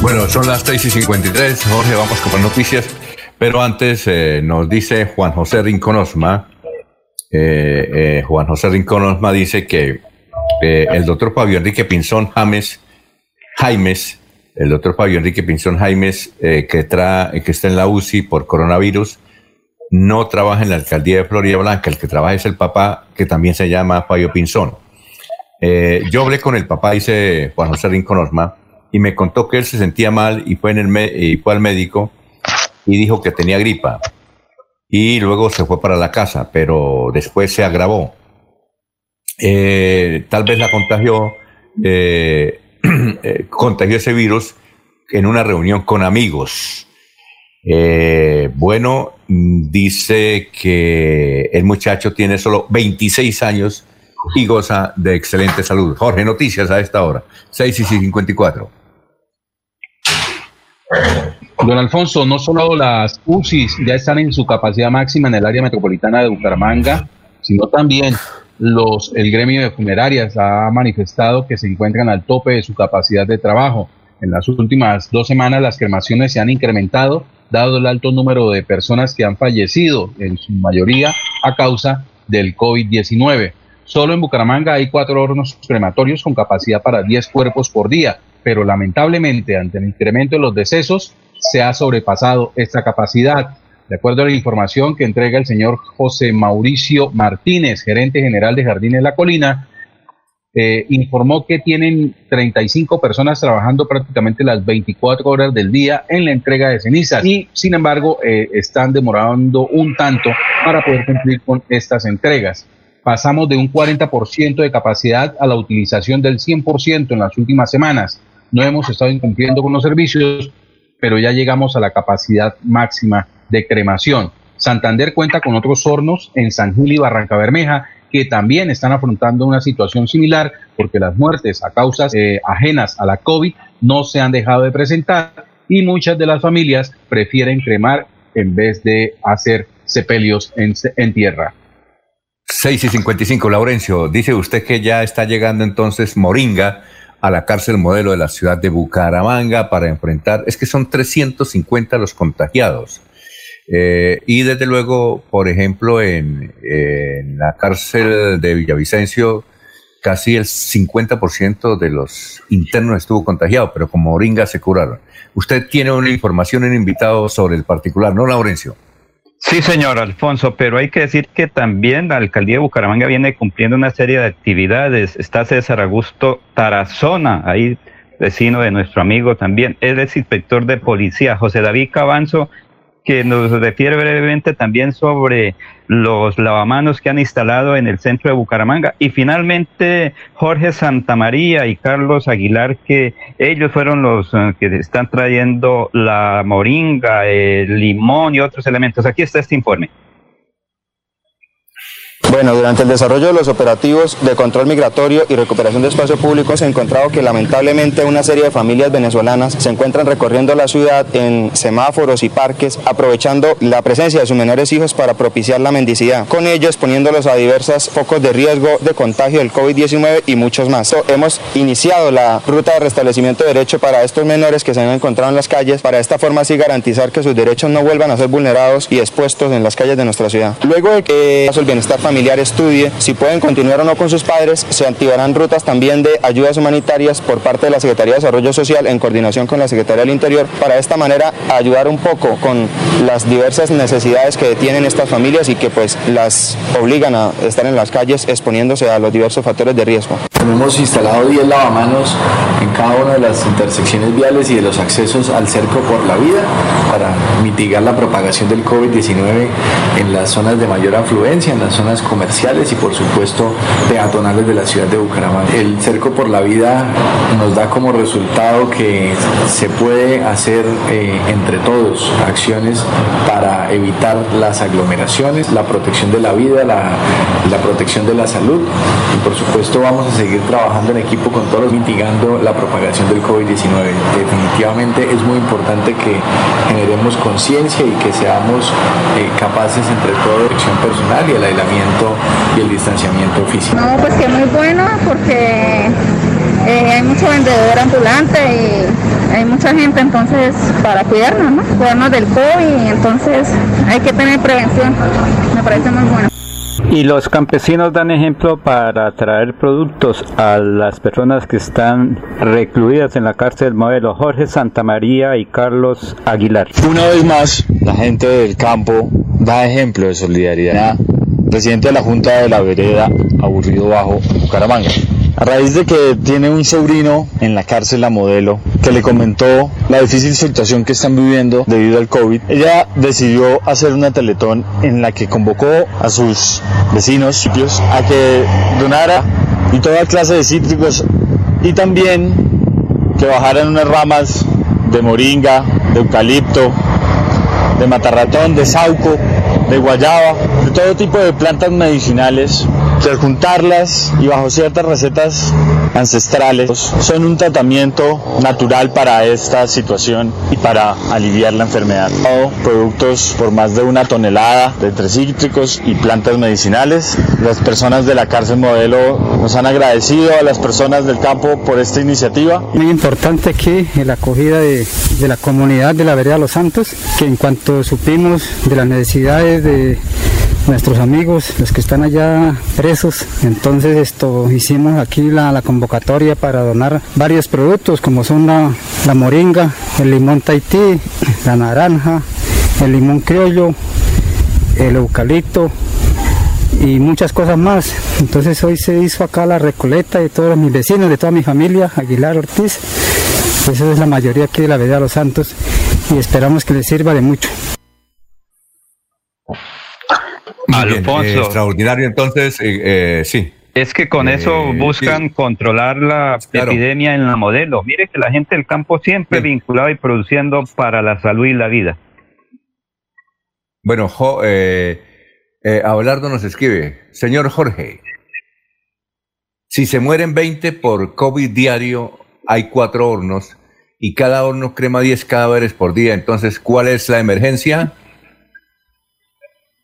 Bueno, son las 6 y 53. Jorge, vamos con las noticias. Pero antes eh, nos dice Juan José Rinconosma, eh, eh, Juan José Rinconosma dice que el doctor Fabio Enrique Pinzón James, Jaimes, el doctor Fabio Enrique Pinzón Jaimes, que, tra que está en la UCI por coronavirus, no trabaja en la alcaldía de Florida Blanca, el que trabaja es el papá, que también se llama Fabio Pinzón. yo hablé con el papá, dice Juan José Rinconosma, y me contó que él se sentía mal y fue, y fue al médico y dijo que tenía gripa. Y luego se fue para la casa, pero después se agravó. Eh, tal vez la contagió, eh, *clears throat* eh, contagió ese virus en una reunión con amigos. bueno, dice que el muchacho tiene solo 26 años y goza de excelente salud. Jorge, noticias a esta hora, 6 y 54. Don Alfonso, no solo las UCIs ya están en su capacidad máxima en el área metropolitana de Bucaramanga, sino también los, el gremio de funerarias ha manifestado que se encuentran al tope de su capacidad de trabajo. En las últimas dos semanas las cremaciones se han incrementado, dado el alto número de personas que han fallecido, en su mayoría a causa del COVID-19. Solo en Bucaramanga hay cuatro hornos crematorios con capacidad para 10 cuerpos por día, pero lamentablemente ante el incremento de los decesos se ha sobrepasado esta capacidad. De acuerdo a la información que entrega el señor José Mauricio Martínez, gerente general de Jardines La Colina, eh, informó que tienen 35 personas trabajando prácticamente las 24 horas del día en la entrega de cenizas y sin embargo eh, están demorando un tanto para poder cumplir con estas entregas. Pasamos de un 40% de capacidad a la utilización del 100% en las últimas semanas no hemos estado incumpliendo con los servicios, pero ya llegamos a la capacidad máxima de cremación. Santander cuenta con otros hornos en San Gil y Barranca Bermeja que también están afrontando una situación similar porque las muertes a causas eh, ajenas a la COVID no se han dejado de presentar y muchas de las familias prefieren cremar en vez de hacer sepelios en, en tierra. 6 y 55, Laurencio, dice usted que ya está llegando entonces Moringa a la cárcel modelo de la ciudad de Bucaramanga para enfrentar, es que son 350 los contagiados. Eh, y desde luego, por ejemplo, en, la cárcel de Villavicencio, casi el 50% de los internos estuvo contagiado, pero como Moringa se curaron. Usted tiene una información, un invitado sobre el particular, ¿no, Laurencio? Sí, señor Alfonso, pero hay que decir que también la alcaldía de Bucaramanga viene cumpliendo una serie de actividades. Está César Augusto Tarazona, ahí vecino de nuestro amigo también. Él es inspector de policía. José David Cabanzo que nos refiere brevemente también sobre los lavamanos que han instalado en el centro de Bucaramanga. Y finalmente Jorge Santamaría y Carlos Aguilar, que ellos fueron los eh, que están trayendo la moringa, el limón y otros elementos. Aquí está este informe. Bueno, durante el desarrollo de los operativos de control migratorio y recuperación de espacio público se ha encontrado que lamentablemente una serie de familias venezolanas se encuentran recorriendo la ciudad en semáforos y parques aprovechando la presencia de sus menores hijos para propiciar la mendicidad, con ellos poniéndolos a diversos focos de riesgo de contagio del COVID-19 y muchos más. Hemos iniciado la ruta de restablecimiento de derecho para estos menores que se han encontrado en las calles, para esta forma así garantizar que sus derechos no vuelvan a ser vulnerados y expuestos en las calles de nuestra ciudad. Luego de que el bienestar familiar familiar estudie si pueden continuar o no con sus padres, se activarán rutas también de ayudas humanitarias por parte de la Secretaría de Desarrollo Social en coordinación con la Secretaría del Interior para de esta manera ayudar un poco con las diversas necesidades que tienen estas familias y que pues las obligan a estar en las calles exponiéndose a los diversos factores de riesgo. Hemos instalado 10 lavamanos en cada una de las intersecciones viales y de los accesos al cerco por la vida para mitigar la propagación del COVID-19 en las zonas de mayor afluencia, en las zonas comerciales y por supuesto peatonales de la ciudad de Bucaramanga. El cerco por la vida nos da como resultado que se puede hacer eh, entre todos acciones para evitar las aglomeraciones, la protección de la vida, la, la protección de la salud y por supuesto vamos a seguir trabajando en equipo con todos mitigando la propagación del COVID-19. Definitivamente es muy importante que generemos conciencia y que seamos eh, capaces entre todo de protección personal y el aislamiento y el distanciamiento físico. No, pues que muy bueno porque eh, hay mucho vendedor ambulante y hay mucha gente entonces para cuidarnos, ¿no? Cuidarnos del COVID, entonces hay que tener prevención. Me parece muy bueno. Y los campesinos dan ejemplo para traer productos a las personas que están recluidas en la cárcel modelo Jorge Santamaría y Carlos Aguilar. Una vez más, la gente del campo da ejemplo de solidaridad. Presidente de la Junta de la Vereda, Aburrido Bajo, Bucaramanga. A raíz de que tiene un sobrino en la cárcel la modelo que le comentó la difícil situación que están viviendo debido al COVID, ella decidió hacer una teletón en la que convocó a sus vecinos a que donara y toda clase de cítricos y también que bajaran unas ramas de moringa, de eucalipto, de matarratón, de sauco, de guayaba, de todo tipo de plantas medicinales que al juntarlas y bajo ciertas recetas ancestrales son un tratamiento natural para esta situación y para aliviar la enfermedad. Productos por más de una tonelada de entre cítricos y plantas medicinales. Las personas de la cárcel modelo nos han agradecido a las personas del campo por esta iniciativa. Muy importante que la acogida de, de la comunidad de la vereda Los Santos, que en cuanto supimos de las necesidades de nuestros amigos, los que están allá presos. Entonces esto hicimos aquí la, la convocatoria para donar varios productos como son la, la moringa, el limón Tahití, la naranja, el limón criollo, el eucalipto y muchas cosas más. Entonces hoy se hizo acá la recoleta de todos mis vecinos, de toda mi familia, Aguilar Ortiz. Pues esa es la mayoría aquí de la Vereda Los Santos y esperamos que les sirva de mucho. Eh, extraordinario, entonces, eh, eh, sí. Es que con eso buscan controlar la epidemia en la modelo. Mire que la gente del campo siempre vinculada y produciendo para la salud y la vida. Bueno, jo, Abelardo nos escribe, señor Jorge, si se mueren 20 por COVID diario, hay cuatro hornos y cada horno crema 10 cadáveres por día. Entonces, ¿cuál es la emergencia?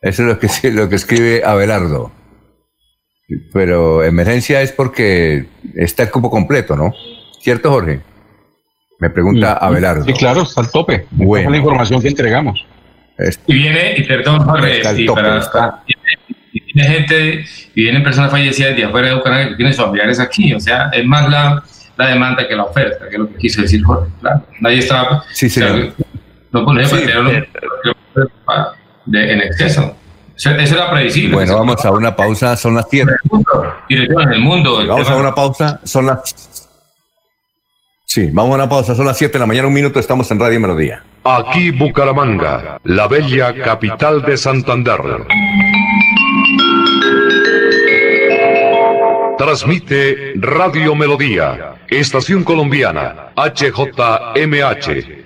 Eso es lo que, *laughs* lo que escribe Abelardo. Pero emergencia es porque está el cupo completo, ¿no? ¿Cierto, Jorge? Me pregunta Abelardo. Sí, claro, está al tope. Bueno. es la información que entregamos. Y viene, y perdón, Jorge, y para, viene gente, y vienen personas fallecidas de afuera de Bucaramanga que tienen familiares aquí. O sea, es más la, la demanda que la oferta, que es lo que quiso decir Jorge. Claro. Nadie estaba. Sí, señor. no ponemos sí, de, en exceso. Eso, era previsible. Bueno, vamos a una pausa, son las 7. en el mundo. Vamos a una pausa, son las... Sí, vamos a una pausa, son las 7 de la mañana, un minuto, estamos en Radio Melodía. Aquí Bucaramanga, la bella capital de Santander. Transmite Radio Melodía, Estación Colombiana, HJMH,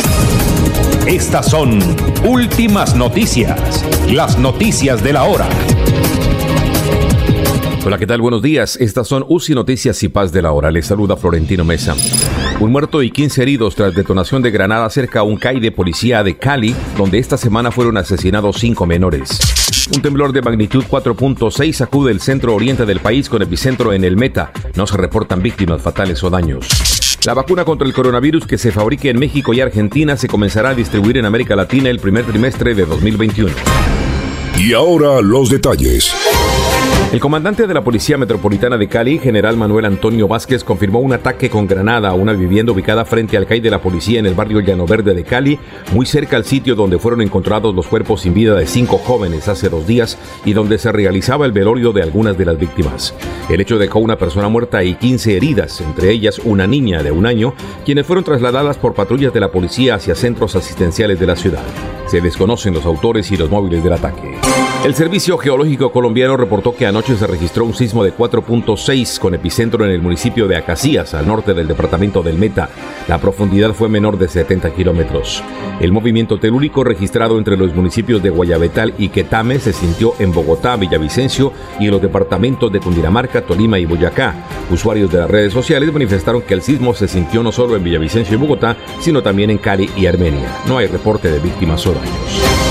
Estas son últimas noticias, las noticias de la hora. Hola, ¿qué tal? Buenos días. Estas son UCI Noticias y Paz de la Hora. Les saluda Florentino Mesa. Un muerto y 15 heridos tras detonación de granada cerca a un CAI de policía de Cali, donde esta semana fueron asesinados cinco menores. Un temblor de magnitud 4.6 sacude el centro oriente del país con epicentro en el Meta. No se reportan víctimas fatales o daños. La vacuna contra el coronavirus que se fabrique en México y Argentina se comenzará a distribuir en América Latina el primer trimestre de 2021. Y ahora los detalles. El comandante de la Policía Metropolitana de Cali, general Manuel Antonio Vázquez, confirmó un ataque con granada a una vivienda ubicada frente al CAI de la policía en el barrio Llano Verde de Cali, muy cerca al sitio donde fueron encontrados los cuerpos sin vida de cinco jóvenes hace dos días y donde se realizaba el velorio de algunas de las víctimas. El hecho dejó una persona muerta y 15 heridas, entre ellas una niña de un año, quienes fueron trasladadas por patrullas de la policía hacia centros asistenciales de la ciudad. Se desconocen los autores y los móviles del ataque. El Servicio Geológico Colombiano reportó que anoche se registró un sismo de 4.6 con epicentro en el municipio de Acacías, al norte del departamento del Meta. La profundidad fue menor de 70 kilómetros. El movimiento telúrico registrado entre los municipios de Guayabetal y Quetame se sintió en Bogotá, Villavicencio y en los departamentos de Cundinamarca, Tolima y Boyacá. Usuarios de las redes sociales manifestaron que el sismo se sintió no solo en Villavicencio y Bogotá, sino también en Cali y Armenia. No hay reporte de víctimas o daños.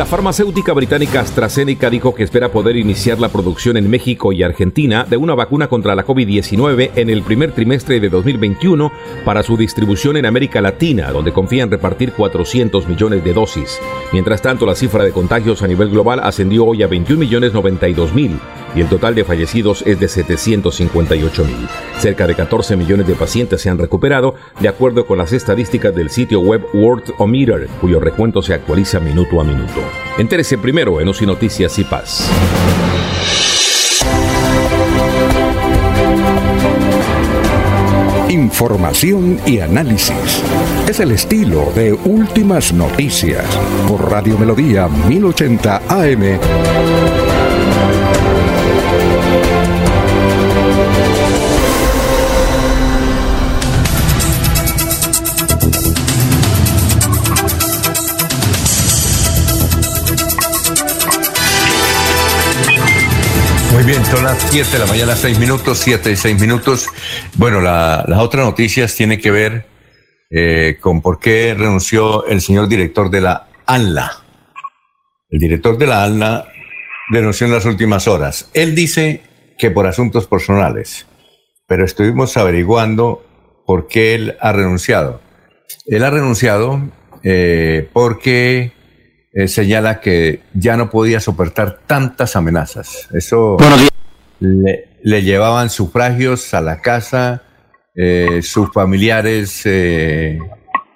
La farmacéutica británica AstraZeneca dijo que espera poder iniciar la producción en México y Argentina de una vacuna contra la COVID-19 en el primer trimestre de 2021 para su distribución en América Latina, donde confían repartir 400 millones de dosis. Mientras tanto, la cifra de contagios a nivel global ascendió hoy a 21 millones 92 mil y el total de fallecidos es de 758 mil. Cerca de 14 millones de pacientes se han recuperado, de acuerdo con las estadísticas del sitio web Worldometer, cuyo recuento se actualiza minuto a minuto. Entérese primero en UCI Noticias y Paz. Información y análisis. Es el estilo de Últimas Noticias por Radio Melodía 1080 AM. Bien, son las 7 de la mañana, 6 minutos, 7 y 6 minutos. Bueno, la, las otras noticias tienen que ver eh, con por qué renunció el señor director de la ANLA. el director de la ALNA denunció en las últimas horas. Él dice que por asuntos personales, pero estuvimos averiguando por qué él ha renunciado. Él ha renunciado eh, porque eh, señala que ya no podía soportar tantas amenazas. Eso le, le, llevaban sufragios a la casa, eh, sus familiares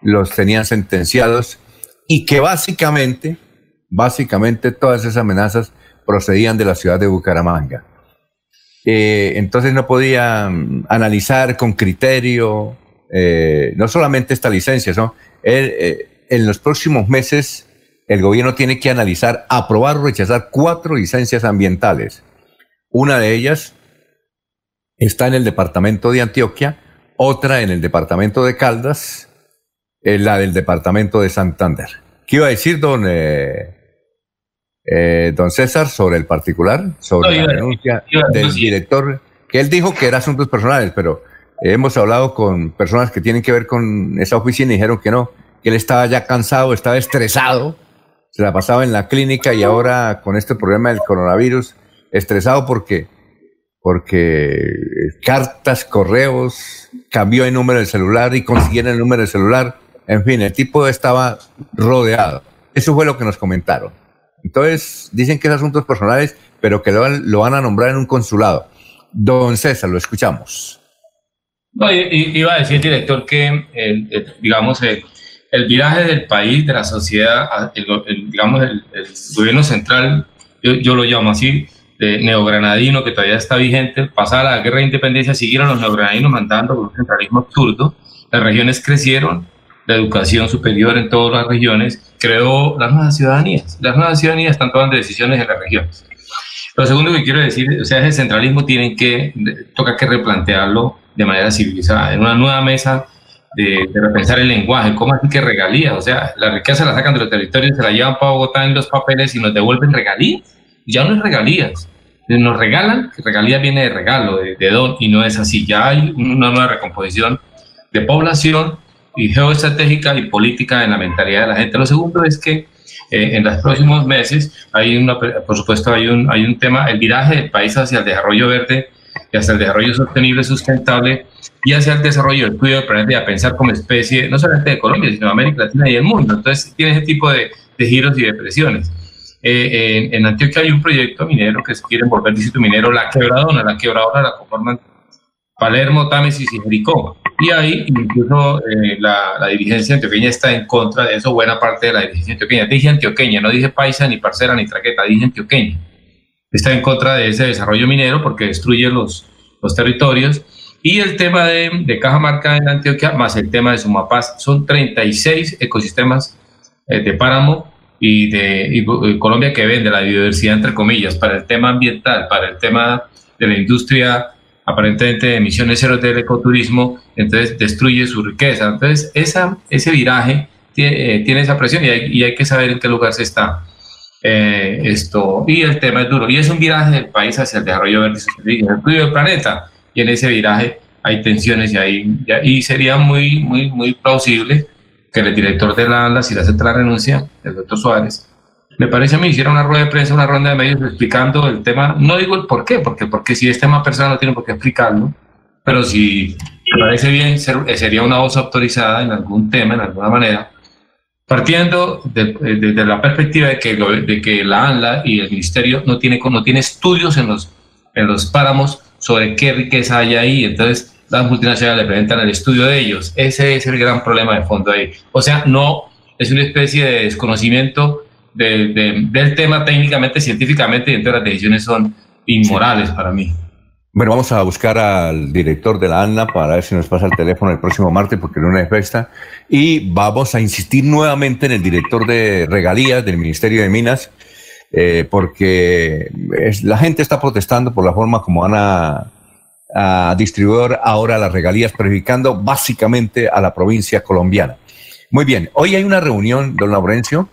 los tenían sentenciados y que básicamente, básicamente todas esas amenazas procedían de la ciudad de Bucaramanga. entonces no podía analizar con criterio no solamente esta licencia, ¿no? Él, en los próximos meses el gobierno tiene que analizar, aprobar o rechazar cuatro licencias ambientales. Una de ellas está en el departamento de Antioquia, otra en el departamento de Caldas, eh, la del departamento de Santander. ¿Qué iba a decir don, eh, eh, don César sobre el particular? Sobre la denuncia del director, que él dijo que eran asuntos personales, pero hemos hablado con personas que tienen que ver con esa oficina y dijeron que no, que él estaba ya cansado, estaba estresado, se la pasaba en la clínica y ahora con este problema del coronavirus, estresado porque, porque cartas, correos, cambió el número del celular y consiguieron el número del celular. En fin, el tipo estaba rodeado. Eso fue lo que nos comentaron. Entonces, dicen que es asuntos personales, pero que lo, van a nombrar en un consulado. Don César, lo escuchamos. No, iba a decir, director, que, digamos, el viraje del país, de la sociedad, el, digamos, el, gobierno central, yo, lo llamo así, de neogranadino que todavía está vigente, pasada la guerra de independencia, siguieron los neogranadinos mandando un centralismo absurdo, las regiones crecieron, la educación superior en todas las regiones creó las nuevas ciudadanías. Las nuevas ciudadanías están tomando decisiones en las regiones. Lo segundo que quiero decir, o sea, ese centralismo tienen que, toca que replantearlo de manera civilizada. En una nueva mesa de, repensar el lenguaje. ¿Cómo así que regalías? O sea, la riqueza la sacan de los territorios, se la llevan para Bogotá en los papeles y nos devuelven regalías. Ya no es regalías. Nos regalan, regalías viene de regalo, de, don, y no es así. Ya hay una nueva recomposición de población y geoestratégica y política en la mentalidad de la gente. Lo segundo es que eh, en los próximos meses hay una, por supuesto, hay un, hay un tema, el viraje del país hacia el desarrollo verde y hacia el desarrollo sostenible, sustentable, y hacia el desarrollo del estudio del planeta a pensar como especie, no solamente de Colombia, sino de América Latina y el mundo. Entonces, tiene ese tipo de, de giros y de presiones. Eh, en, Antioquia hay un proyecto minero que se quiere volver distrito minero La Quebradona. La Quebradona la conforman Palermo, Támesis y Jericó. Y ahí incluso eh, la, la, dirigencia antioqueña está en contra de eso, buena parte de la dirigencia antioqueña. Dije antioqueña, no dije paisa, ni parcera, ni traqueta, dije antioqueña. Está en contra de ese desarrollo minero porque destruye los, los territorios y el tema de, de Cajamarca en Antioquia, más el tema de Sumapaz, son 36 ecosistemas eh, de páramo y de Colombia que vende la biodiversidad, entre comillas, para el tema ambiental, para el tema de la industria aparentemente de emisiones cero del ecoturismo, entonces destruye su riqueza. Entonces, esa, ese viraje tiene, eh, tiene esa presión y hay, que saber en qué lugar se está. Eh, esto, y el tema es duro. Y es un viraje del país hacia el desarrollo verde. Y estudio del planeta. Y en ese viraje hay tensiones y, hay, y sería muy, muy, muy plausible que el director de la ANLA, si le acepta la renuncia, el doctor Suárez, me parece a mí, hiciera una rueda de prensa, una ronda de medios explicando el tema, no digo el por qué, porque, porque si es tema personal no tiene por qué explicarlo, pero si me parece bien, sería una voz autorizada en algún tema, en alguna manera, partiendo desde de, la perspectiva de que, de que la ANLA y el Ministerio no tiene, no tiene estudios en los, en los páramos sobre qué riqueza hay ahí. Entonces, las multinacionales le presentan el estudio de ellos. Ese es el gran problema de fondo ahí. O sea, no es una especie de desconocimiento del tema técnicamente, científicamente, y entonces las decisiones son inmorales para mí. Bueno, vamos a buscar al director de la ANNA para ver si nos pasa el teléfono el próximo martes, porque el lunes es festa. Y vamos a insistir nuevamente en el director de regalías del Ministerio de Minas, eh, porque la gente está protestando por la forma como van a, distribuir ahora las regalías, perjudicando básicamente a la provincia colombiana. Muy bien, hoy hay una reunión, don Laurencio.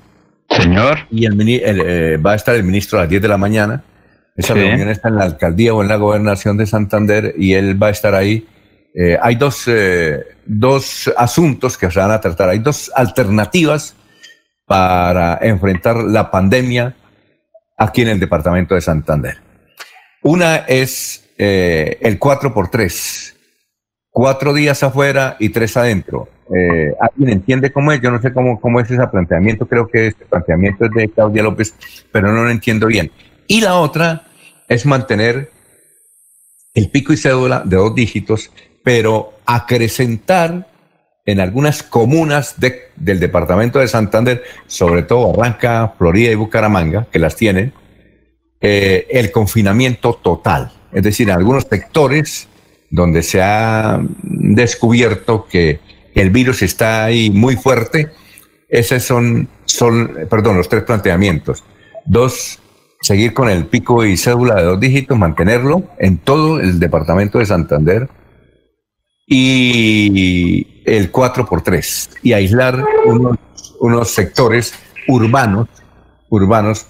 Señor. Y el, eh, va a estar el ministro a las 10 de la mañana. Esa reunión está en la alcaldía o en la gobernación de Santander y él va a estar ahí. Eh, hay dos, dos asuntos que se van a tratar. Hay dos alternativas para enfrentar la pandemia aquí en el departamento de Santander. Una es eh, el 4x3, cuatro días afuera y tres adentro. Eh, ¿Alguien entiende cómo es? Yo no sé cómo, cómo es ese planteamiento, creo que este planteamiento es de Claudia López, pero no lo entiendo bien. Y la otra es mantener el pico y cédula de dos dígitos, pero acrecentar en algunas comunas del departamento de Santander, sobre todo Barranca, Florida y Bucaramanga, que las tienen, eh, el confinamiento total. Es decir, en algunos sectores donde se ha descubierto que el virus está ahí muy fuerte, esos son, son, perdón, los tres planteamientos. Dos, seguir con el pico y cédula de dos dígitos, mantenerlo en todo el departamento de Santander y el 4 por 3 y aislar unos, sectores urbanos, urbanos.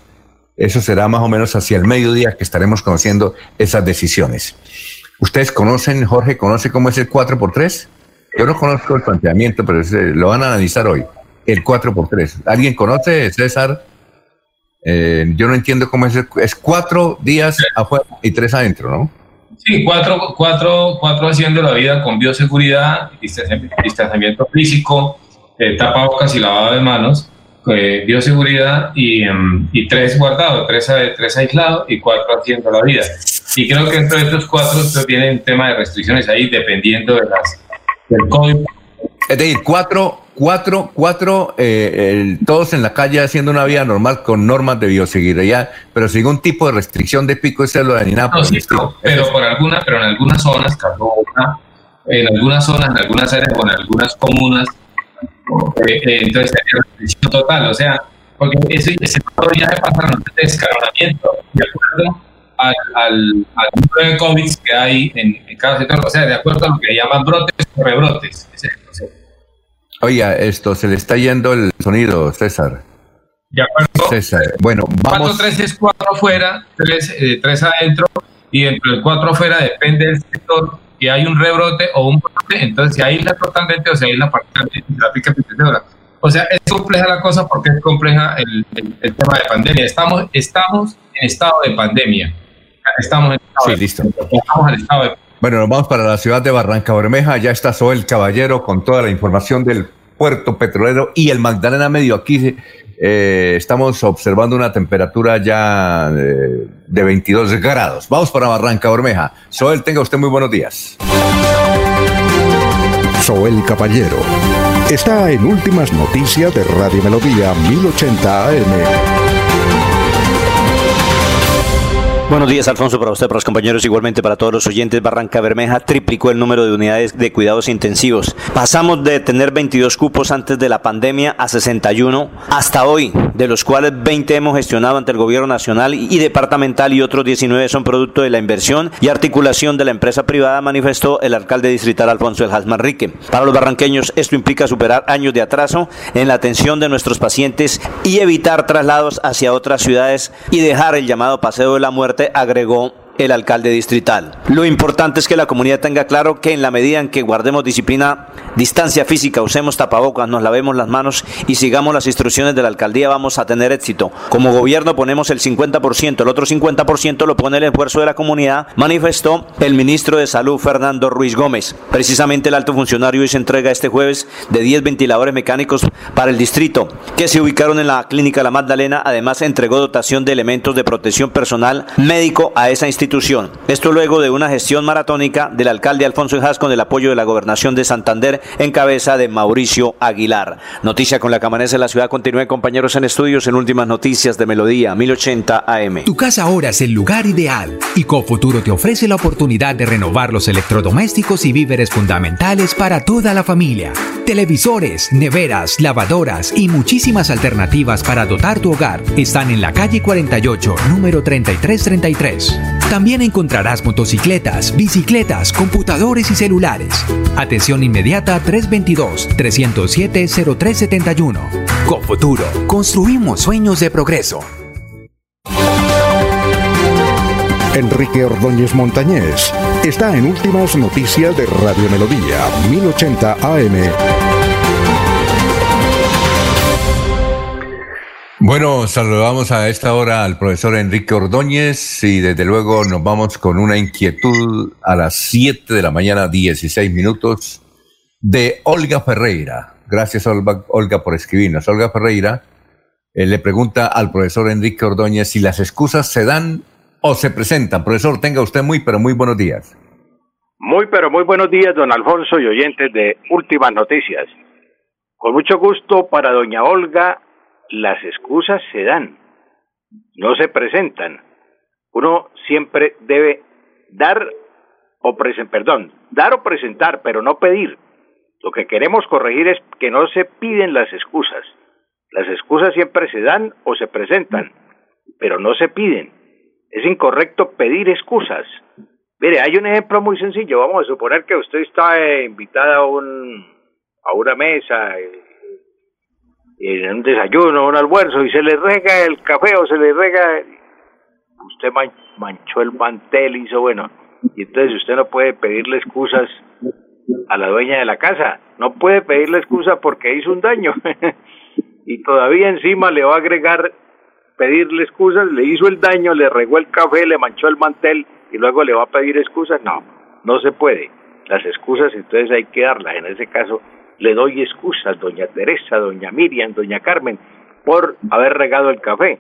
Eso será más o menos hacia el mediodía que estaremos conociendo esas decisiones. ¿Ustedes conocen, Jorge, conoce cómo es el 4 por 3 Yo no conozco el planteamiento, pero lo van a analizar hoy. El 4 por 3 ¿Alguien conoce, César? Eh, yo no entiendo cómo es. Es cuatro días afuera y tres adentro, ¿no? Sí, cuatro, cuatro, cuatro haciendo la vida con bioseguridad, distanciamiento físico, eh, tapabocas y lavado de manos, eh, bioseguridad y, em, y, tres guardados, tres, tres aislados y cuatro haciendo la vida. Y creo que entre estos cuatro tienen tema de restricciones ahí dependiendo de las, del COVID. Es decir, cuatro cuatro, cuatro eh, todos en la calle haciendo una vida normal con normas de bioseguridad, pero sin un tipo de restricción de pico y cédula ni nada. No, pero por alguna, pero en algunas zonas, en algunas zonas, en algunas áreas o en algunas comunas, eh, eh, entonces hay restricción total, o sea, porque ese, ese ya se pasa de escalonamiento, de acuerdo al, al, al, número de COVID que hay en, en, cada sector, o sea, de acuerdo a lo que llaman brotes o rebrotes. Ese, Oiga, esto se le está yendo el sonido, César. ¿De acuerdo? César, bueno, vamos. 4, 3 es 4 afuera, 3, eh, 3 adentro, y dentro del 4 afuera depende del sector que hay un rebrote o un brote, entonces se aísla totalmente o se aísla parcialmente la pica O sea, es compleja la cosa porque es compleja el, el, el, tema de pandemia. Estamos, estamos en estado de pandemia. Estamos en estado sí, de, listo. Estamos en estado de bueno, nos vamos para la ciudad de Barranca Bermeja. Ya está Soel Caballero con toda la información del puerto petrolero y el Magdalena Medio. Aquí eh, estamos observando una temperatura ya de, de 22 grados. Vamos para Barranca Bermeja. Soel, tenga usted muy buenos días. Soel Caballero está en Últimas Noticias de Radio Melodía 1080 AM. Buenos días, Alfonso, para usted, para los compañeros, igualmente para todos los oyentes. Barranca Bermeja triplicó el número de unidades de cuidados intensivos. Pasamos de tener 22 cupos antes de la pandemia a 61 hasta hoy, de los cuales 20 hemos gestionado ante el gobierno nacional y departamental y otros 19 son producto de la inversión y articulación de la empresa privada, manifestó el alcalde distrital Alfonso El Manrique. Para los barranqueños, esto implica superar años de atraso en la atención de nuestros pacientes y evitar traslados hacia otras ciudades y dejar el llamado paseo de la muerte agregó el alcalde distrital. Lo importante es que la comunidad tenga claro que en la medida en que guardemos disciplina, distancia física, usemos tapabocas, nos lavemos las manos y sigamos las instrucciones de la alcaldía, vamos a tener éxito. Como gobierno ponemos el 50%, el otro 50% lo pone el esfuerzo de la comunidad, manifestó el ministro de Salud Fernando Ruiz Gómez. Precisamente el alto funcionario hizo entrega este jueves de 10 ventiladores mecánicos para el distrito que se ubicaron en la clínica La Magdalena. Además entregó dotación de elementos de protección personal médico a esa institución esto luego de una gestión maratónica del alcalde Alfonso Ejas con el apoyo de la gobernación de Santander en cabeza de Mauricio Aguilar. Noticia con la que amanece la ciudad. Continúen compañeros en estudios en últimas noticias de Melodía 1080 AM. Tu casa ahora es el lugar ideal y Cofuturo te ofrece la oportunidad de renovar los electrodomésticos y víveres fundamentales para toda la familia. Televisores, neveras, lavadoras y muchísimas alternativas para dotar tu hogar están en la calle 48, número 3333. También encontrarás motocicletas, bicicletas, computadores y celulares. Atención inmediata 322-307-0371. Cofuturo, construimos sueños de progreso. Enrique Ordóñez Montañés está en Últimas Noticias de Radio Melodía, 1080 AM. Bueno, saludamos a esta hora al profesor Enrique Ordóñez y desde luego nos vamos con una inquietud a las 7 de la mañana, 16 minutos, de Olga Ferreira. Gracias, Olga, por escribirnos. Olga Ferreira eh, le pregunta al profesor Enrique Ordóñez si las excusas se dan o se presentan. Profesor, tenga usted muy, pero muy buenos días. Muy, pero muy buenos días, don Alfonso y oyentes de Últimas Noticias. Con mucho gusto para doña Olga las excusas se dan, no se presentan. Uno siempre debe dar o presentar, perdón, dar o presentar, pero no pedir. Lo que queremos corregir es que no se piden las excusas. Las excusas siempre se dan o se presentan, pero no se piden. Es incorrecto pedir excusas. Mire, hay un ejemplo muy sencillo. Vamos a suponer que usted está invitada a, un, a una mesa, eh, en un desayuno, un almuerzo, y se le rega el café o se le rega, usted manchó el mantel, hizo bueno, y entonces usted no puede pedirle excusas a la dueña de la casa, no puede pedirle excusa porque hizo un daño, *laughs* y todavía encima le va a agregar pedirle excusas, le hizo el daño, le regó el café, le manchó el mantel, y luego le va a pedir excusas, no, no se puede. Las excusas entonces hay que darlas, en ese caso le doy excusas, doña Teresa, doña Miriam, doña Carmen, por haber regado el café.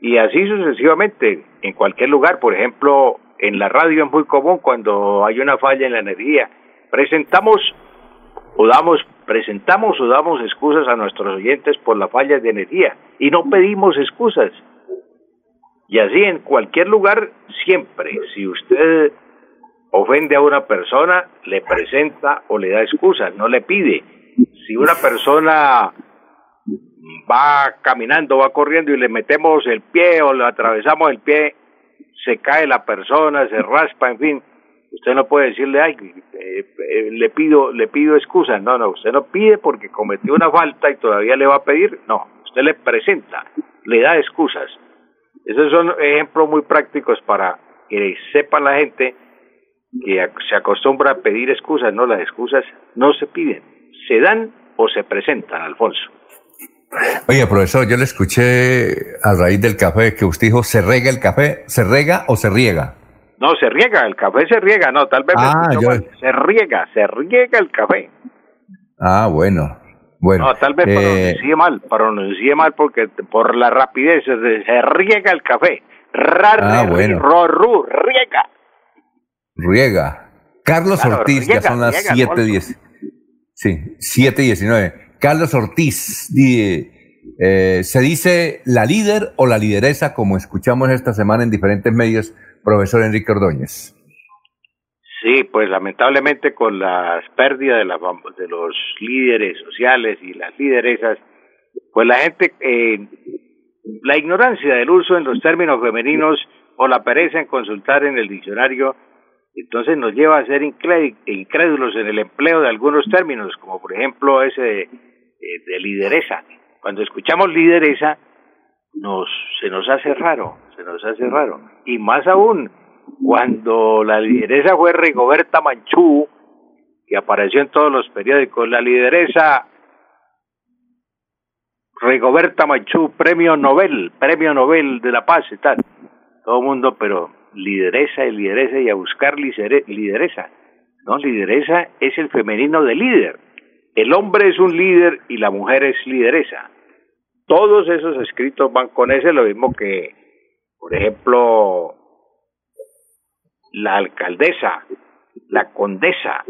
Y así sucesivamente, en cualquier lugar, por ejemplo, en la radio es muy común cuando hay una falla en la energía. Presentamos o damos, presentamos o damos excusas a nuestros oyentes por la falla de energía y no pedimos excusas. Y así en cualquier lugar, siempre, si usted ofende a una persona, le presenta o le da excusas, no le pide. Si una persona va caminando, va corriendo y le metemos el pie o le atravesamos el pie, se cae la persona, se raspa, en fin, usted no puede decirle, ay, eh, eh, le pido, le pido excusas, no, no, usted no pide porque cometió una falta y todavía le va a pedir, no, usted le presenta, le da excusas. Esos son ejemplos muy prácticos para que sepa la gente que se acostumbra a pedir excusas, no, las excusas no se piden, se dan o se presentan, Alfonso. Oye, profesor, yo le escuché a raíz del café que usted dijo, ¿se rega el café? ¿Se rega o se riega? No, se riega, el café se riega, no, tal vez ah, se riega, se riega el café. Ah, bueno, bueno. No, tal vez eh... pronuncie mal, pronuncie mal porque por la rapidez se, riega el café. Rar, ah, bueno. riega. Riega. Carlos Ortiz, ya son las 7.10. Sí, 7.19. Carlos Ortiz, eh, se dice la líder o la lideresa, como escuchamos esta semana en diferentes medios, profesor Enrique Ordóñez. Sí, pues lamentablemente con las pérdidas de, de los líderes sociales y las lideresas, pues la gente, eh, la ignorancia del uso en los términos femeninos o la pereza en consultar en el diccionario entonces nos lleva a ser incrédulos en el empleo de algunos términos, como por ejemplo ese de, eh, de lideresa. Cuando escuchamos lideresa, nos, se nos hace raro, se nos hace raro. Y más aún, cuando la lideresa fue Rigoberta Manchú, que apareció en todos los periódicos, la lideresa Rigoberta Manchú, premio Nobel, premio Nobel de la paz y tal. Todo el mundo, pero lideresa y lideresa y a buscar lideresa. No, lideresa es el femenino de líder. El hombre es un líder y la mujer es lideresa. Todos esos escritos van con ese, lo mismo que, por ejemplo, la alcaldesa, la condesa,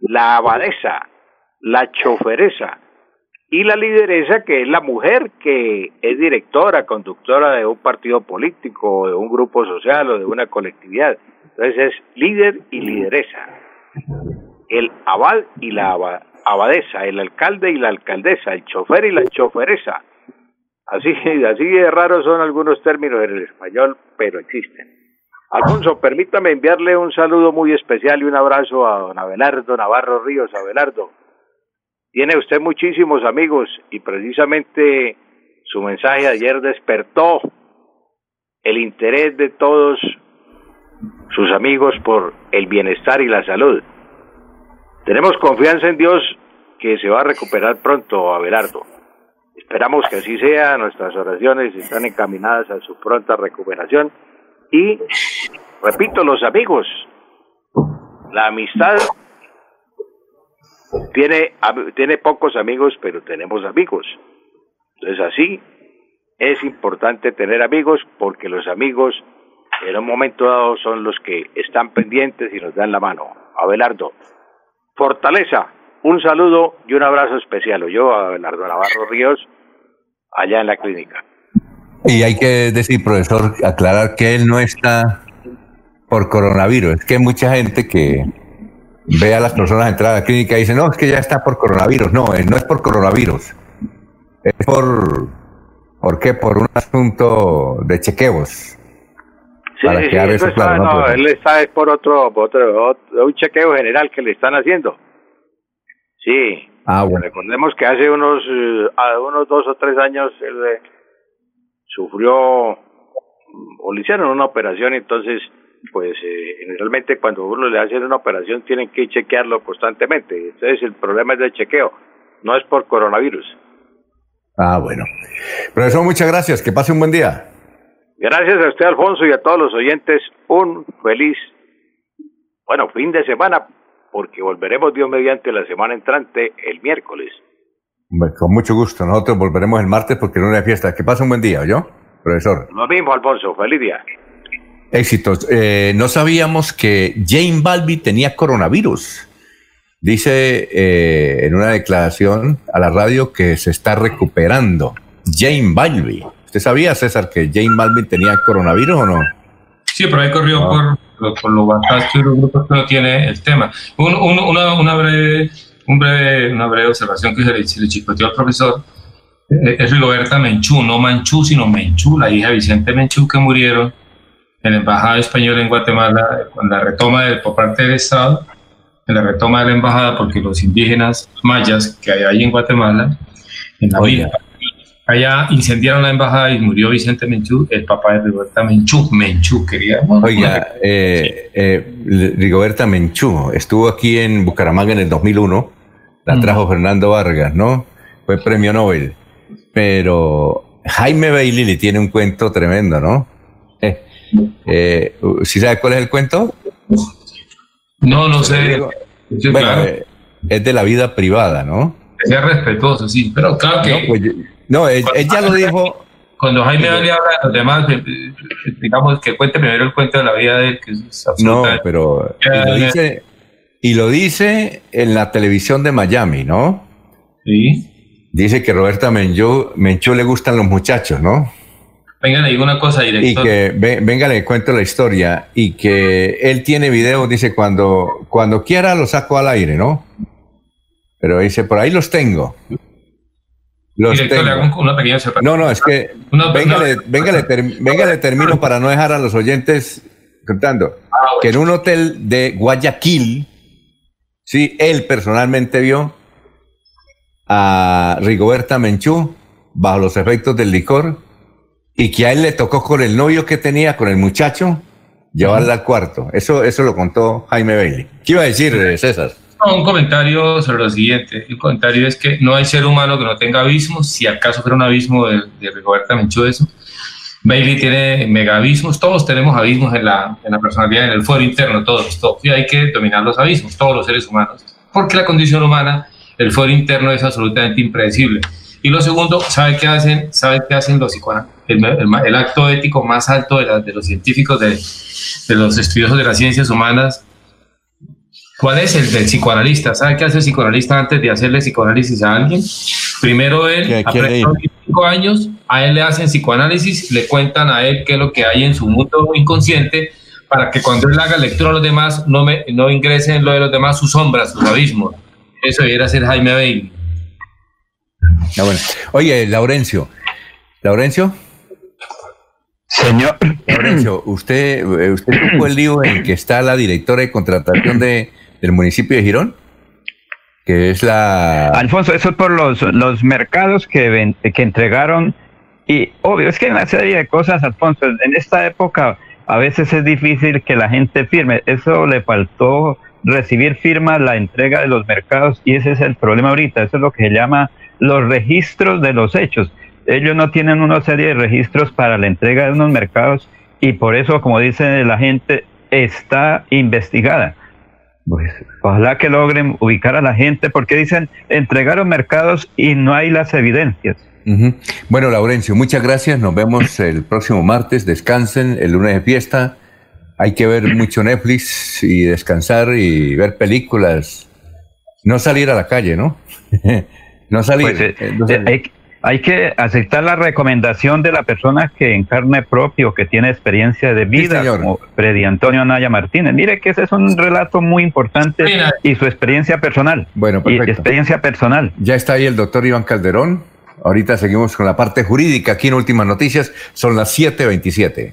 la abadesa, la choferesa, y la lideresa que es la mujer que es directora, conductora de un partido político, de un grupo social o de una colectividad. Entonces es líder y lideresa. El abad y la abadesa, el alcalde y la alcaldesa, el chofer y la choferesa. Así, así de raros son algunos términos en el español, pero existen. Alfonso, permítame enviarle un saludo muy especial y un abrazo a don Abelardo Navarro Ríos. Abelardo, tiene usted muchísimos amigos y precisamente su mensaje ayer despertó el interés de todos sus amigos por el bienestar y la salud. Tenemos confianza en Dios que se va a recuperar pronto, Abelardo. Esperamos que así sea, nuestras oraciones están encaminadas a su pronta recuperación y, repito, los amigos, la amistad tiene, tiene pocos amigos, pero tenemos amigos. Entonces así es importante tener amigos porque los amigos en un momento dado son los que están pendientes y nos dan la mano. Abelardo, fortaleza, un saludo y un abrazo especial. Yo, Abelardo Navarro Ríos, allá en la clínica. Y hay que decir, profesor, aclarar que él no está por coronavirus. Es que hay mucha gente que ve a las personas entrar a la clínica y dice, no, es que ya está por coronavirus. No, eh, no es por coronavirus. Es por, ¿por qué? Por un asunto de chequeos. Sí, para sí, eso está, no, él está por otro, otro, un chequeo general que le están haciendo. Sí. Ah, bueno. Recordemos que hace unos, eh, unos dos o tres años él eh, sufrió o le hicieron una operación, entonces pues eh, generalmente cuando uno le hace una operación tienen que chequearlo constantemente. Entonces el problema es del chequeo, no es por coronavirus. Ah, bueno. Profesor, muchas gracias. Que pase un buen día. Gracias a usted, Alfonso, y a todos los oyentes. Un feliz, bueno, fin de semana, porque volveremos Dios mediante la semana entrante el miércoles. Con mucho gusto. Nosotros volveremos el martes porque no hay fiesta. Que pase un buen día, ¿yo? Profesor. Lo mismo, Alfonso. Feliz día. Éxitos. Eh, no sabíamos que Jane Balbi tenía coronavirus. Dice eh, en una declaración a la radio que se está recuperando. Jane Balbi. ¿Usted sabía, César, que Jane Balbi tenía coronavirus o no? Sí, pero ahí corrió por, por lo bastante los grupos que no tiene el tema. una, una, breve, un breve, una breve observación que se le, se le chicoteó al profesor eh, es Rigoberta Menchú, no Manchú, sino Menchú, la hija de Vicente Menchú, que murieron en la Embajada Española en Guatemala, con la retoma de, por parte del Estado, en la retoma de la embajada, porque los indígenas mayas que hay ahí en Guatemala, en la villa, allá incendiaron la embajada y murió Vicente Menchú, el papá de Rigoberta Menchú, Menchú, quería. Oiga, eh, eh, Rigoberta Menchú estuvo aquí en Bucaramanga en el 2001, la mm. trajo Fernando Vargas, ¿no? Fue premio Nobel, pero Jaime Bailey le tiene un cuento tremendo, ¿no? Eh, ¿Sí sabe cuál es el cuento? No, no sé. bueno, eh, es de la vida privada, ¿no? Sea respetuoso, sí, pero claro que... No, pues, ella lo dijo... Cuando Jaime Bailey habla de los demás, eh, eh, digamos que cuente primero el cuento de la vida de él, que es No, pero... Y lo, dice, y lo dice en la televisión de Miami, ¿no? Sí. Dice que Roberta Menchú, Menchú le gustan los muchachos, ¿no? Venga, le digo una cosa, director. Y que, venga, le cuento la historia. Y que él tiene videos, dice, cuando, cuando quiera lo saco al aire, ¿no? Pero dice, por ahí los tengo. Los director, le hago una pequeña No, no, es que. venga, venga, le termino para no dejar a los oyentes contando. Ah, que en un hotel de Guayaquil, sí, él personalmente vio a Rigoberta Menchú bajo los efectos del licor y que a él le tocó con el novio que tenía, con el muchacho, llevarla al cuarto. Eso, eso lo contó Jaime Bailey. ¿Qué iba a decir, eh, César? un comentario sobre lo siguiente. El comentario es que no hay ser humano que no tenga abismos. Si acaso fuera un abismo de, de Rigoberta Menchú eso. Bailey tiene mega abismos. Todos tenemos abismos en la, en la personalidad, en el fuero interno, todos, todos. Y hay que dominar los abismos, todos los seres humanos. Porque la condición humana, el fuero interno es absolutamente impredecible. Y lo segundo, ¿sabe qué hacen? ¿Sabe qué hacen los psicoanalistas? El, acto ético más alto de, de los científicos, de, de, los estudiosos de las ciencias humanas. ¿Cuál es el del psicoanalista? ¿Sabe qué hace el psicoanalista antes de hacerle psicoanálisis a alguien? Primero él, a 25 años, a él le hacen psicoanálisis, le cuentan a él qué es lo que hay en su mundo inconsciente, para que cuando él haga lectura a los demás no, me, no ingrese en lo de los demás sus sombras, sus abismos. Eso debiera ser Jaime Bailey. Ah, bueno. Oye, Laurencio. ¿Laurencio? Señor. Laurencio, usted, eh, usted tuvo el lío en que está la directora de contratación de, del municipio de Girón, que es la... Alfonso, eso es por los, los mercados que, que entregaron. Y obvio, es que hay una serie de cosas, Alfonso. En esta época a veces es difícil que la gente firme. Eso le faltó recibir firmas, la entrega de los mercados, y ese es el problema ahorita. Eso es lo que se llama los registros de los hechos. Ellos no tienen una serie de registros para la entrega de unos mercados y por eso, como dice la gente, está investigada. Pues ojalá que logren ubicar a la gente porque dicen entregaron mercados y no hay las evidencias. Bueno, Laurencio, muchas gracias. Nos vemos el próximo martes. Descansen, el lunes de fiesta. Hay que ver mucho Netflix y descansar y ver películas. No salir a la calle, ¿no? *laughs* no salir. Pues, eh, eh, hay, que aceptar la recomendación de la persona que encarne propio, que tiene experiencia de vida, como Freddy Antonio Naya Martínez. Mire que ese es un relato muy importante y su experiencia personal. Bueno, perfecto. Y experiencia personal. Ya está ahí el doctor Iván Calderón. Ahorita seguimos con la parte jurídica aquí en Últimas Noticias. Son las 7.27.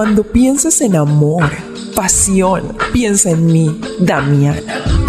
Cuando pienses en amor, pasión, piensa en mí, Damiana.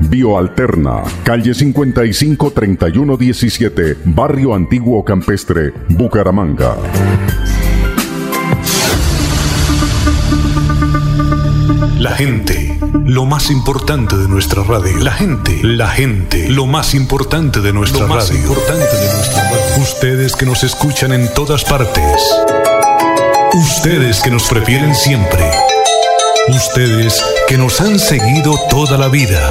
Bioalterna, calle 55 3117, Barrio Antiguo Campestre, Bucaramanga. La gente, lo más importante de nuestra radio. La gente, la gente, lo más importante de nuestra lo más importante de nuestra radio. Ustedes que nos escuchan en todas partes. Ustedes que nos prefieren siempre. Ustedes que nos han seguido toda la vida.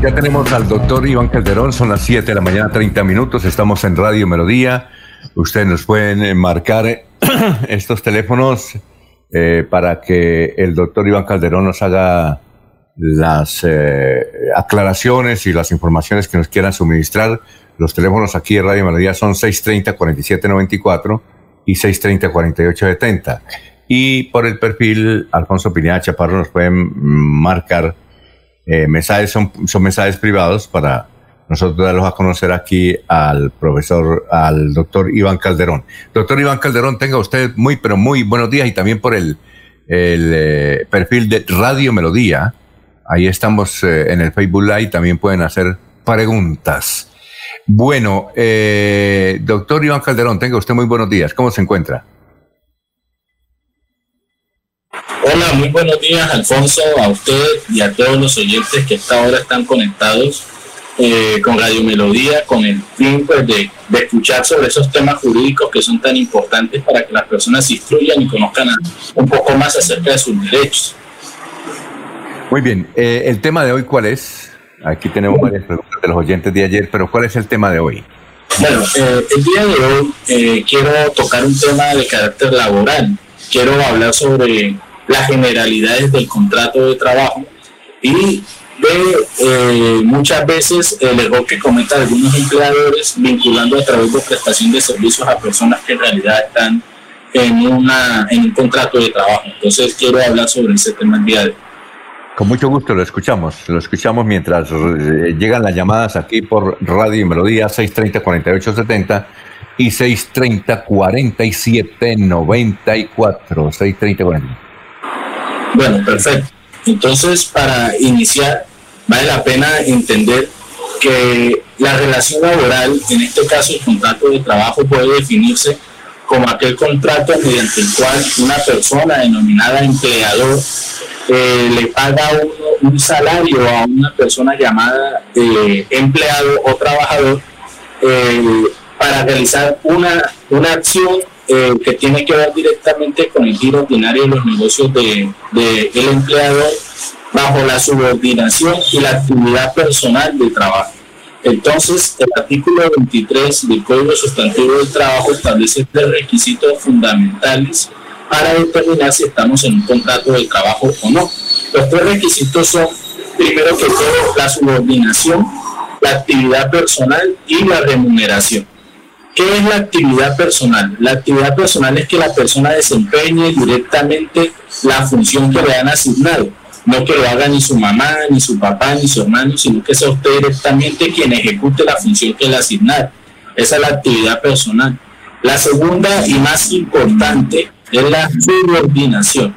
Ya tenemos al doctor Iván Calderón, son las 7 de la mañana, 30 minutos, estamos en Radio Melodía. Ustedes nos pueden eh, marcar eh, *clears throat* estos teléfonos eh, para que el doctor Iván Calderón nos haga las aclaraciones y las informaciones que nos quieran suministrar. Los teléfonos aquí de Radio Melodía son 630-4794 y 630-4870. Y por el perfil Alfonso Pineda Chaparro nos pueden marcar eh, mensajes son, son mensajes privados para nosotros darlos a conocer aquí al profesor, al doctor Iván Calderón. Doctor Iván Calderón, tenga usted muy, pero muy buenos días y también por el, el eh, perfil de Radio Melodía. Ahí estamos eh, en el Facebook Live, también pueden hacer preguntas. Bueno, doctor Iván Calderón, tenga usted muy buenos días. ¿Cómo se encuentra? Hola, muy buenos días, Alfonso, a usted y a todos los oyentes que hasta ahora están conectados eh, con Radio Melodía, con el fin pues, de, de, escuchar sobre esos temas jurídicos que son tan importantes para que las personas se instruyan y conozcan un poco más acerca de sus derechos. Muy bien, eh, el tema de hoy, ¿cuál es? Aquí tenemos varias preguntas de los oyentes de ayer, pero ¿cuál es el tema de hoy? Bueno, eh, el día de hoy eh, quiero tocar un tema de carácter laboral. Quiero hablar sobre las generalidades del contrato de trabajo y de muchas veces el error que cometen algunos empleadores vinculando a través de prestación de servicios a personas que en realidad están en, una, en un contrato de trabajo. Entonces quiero hablar sobre ese tema el. Con mucho gusto lo escuchamos. Lo escuchamos mientras eh, llegan las llamadas aquí por Radio y Melodía 630-4870 y 630-4794. 630-40. Bueno, perfecto. Entonces, para iniciar, vale la pena entender que la relación laboral, en este caso el contrato de trabajo, puede definirse como aquel contrato mediante el cual una persona denominada empleador eh, le paga un salario a una persona llamada eh, empleado o trabajador eh, para realizar una, una acción que tiene que ver directamente con el giro ordinario de los negocios del de, el empleador bajo la subordinación y la actividad personal de trabajo. Entonces, el artículo 23 del Código Sustantivo del Trabajo establece tres requisitos fundamentales para determinar si estamos en un contrato de trabajo o no. Los tres requisitos son, primero que todo, la subordinación, la actividad personal y la remuneración. ¿Qué es la actividad personal? La actividad personal es que la persona desempeñe directamente la función que le han asignado. No que lo haga ni su mamá, ni su papá, ni su hermano, sino que sea usted directamente quien ejecute la función que le asignaron. Esa es la actividad personal. La segunda y más importante es la subordinación.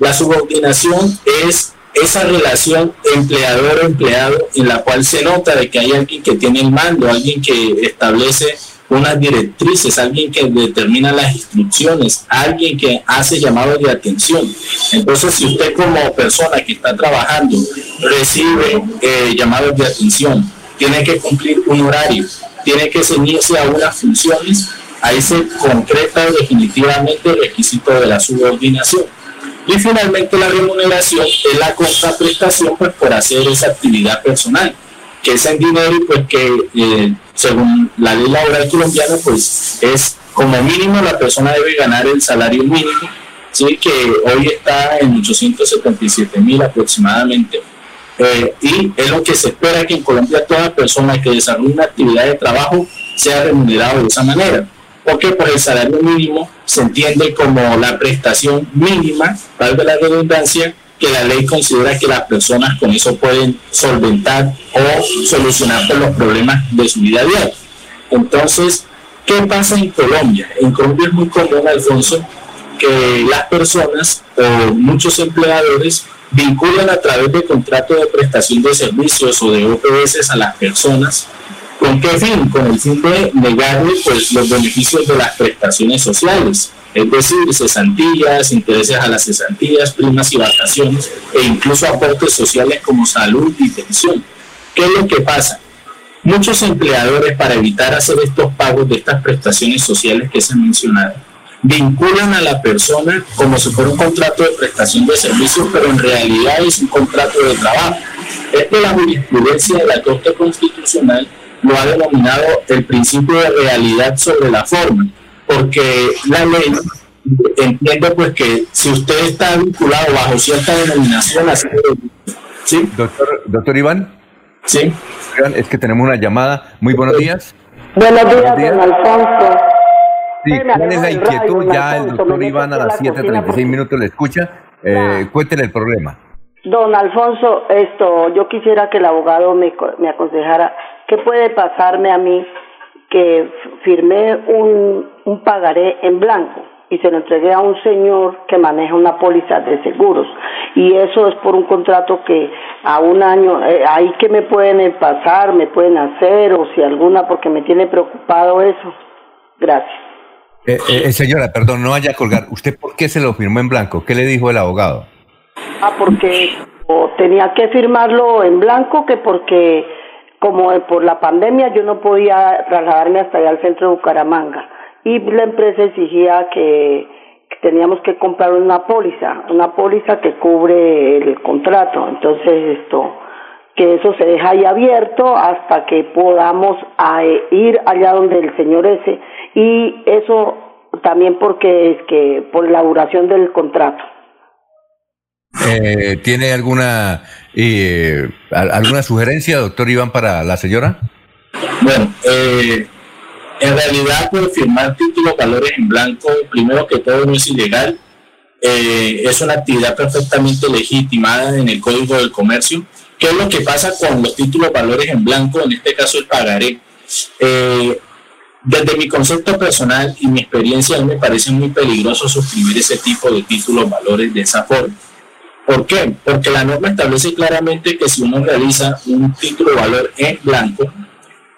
La subordinación es esa relación empleador-empleado en la cual se nota de que hay alguien que tiene el mando, alguien que establece unas directrices, alguien que determina las instrucciones, alguien que hace llamados de atención. Entonces, si usted como persona que está trabajando recibe eh, llamados de atención, tiene que cumplir un horario, tiene que ceñirse a unas funciones, ahí se concreta definitivamente el requisito de la subordinación. Y finalmente la remuneración es la contraprestación pues, por hacer esa actividad personal, que es en dinero pues que eh, según la ley laboral colombiana pues es como mínimo la persona debe ganar el salario mínimo, ¿sí? que hoy está en 877 mil aproximadamente. Eh, y es lo que se espera que en Colombia toda persona que desarrolle una actividad de trabajo sea remunerado de esa manera porque por el salario mínimo se entiende como la prestación mínima, valga la redundancia, que la ley considera que las personas con eso pueden solventar o solucionar los problemas de su vida diaria. Entonces, ¿qué pasa en Colombia? En Colombia es muy común, Alfonso, que las personas o muchos empleadores vinculan a través de contratos de prestación de servicios o de OPS a las personas ¿Con qué fin? Con el fin de negarle pues, los beneficios de las prestaciones sociales, es decir, cesantías, intereses a las cesantías, primas y vacaciones, e incluso aportes sociales como salud y pensión. ¿Qué es lo que pasa? Muchos empleadores, para evitar hacer estos pagos de estas prestaciones sociales que se mencionaron, vinculan a la persona como si fuera un contrato de prestación de servicios, pero en realidad es un contrato de trabajo. Esto es la jurisprudencia de la Corte Constitucional lo ha denominado el principio de realidad sobre la forma, porque la ley entiende pues que si usted está vinculado bajo cierta denominación, así ¿sí? Doctor, doctor Iván. Sí. Es que tenemos una llamada. Muy buenos días. Buenos días, don Alfonso. Sí, ¿cuál es la inquietud? Ya el doctor Iván a las 7.36 minutos le escucha. Eh, cuéntele el problema. Don Alfonso, esto, yo quisiera que el abogado me, me aconsejara qué puede pasarme a mí que firmé un, un pagaré en blanco y se lo entregué a un señor que maneja una póliza de seguros. Y eso es por un contrato que a un año eh, ahí que me pueden pasar me pueden hacer o si alguna porque me tiene preocupado eso. Gracias. Eh, eh, señora perdón no vaya a colgar. Usted por qué se lo firmó en blanco qué le dijo el abogado Ah, porque tenía que firmarlo en blanco, que porque como por la pandemia yo no podía trasladarme hasta allá al centro de Bucaramanga y la empresa exigía que, teníamos que comprar una póliza, una póliza que cubre el contrato. Entonces esto que eso se deja ahí abierto hasta que podamos a, ir allá donde el señor ese y eso también porque es que por la duración del contrato. Eh, ¿Tiene alguna eh, alguna sugerencia, doctor Iván, para la señora? Bueno, eh, en realidad, pues, firmar títulos valores en blanco, primero que todo, no es ilegal. Eh, es una actividad perfectamente legitimada en el Código del Comercio. ¿Qué es lo que pasa con los títulos valores en blanco? En este caso, el pagaré. Eh, desde mi concepto personal y mi experiencia, a mí me parece muy peligroso suscribir ese tipo de títulos valores de esa forma. ¿Por qué? Porque la norma establece claramente que si uno realiza un título valor en blanco,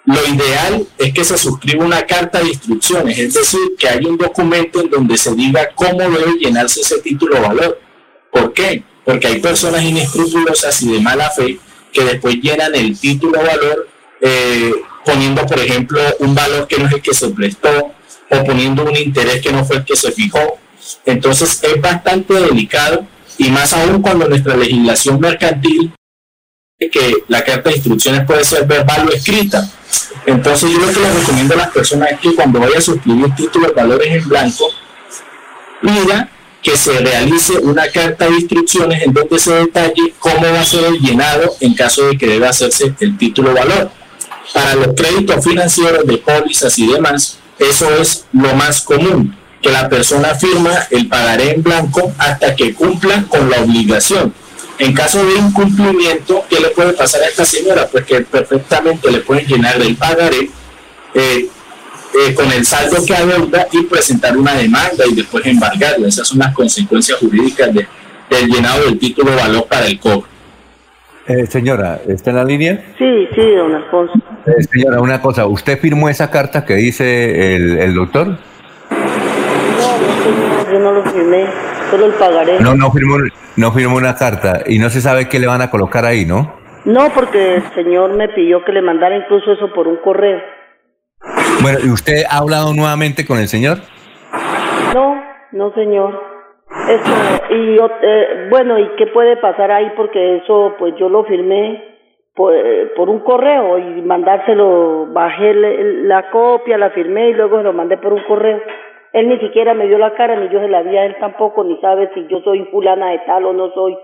lo ideal es que se suscriba una carta de instrucciones, es decir, que haya un documento en donde se diga cómo debe llenarse ese título valor. ¿Por qué? Porque hay personas inescrupulosas y de mala fe que después llenan el título valor eh, poniendo, por ejemplo, un valor que no es el que se prestó o poniendo un interés que no fue el que se fijó. Entonces es bastante delicado y más aún cuando nuestra legislación mercantil que la carta de instrucciones puede ser verbal o escrita. Entonces yo lo que les recomiendo a las personas es que cuando vaya a suscribir títulos valores en blanco, mira que se realice una carta de instrucciones en donde se detalle cómo va a ser el llenado en caso de que deba hacerse el título valor. Para los créditos financieros de pólizas y demás, eso es lo más común, que la persona firma el pagaré en blanco hasta que cumpla con la obligación. En caso de incumplimiento, ¿qué le puede pasar a esta señora? Pues que perfectamente le pueden llenar el pagaré eh, eh, con el saldo que adeuda y presentar una demanda y después embargarla. Esas son las consecuencias jurídicas de, del llenado del título de valor para el cobro. Eh, señora, ¿está en la línea? Sí, sí, don Alfonso. Eh, señora, una cosa, ¿usted firmó esa carta que dice el, el doctor? Yo no lo firmé, solo el pagaré. No, no firmó, no firmó una carta y no se sabe qué le van a colocar ahí, ¿no? No, porque el señor me pidió que le mandara incluso eso por un correo. Bueno, ¿y usted ha hablado nuevamente con el señor? No, no, señor. Eso, y eh, bueno, ¿y qué puede pasar ahí? Porque eso, pues yo lo firmé por, eh, por un correo y mandárselo, bajé le- la copia, la firmé y luego se lo mandé por un correo. Él ni siquiera me dio la cara, ni yo se la vi a él tampoco, ni sabe si yo soy fulana de tal o no soy.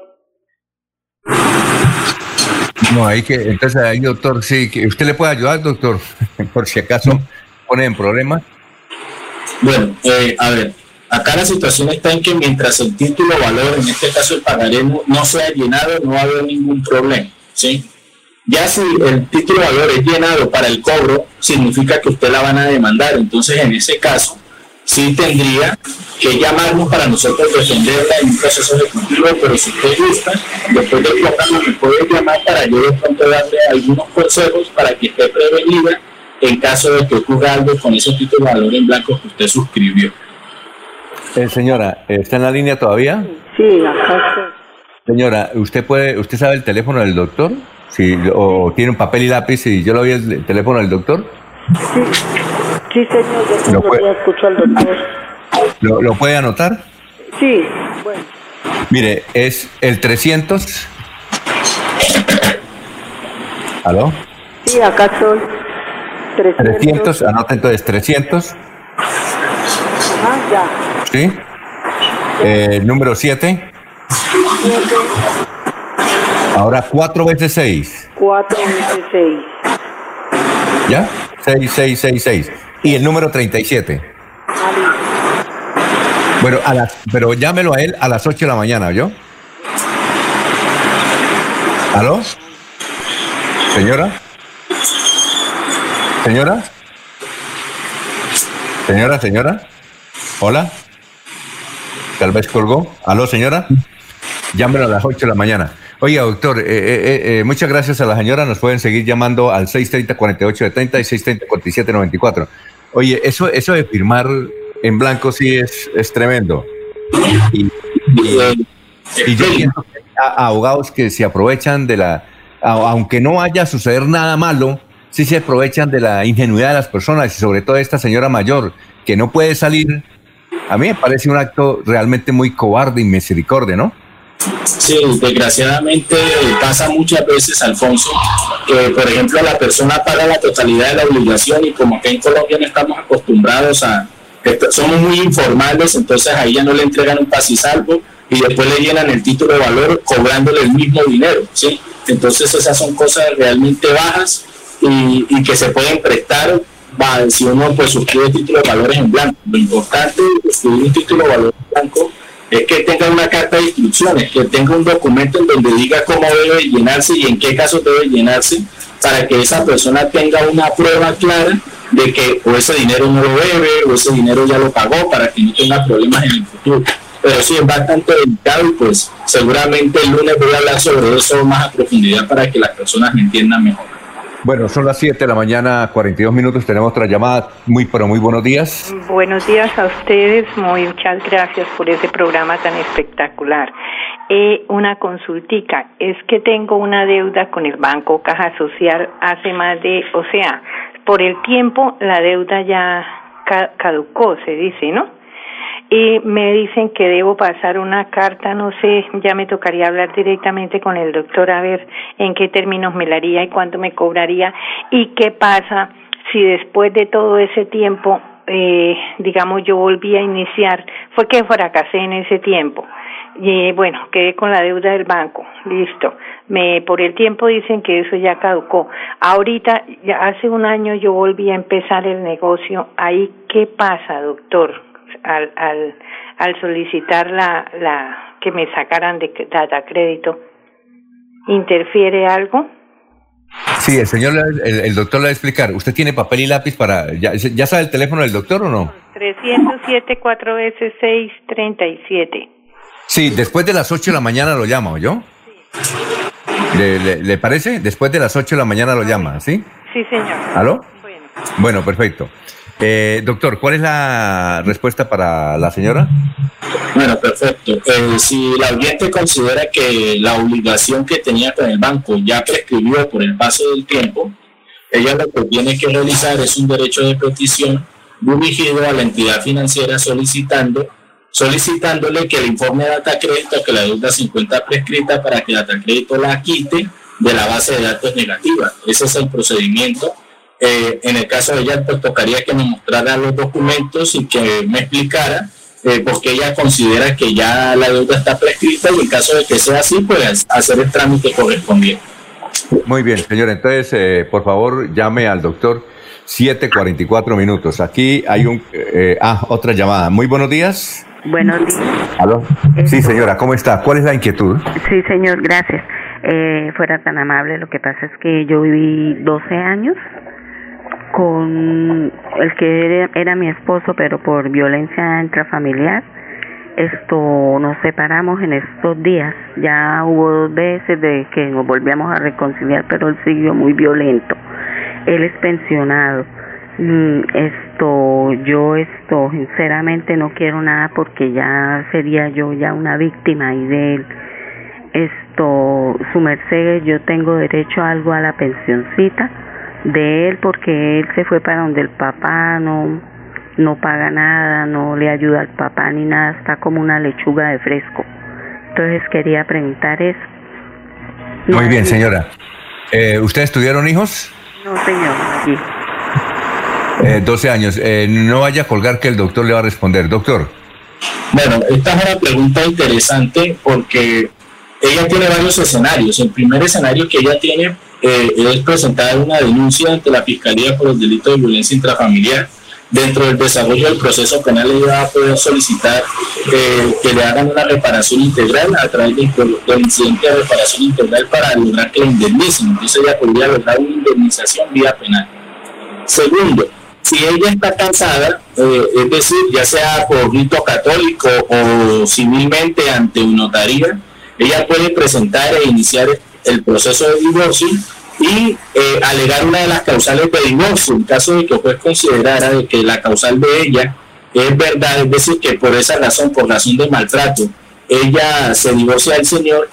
No, hay que, entonces ahí, doctor, sí, que usted le puede ayudar, doctor, *laughs* por si acaso pone en problemas. Bueno, eh, a ver, acá la situación está en que mientras el título valor, en este caso el pagaré, no, no sea llenado, no va a haber ningún problema, ¿sí? Ya si el título valor es llenado para el cobro, significa que usted la van a demandar. Entonces, en ese caso, sí tendría que llamarnos para nosotros defenderla en un proceso ejecutivo, pero si usted gusta, después del programa me puede llamar para yo de pronto darle algunos consejos para que esté prevenida en caso de que ocurra algo con ese título de valor en blanco que usted suscribió. Eh, señora, ¿está en la línea todavía? Sí, acá estoy. Señora, ¿usted puede, usted sabe el teléfono del doctor? Si, o tiene un papel y lápiz y yo le doy el teléfono del doctor, Sí, señor, yo Lo que escuchar al doctor. ¿lo, lo puede anotar? Sí, bueno. Mire, es el 300. ¿Aló? Sí, acá estoy. 300. 300, anota entonces 300, Ah, ya. ¿sí? Eh, número 7, ahora 4 veces 6, 4 veces 6. ¿ya? 6, 6, 6, 6. Y el número 37. Bueno, a las, pero llámelo a él a las 8 de la mañana, ¿yo? ¿Aló? ¿Señora? ¿Señora? ¿Señora, señora? ¿Hola? Tal vez colgó. ¿Aló, señora? Llámelo a las 8 de la mañana. Oiga, doctor, eh, eh, eh, muchas gracias a la señora. Nos pueden seguir llamando al 630-4870 y 630-4794. Oye, eso, eso de firmar en blanco sí es, es tremendo. Y, y- yo pienso que hay abogados que se aprovechan de la aunque no vaya a suceder nada malo, sí se aprovechan de la ingenuidad de las personas y sobre todo esta señora mayor que no puede salir. A mí me parece un acto realmente muy cobarde y misericordia, ¿no? Sí, desgraciadamente pasa muchas veces, Alfonso, que por ejemplo la persona paga la totalidad de la obligación y como que en Colombia no estamos acostumbrados a, somos muy informales, entonces a ella no le entregan un salvo y después le llenan el título de valor cobrándole el mismo dinero, ¿sí? Entonces esas son cosas realmente bajas y, que se pueden prestar si uno pues suscribe título de valores en blanco. Lo importante de suscribir un título de valores en blanco es que tenga una carta de instrucciones, que tenga un documento en donde diga cómo debe llenarse y en qué caso debe llenarse para que esa persona tenga una prueba clara de que o ese dinero no lo debe o ese dinero ya lo pagó para que no tenga problemas en el futuro. Pero sí es bastante delicado y pues seguramente el lunes voy a hablar sobre eso más a profundidad para que las personas me entiendan mejor. Bueno, son las 7 de la mañana, 42 minutos, tenemos otra llamada. Muy, pero muy buenos días. Buenos días a ustedes, muchas gracias por ese programa tan espectacular. Eh, una consultica, es que tengo una deuda con el Banco Caja Social hace más de, o sea, por el tiempo la deuda ya caducó, se dice, ¿no? Y me dicen que debo pasar una carta, no sé, ya me tocaría hablar directamente con el doctor a ver en qué términos me la haría y cuánto me cobraría y qué pasa si después de todo ese tiempo, eh, digamos, yo volví a iniciar, fue que fracasé en ese tiempo. Y bueno, quedé con la deuda del banco, listo. Me, por el tiempo dicen que eso ya caducó. Ahorita, ya hace un año yo volví a empezar el negocio. Ahí, ¿qué pasa, doctor? Al, al, al solicitar la, la que me sacaran de data crédito, ¿interfiere algo? Sí, el señor, el, doctor le va a explicar. ¿Usted tiene papel y lápiz para... ¿Ya, ya sabe el teléfono del doctor o no? 307 4 s 637. Sí, después de las 8 de la mañana lo llama, ¿yo? ¿Le, le, le parece? Después de las 8 de la mañana lo llama, ¿sí? Sí, señor. ¿Aló? Bueno, bueno perfecto. Eh, doctor, ¿cuál es la respuesta para la señora? Bueno, perfecto. Eh, si la oyente considera que la obligación que tenía con el banco ya prescribió por el paso del tiempo, ella lo que tiene que realizar es un derecho de petición dirigido a la entidad financiera solicitando solicitándole que el informe de data crédito que la deuda se encuentra prescrita para que data crédito la quite de la base de datos negativa. Ese es el procedimiento eh, en el caso de ella, pues tocaría que me mostrara los documentos y que me explicara eh, porque ella considera que ya la deuda está prescrita y en caso de que sea así, pues hacer el trámite correspondiente. Muy bien, señor. Entonces, eh, por favor, llame al doctor 744 minutos. Aquí hay un... Eh, ah, otra llamada. Muy buenos días. Buenos días. ¿Aló? Sí, señora, ¿cómo está? ¿Cuál es la inquietud? Sí, señor, gracias. fuera tan amable, lo que pasa es que yo viví 12 años con el que era, mi esposo, pero por violencia intrafamiliar. Esto nos separamos en estos días. Ya hubo dos veces de que nos volvíamos a reconciliar, pero él siguió muy violento. Él es pensionado. Mm, esto, yo esto, sinceramente no quiero nada porque ya sería yo ya una víctima y de él. Esto, su merced, yo tengo derecho a algo a la pensioncita de él porque él se fue para donde el papá no no paga nada, no le ayuda al papá ni nada, está como una lechuga de fresco. Entonces quería preguntar eso. Muy bien, señora. Eh, ¿Ustedes tuvieron hijos? No, señor, sí. Eh, 12 años. Eh, no vaya a colgar que el doctor le va a responder. Doctor. Bueno, esta es una pregunta interesante porque ella tiene varios escenarios. El primer escenario que ella tiene eh, es presentar una denuncia ante la Fiscalía por el delito de violencia intrafamiliar. Dentro del desarrollo del proceso penal, ella va a poder solicitar eh, que le hagan una reparación integral a través del, incidente de reparación integral para lograr que la indemnicen. Entonces, ella podría lograr una indemnización vía penal. Segundo, si ella está cansada, eh, es decir, ya sea por rito católico o civilmente ante un notaría, ella puede presentar e iniciar el proceso de divorcio y eh, alegar una de las causales de divorcio en caso de que el juez considerara de que la causal de ella es verdad, es decir, que por esa razón, por razón de maltrato, ella se divorcia del señor,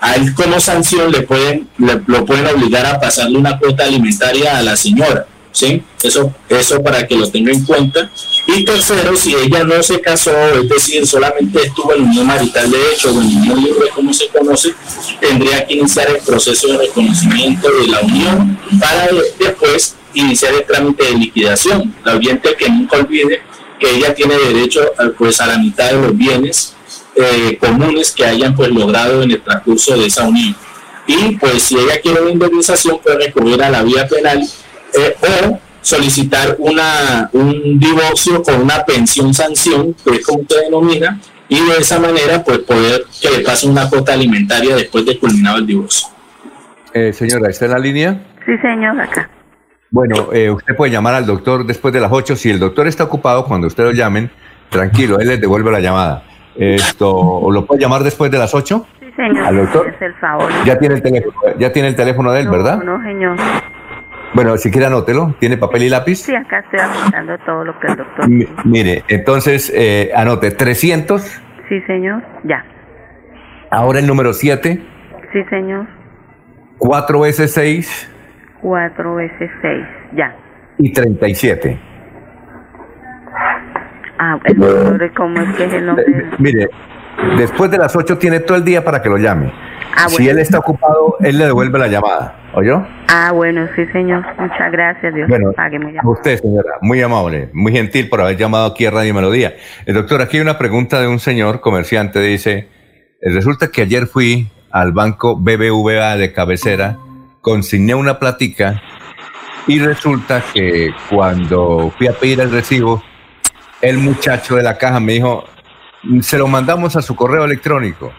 a él como sanción le pueden, lo pueden obligar a pasarle una cuota alimentaria a la señora. ¿sí? Eso, eso para que lo tenga en cuenta. Y tercero, si ella no se casó, es decir, solamente estuvo en unión marital de hecho o en unión libre, como se conoce, tendría que iniciar el proceso de reconocimiento de la unión para después iniciar el trámite de liquidación. La oyente que nunca olvide que ella tiene derecho pues, a la mitad de los bienes eh, comunes que hayan pues logrado en el transcurso de esa unión. Y pues si ella quiere una indemnización puede recurrir a la vía penal eh, o solicitar una, un divorcio con una pensión sanción, que es como usted denomina, y de esa manera pues poder que le pase una cuota alimentaria después de culminado el divorcio. Eh, señora, ¿está en la línea? Sí, señor, acá. Bueno, eh, usted puede llamar al doctor después de las 8. Si el doctor está ocupado, cuando usted lo llamen, tranquilo, él les devuelve la llamada. Esto, ¿O lo puede llamar después de las 8? Sí, señor. ¿Al doctor? Es el favor. Ya tiene el teléfono, ya tiene el teléfono de él, ¿verdad? No, señor. Bueno, si quiere anótelo. ¿Tiene papel y lápiz? Sí, acá estoy apuntando todo lo que el doctor M Mire, entonces eh, anote 300. Sí, señor. Ya. Ahora el número 7. Sí, señor. 4 veces 6. 4 veces 6. Ya. Y 37. Ah, el doctor, ¿cómo es que es el nombre? Mire, después de las 8 tiene todo el día para que lo llame. Ah, Si él está ocupado, él le devuelve la llamada. ¿Oyó? Ah, bueno, sí, señor. Muchas gracias, Dios Bueno, pague muy A usted, señora, muy amable, muy gentil por haber llamado aquí a Radio Melodía. El doctor, aquí hay una pregunta de un señor comerciante, dice, "Eh, resulta que ayer fui al banco BBVA de cabecera, consigné una platica y resulta que cuando fui a pedir el recibo, el muchacho de la caja me dijo, se lo mandamos a su correo electrónico.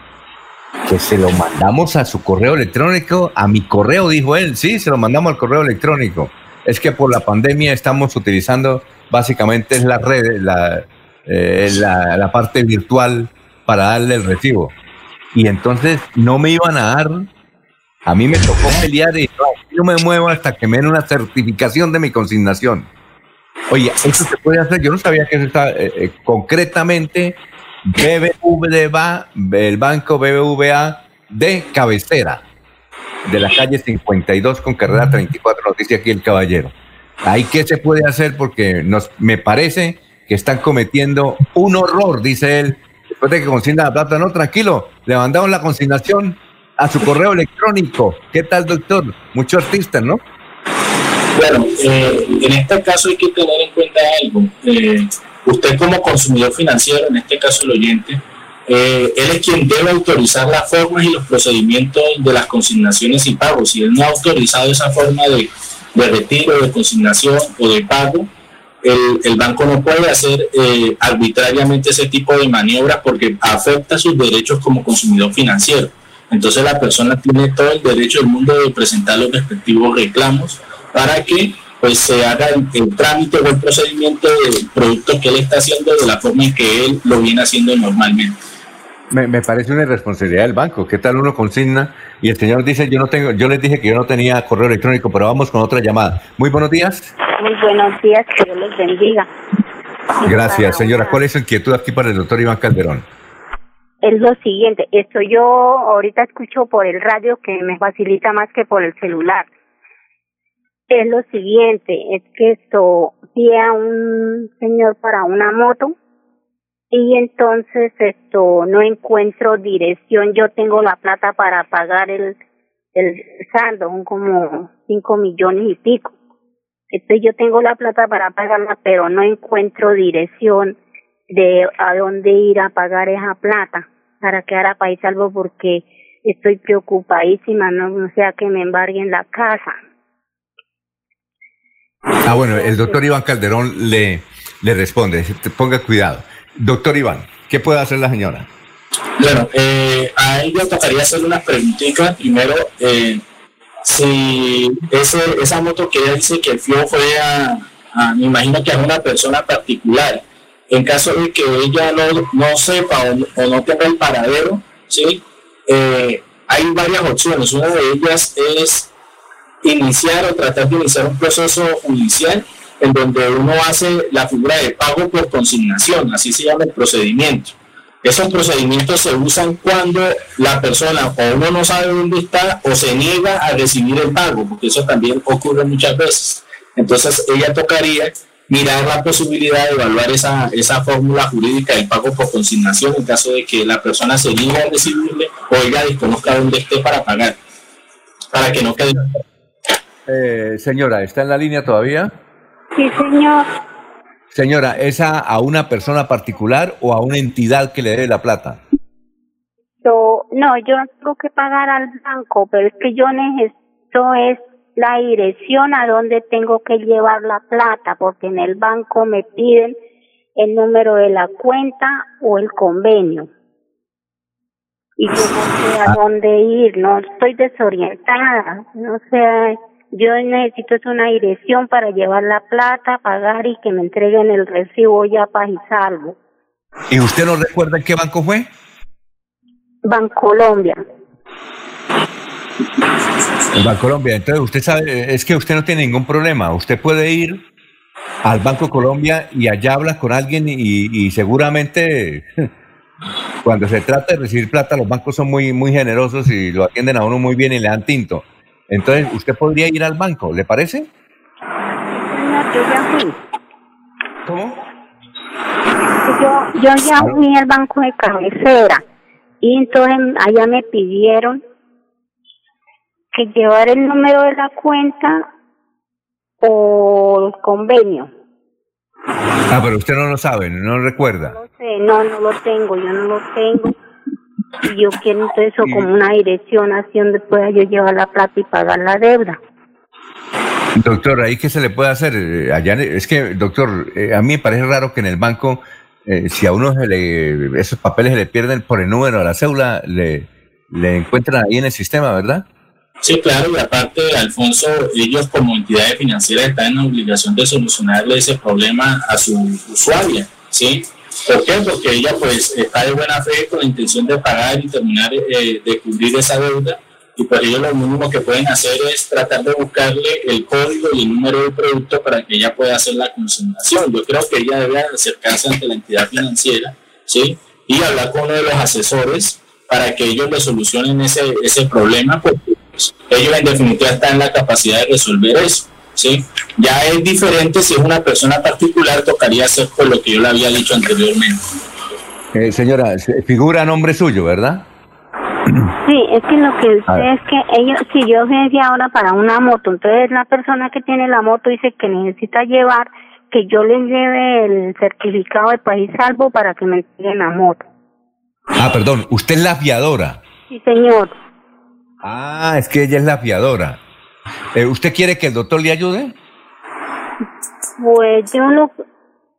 Que se lo mandamos a su correo electrónico, a mi correo, dijo él. Sí, se lo mandamos al correo electrónico. Es que por la pandemia estamos utilizando básicamente es la eh, la, la parte virtual para darle el recibo. Y entonces no me iban a dar. A mí me tocó pelear y no, me muevo hasta que me den una certificación de mi consignación. Oye, eso se puede hacer. Yo no sabía que eso está eh, eh, concretamente BBVA, el banco BBVA de cabecera, de la calle 52 con carrera 34, nos dice aquí el caballero. Ahí qué se puede hacer porque nos, me parece que están cometiendo un horror, dice él, después de que consigna la plata. No, tranquilo, le mandamos la consignación a su correo electrónico. ¿Qué tal, doctor? Mucho artista, ¿no? Bueno, eh, en este caso hay que tener en cuenta algo. Eh, usted como consumidor financiero, en este caso el oyente, eh, él es quien debe autorizar las formas y los procedimientos de las consignaciones y pagos. Si él no ha autorizado esa forma de, de retiro, de consignación o de pago, el, el banco no puede hacer eh, arbitrariamente ese tipo de maniobras porque afecta sus derechos como consumidor financiero. Entonces la persona tiene todo el derecho del mundo de presentar los respectivos reclamos para que pues se haga el, el trámite o el procedimiento del producto que él está haciendo de la forma en que él lo viene haciendo normalmente. Me, me parece una irresponsabilidad del banco. ¿Qué tal uno consigna y el señor dice, yo no tengo, yo les dije que yo no tenía correo electrónico, pero vamos con otra llamada. Muy buenos días. Muy buenos días, que Dios los bendiga. Gracias, señora. ¿Cuál es su inquietud aquí para el doctor Iván Calderón? Es lo siguiente, esto yo ahorita escucho por el radio que me facilita más que por el celular. Es lo siguiente, es que esto a un señor para una moto y entonces esto no encuentro dirección. Yo tengo la plata para pagar el el saldo, son como cinco millones y pico. Entonces yo tengo la plata para pagarla, pero no encuentro dirección de a dónde ir a pagar esa plata para quedar a país salvo porque estoy preocupadísima, no, no sea que me embarguen la casa. Ah, bueno, el doctor Iván Calderón le, le responde. Ponga cuidado. Doctor Iván, ¿qué puede hacer la señora? Bueno, eh, a ella tocaría hacerle unas preguntitas. Primero, eh, si ese, esa moto que ella dice que FIO fue a, a, me imagino que a una persona particular. En caso de que ella no, no sepa o, o no tenga el paradero, ¿sí? Eh, hay varias opciones. Una de ellas es iniciar o tratar de iniciar un proceso judicial en donde uno hace la figura de pago por consignación, así se llama el procedimiento. Esos procedimientos se usan cuando la persona o uno no sabe dónde está o se niega a recibir el pago, porque eso también ocurre muchas veces. Entonces, ella tocaría mirar la posibilidad de evaluar esa, esa fórmula jurídica del pago por consignación en caso de que la persona se niegue a recibirle o ella desconozca dónde esté para pagar, para que no quede. Eh, señora, ¿está en la línea todavía? Sí, señor. Señora, ¿es a, a una persona particular o a una entidad que le debe la plata? Yo, no, yo tengo que pagar al banco, pero es que yo necesito es la dirección a donde tengo que llevar la plata, porque en el banco me piden el número de la cuenta o el convenio. Y yo no sé a dónde ir, no estoy desorientada, no sé, yo necesito es una dirección para llevar la plata, pagar y que me entreguen el recibo ya para y salvo. ¿Y usted no recuerda en qué banco fue? Bancolombia. En Bancolombia. Entonces, usted sabe, es que usted no tiene ningún problema. Usted puede ir al Banco Colombia y allá habla con alguien y, y seguramente *laughs* cuando se trata de recibir plata, los bancos son muy, muy generosos y lo atienden a uno muy bien y le dan tinto. Entonces, usted podría ir al banco, ¿le parece? No, yo ya fui. ¿Cómo? Yo, yo ya fui al banco de cabecera y entonces allá me pidieron que llevar el número de la cuenta o el convenio. Ah, pero usted no lo sabe, no lo recuerda. No sé, no, no lo tengo, yo no lo tengo. Y yo quiero entonces eso como una dirección así donde pueda yo llevar la plata y pagar la deuda. Doctor, ¿ahí qué se le puede hacer? Eh, Allá, es que, doctor, eh, a mí me parece raro que en el banco, eh, si a uno se le, esos papeles se le pierden por el número de la cédula, le, le encuentran ahí en el sistema, ¿verdad? Sí, claro, y aparte, Alfonso, ellos como entidades financieras están en la obligación de solucionarle ese problema a su usuaria, ¿sí? ¿Por qué? Porque ella pues está de buena fe con la intención de pagar y terminar eh, de cubrir esa deuda y pues ellos lo mínimo que pueden hacer es tratar de buscarle el código y el número del producto para que ella pueda hacer la consignación. Yo creo que ella debe acercarse ante la entidad financiera, ¿sí? Y hablar con uno de los asesores para que ellos le solucionen ese, ese problema, porque pues, ellos en definitiva están en la capacidad de resolver eso. ¿Sí? Ya es diferente si es una persona particular, tocaría hacer por lo que yo le había dicho anteriormente. Eh, señora, se- figura a nombre suyo, ¿verdad? Sí, es que lo que sé es que ellos, si yo fui ahora para una moto, entonces la persona que tiene la moto dice que necesita llevar, que yo le lleve el certificado de país salvo para que me entreguen la moto. Ah, perdón, usted es la fiadora. Sí, señor. Ah, es que ella es la fiadora. Eh, ¿Usted quiere que el doctor le ayude? Pues yo lo,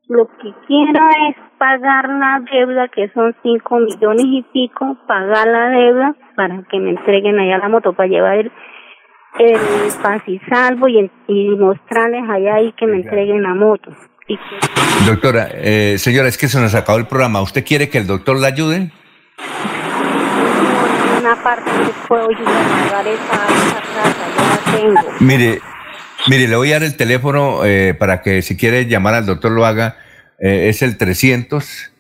lo que quiero es pagar la deuda, que son cinco millones y pico, pagar la deuda para que me entreguen allá la moto, para llevar el, el paz y salvo y, y mostrarles allá y que me entreguen la moto. Y que Doctora, eh, señora, es que se nos acabó el programa. ¿Usted quiere que el doctor le ayude? Una parte que puedo yo pagar esa, esa plata, yo la tengo. Mire, mire, le voy a dar el teléfono eh, para que si quiere llamar al doctor lo haga. Eh, es el 300,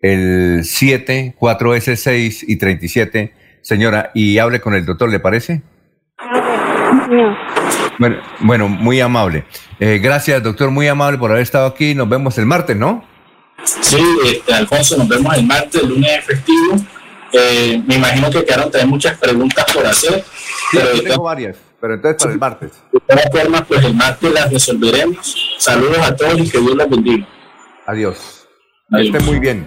el 7, 4S6 y 37. Señora, y hable con el doctor, ¿le parece? Señor. Bueno, bueno muy amable. Eh, gracias, doctor, muy amable por haber estado aquí. Nos vemos el martes, ¿no? Sí, este, Alfonso, nos vemos el martes, el lunes es festivo. Eh, me imagino que quedaron también muchas preguntas por hacer. Sí, pero de tengo varias, pero entonces para el martes. de todas formas, pues el martes las resolveremos. Saludos a todos y que Dios los bendiga. Adiós. Que esté muy bien.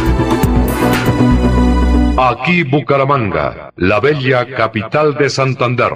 Aquí Bucaramanga, la bella capital de Santander.